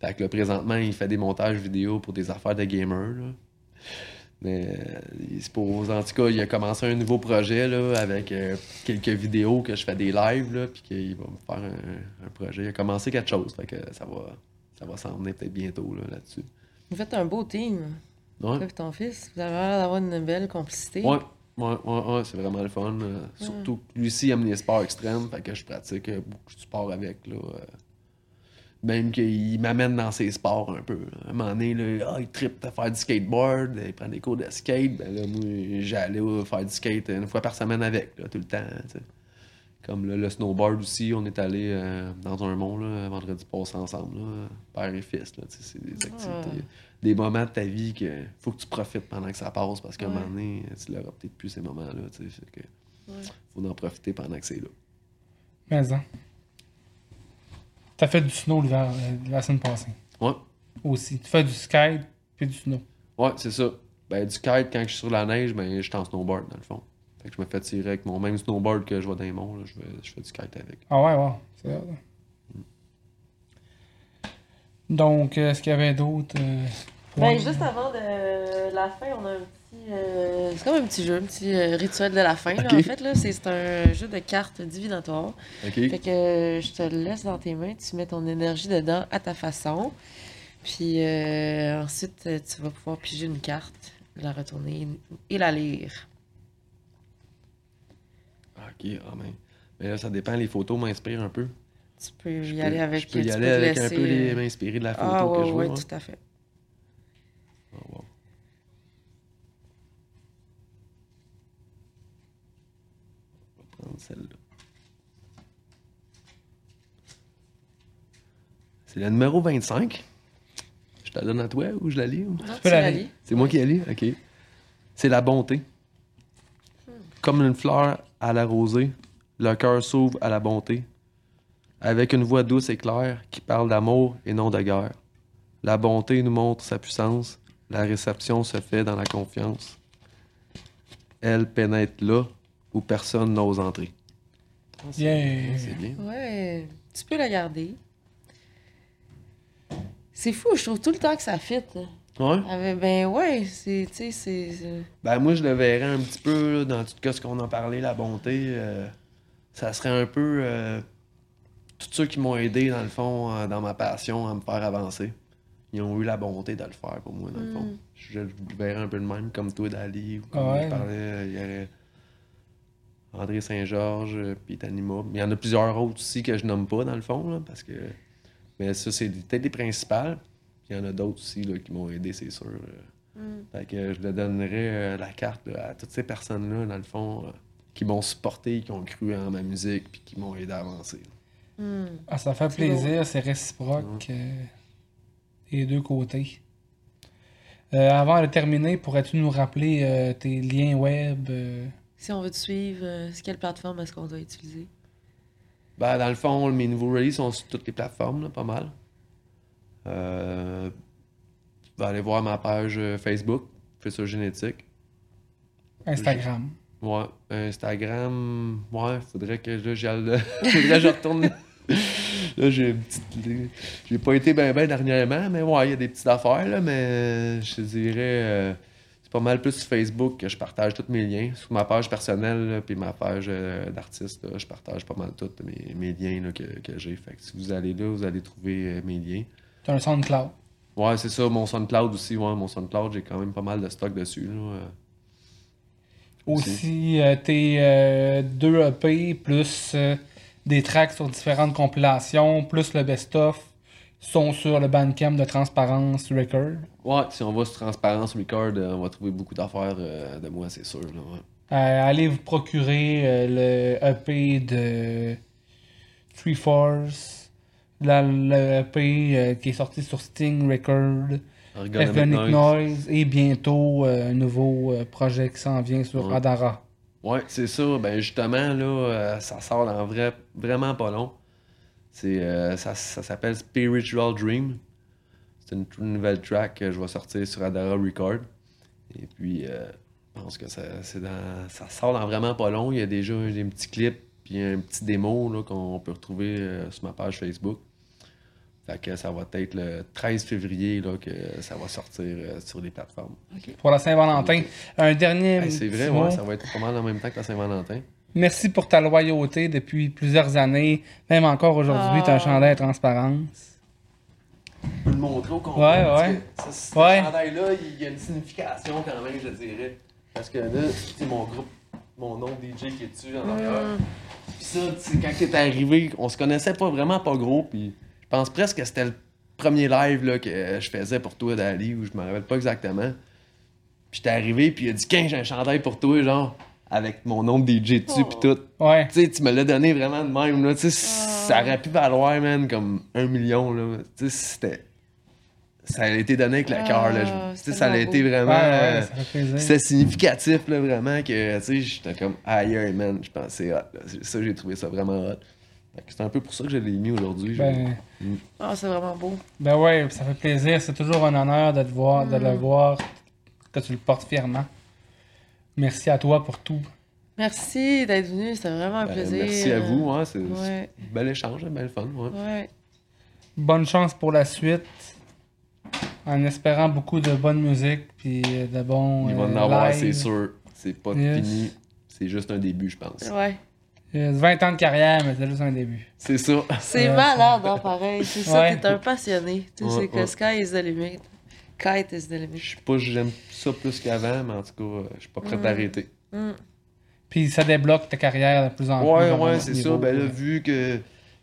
Fait que là, présentement, il fait des montages vidéo pour des affaires de gamer. Là. Mais euh, il se pose. En tout cas, il a commencé un nouveau projet là, avec euh, quelques vidéos que je fais des lives, là, puis qu'il va me faire un, un projet. Il a commencé quelque chose, fait que ça va, ça va s'en venir peut-être bientôt là, là-dessus. Vous faites un beau team, Ouais. toi et ton fils. Vous avez l'air d'avoir une belle complicité. Ouais, ouais, ouais, c'est vraiment le fun. euh, Surtout que lui aussi aime les sports extrêmes, fait que je pratique beaucoup de sport avec. Là, euh. Même qu'il m'amène dans ses sports un peu. À un moment donné, là, ah, il trippe à faire du skateboard, il prend des cours de skate. Ben là, moi, j'allais faire du skate une fois par semaine avec, là, tout le temps. tu sais. Comme là, le snowboard aussi, on est allé euh, dans un mont là, vendredi passé ensemble, là, père et fils. Là, tu sais, c'est des activités, des moments de ta vie que faut que tu profites pendant que ça passe parce qu'à un moment donné, tu l'auras peut-être plus ces moments-là. Ouais. faut en profiter pendant que c'est là. Mais hein. T'as fait du snow l'hiver, euh, la semaine passée. Ouais, Aussi. Tu fais du skate puis du snow. ouais, c'est ça. Ben, du kite, quand je suis sur la neige, ben, je suis en snowboard dans le fond. Fait que je me fais tirer avec mon même snowboard que je vois dans les monts. là, je, fais, je fais du kite avec. Ah ouais, ouais. C'est ça. Donc, euh, est-ce qu'il y avait d'autres euh? Ben, juste avant de la fin, on a un petit. Euh, c'est comme un petit jeu, un petit euh, rituel de la fin. là, en fait, là, c'est un jeu de cartes divinatoire. OK? Fait que euh, je te le laisse dans tes mains, tu mets ton énergie dedans à ta façon. Puis ensuite, tu vas pouvoir piger une carte, la retourner et la lire. OK, ah, mais, mais là, ça dépend. Les photos m'inspirent un peu. Tu peux Je y peux- aller avec. Je peux y tu aller avec un peu les- m'inspirer de la photo Ah que ouais, je vois. ouais. tout à fait. Ah, wow. On va prendre celle-là. C'est la numéro 25. Je te la donne à toi ou je la lis? ou? Non, peux tu la la lire. lis. C'est moi qui la lis? OK. C'est la bonté. Comme une fleur à la rosée, le cœur s'ouvre à la bonté. Avec une voix douce et claire qui parle d'amour et non de guerre. La bonté nous montre sa puissance. La réception se fait dans la confiance. Elle pénètre là où personne n'ose entrer. Ah, c'est- Yeah. Bien. Ouais, tu peux la garder. C'est fou, je trouve tout le temps que ça fit. là. Ouais. Ah, ben ouais, c'est, tu sais, c'est... c'est- Ben moi je le verrais un petit peu là, dans tout cas ce qu'on a parlé, la bonté. euh, ça serait un peu euh, tous ceux qui m'ont aidé dans le fond euh, dans ma passion à me faire avancer. Ils ont eu la bonté de le faire pour moi dans le fond. Mm. Je le verrais un peu de même comme toi Dali ou comme Ouais. je parlais, euh, il y aurait André Saint-Georges, euh, puis Tanima. Il y en a plusieurs autres aussi que je nomme pas dans le fond là, parce que mais ça c'est peut-être les principales. Puis Il y en a d'autres aussi là, qui m'ont aidé, c'est sûr. là. Mm. Fait que je le donnerais euh, la carte là, à toutes ces personnes-là, dans le fond, euh, qui m'ont supporté, qui ont cru en ma musique, puis qui m'ont aidé à avancer. Hmm. Ah, ça fait plaisir, c'est réciproque euh, des deux côtés. Euh, avant de terminer, pourrais-tu nous rappeler euh, tes liens web euh, Si on veut te suivre, euh, c'est quelle plateforme est-ce qu'on doit utiliser? Ben, dans le fond, mes nouveaux releases sont sur toutes les plateformes, là, pas mal. Euh, tu vas aller voir ma page euh, Facebook, Futur Génétique. Instagram? Ouais, Instagram, ouais, faudrait que là, j'y aille- faudrait que je retourne. là, j'ai une petite. J'ai pas été bien ben dernièrement, mais ouais, il y a des petites affaires, là, mais je te dirais. euh, c'est pas mal plus sur Facebook que je partage tous mes liens. Sur ma page personnelle, puis ma page euh, d'artiste, je partage pas mal tous mes, mes liens là, que, que j'ai. Fait que si vous allez là, vous allez trouver euh, mes liens. Tu as un SoundCloud. Ouais, c'est ça, mon SoundCloud aussi. Ouais, mon SoundCloud, j'ai quand même pas mal de stock dessus. Là. euh. Aussi, euh, tes deux EP, plus des tracks sur différentes compilations, plus le best-of, sont sur le Bandcamp de Transparence Record. Ouais, si on va sur Transparence Record, euh, on va trouver beaucoup d'affaires euh, de moi, c'est sûr. Là, ouais. Euh, allez vous procurer le EP de Three Force, la- le EP qui est sorti sur Sting Record, Ergonomic Ethnic Noise. Et bientôt euh, un nouveau euh, projet qui s'en vient sur Ouais. Adara. Ouais, c'est ça. Ben justement, là, euh, ça sort dans vrai, vraiment pas long. C'est, ça, ça s'appelle Spiritual Dream. C'est une, une nouvelle track que je vais sortir sur Adara Record. Et puis, euh, je pense que ça, c'est dans, ça sort dans vraiment pas long. Il y a déjà des petits clips puis un petit démo là, qu'on peut retrouver euh, sur ma page Facebook. Fait que ça va être le 13 février là, que ça va sortir euh, sur les plateformes. Pour la Saint-Valentin. Un dernier. Hey, c'est petit vrai, ouais, ça va être pas mal en même temps que la Saint-Valentin. Merci pour ta loyauté depuis plusieurs années. Même encore aujourd'hui, Ah. tu as un chandail à transparence. Je peux le montrer au complet. Ouais, parce ouais. que ce Ouais. chandail-là, il y a une signification quand même, je dirais. Parce que là, c'est mon groupe, mon nom de DJ qui est dessus en arrière. Puis ça, tu sais, quand t'es arrivé, on se connaissait pas vraiment pas gros, puis je pense presque que c'était le premier live là, que je faisais pour toi, Dali, où je me rappelle pas exactement. Puis j'étais arrivé, puis il a dit, Qu'un, j'ai un chandail pour toi, genre, avec mon nom de DJ dessus, puis tout. Ouais. Tu sais, tu me l'as donné vraiment de même, là. Tu sais, ça aurait pu valoir, man, comme un million, là. Tu sais, c'était. Ça a été donné avec le cœur, là. Ah, Tu sais, ça a été vraiment. Ouais, euh, ouais, ça fait plaisir. c'était significatif, là, vraiment, que, tu sais, j'étais comme, aïe, aïe, man, je pensais, hot, là. Ça, j'ai trouvé ça vraiment hot. Fait que C'est un peu pour ça que je l'ai mis aujourd'hui. Ben, Ah, c'est vraiment beau. ben ouais, ça fait plaisir. C'est toujours un honneur de te voir, de Mm. le voir, que tu le portes fièrement. Merci à toi pour tout. Merci d'être venu, c'était vraiment un Ben, plaisir. merci à vous, hein, c'est Ouais, un bel échange, un bel fun, ouais. ouais. Bonne chance pour la suite. En espérant beaucoup de bonne musique puis de bons. Il va en euh, avoir, c'est sûr. C'est pas Yes. fini, c'est juste un début, je pense. Ouais. Euh, 20 ans de carrière, mais c'est juste un début. C'est ça. C'est Ouais, malade, hein, pareil. C'est ça, t'es un passionné. Tu sais, que ouais. sky is the limit. Kite is the limit. Je sais pas, j'aime ça plus qu'avant, mais en tout cas, euh, je suis pas prêt Mm. à arrêter. Mm. Puis ça débloque ta carrière de plus en plus. Ouais, c'est ça. Ben là, vu que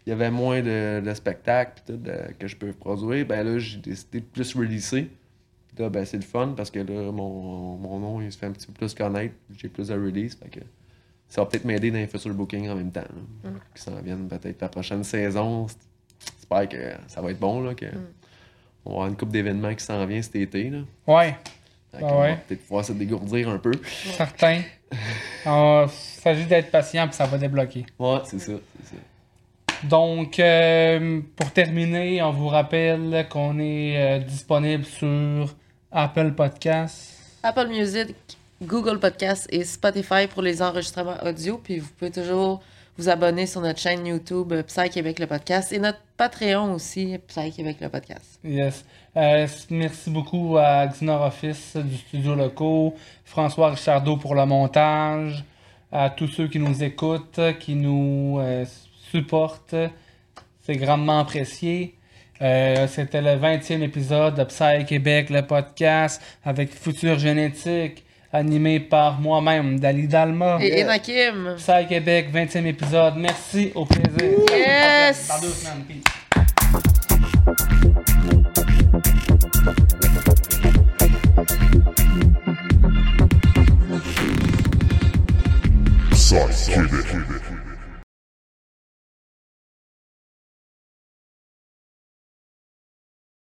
il y avait moins de, de spectacles tout, de- que je peux produire, ben là, j'ai décidé de plus releaser. Puis là, ben c'est le fun parce que là, mon, mon nom, il se fait un petit peu plus connaître. J'ai plus de release. Fait que ça va peut-être m'aider dans les futurs bookings en même temps. là, Mm. Qui s'en viennent peut-être la prochaine saison. J'espère que ça va être bon, là. Que Mm. On va avoir une couple d'événements qui s'en vient cet été, là. Ouais, Ah va peut-être pouvoir se dégourdir un peu. certain. Il s'agit d'être patient puis ça va débloquer. Ouais, c'est ça, c'est ça. Donc, euh, pour terminer, on vous rappelle qu'on est euh, disponible sur Apple Podcasts. Apple Music, Google Podcast et Spotify pour les enregistrements audio. Puis vous pouvez toujours vous abonner sur notre chaîne YouTube euh, Psy Québec le podcast et notre Patreon aussi, Psy Québec le podcast. Yes. Euh, merci beaucoup à Xnor Office du studio locaux, François Richardot pour le montage, à tous ceux qui nous écoutent, qui nous euh, supportent. C'est grandement apprécié. C'était le 20e épisode de Psy Québec, le podcast avec Futur Génétique, animé par moi-même, Dali Dalma. Et Enakim. Psy Québec, 20e épisode. Merci, au plaisir. Yes! Dans deux semaines. Peace. Québec.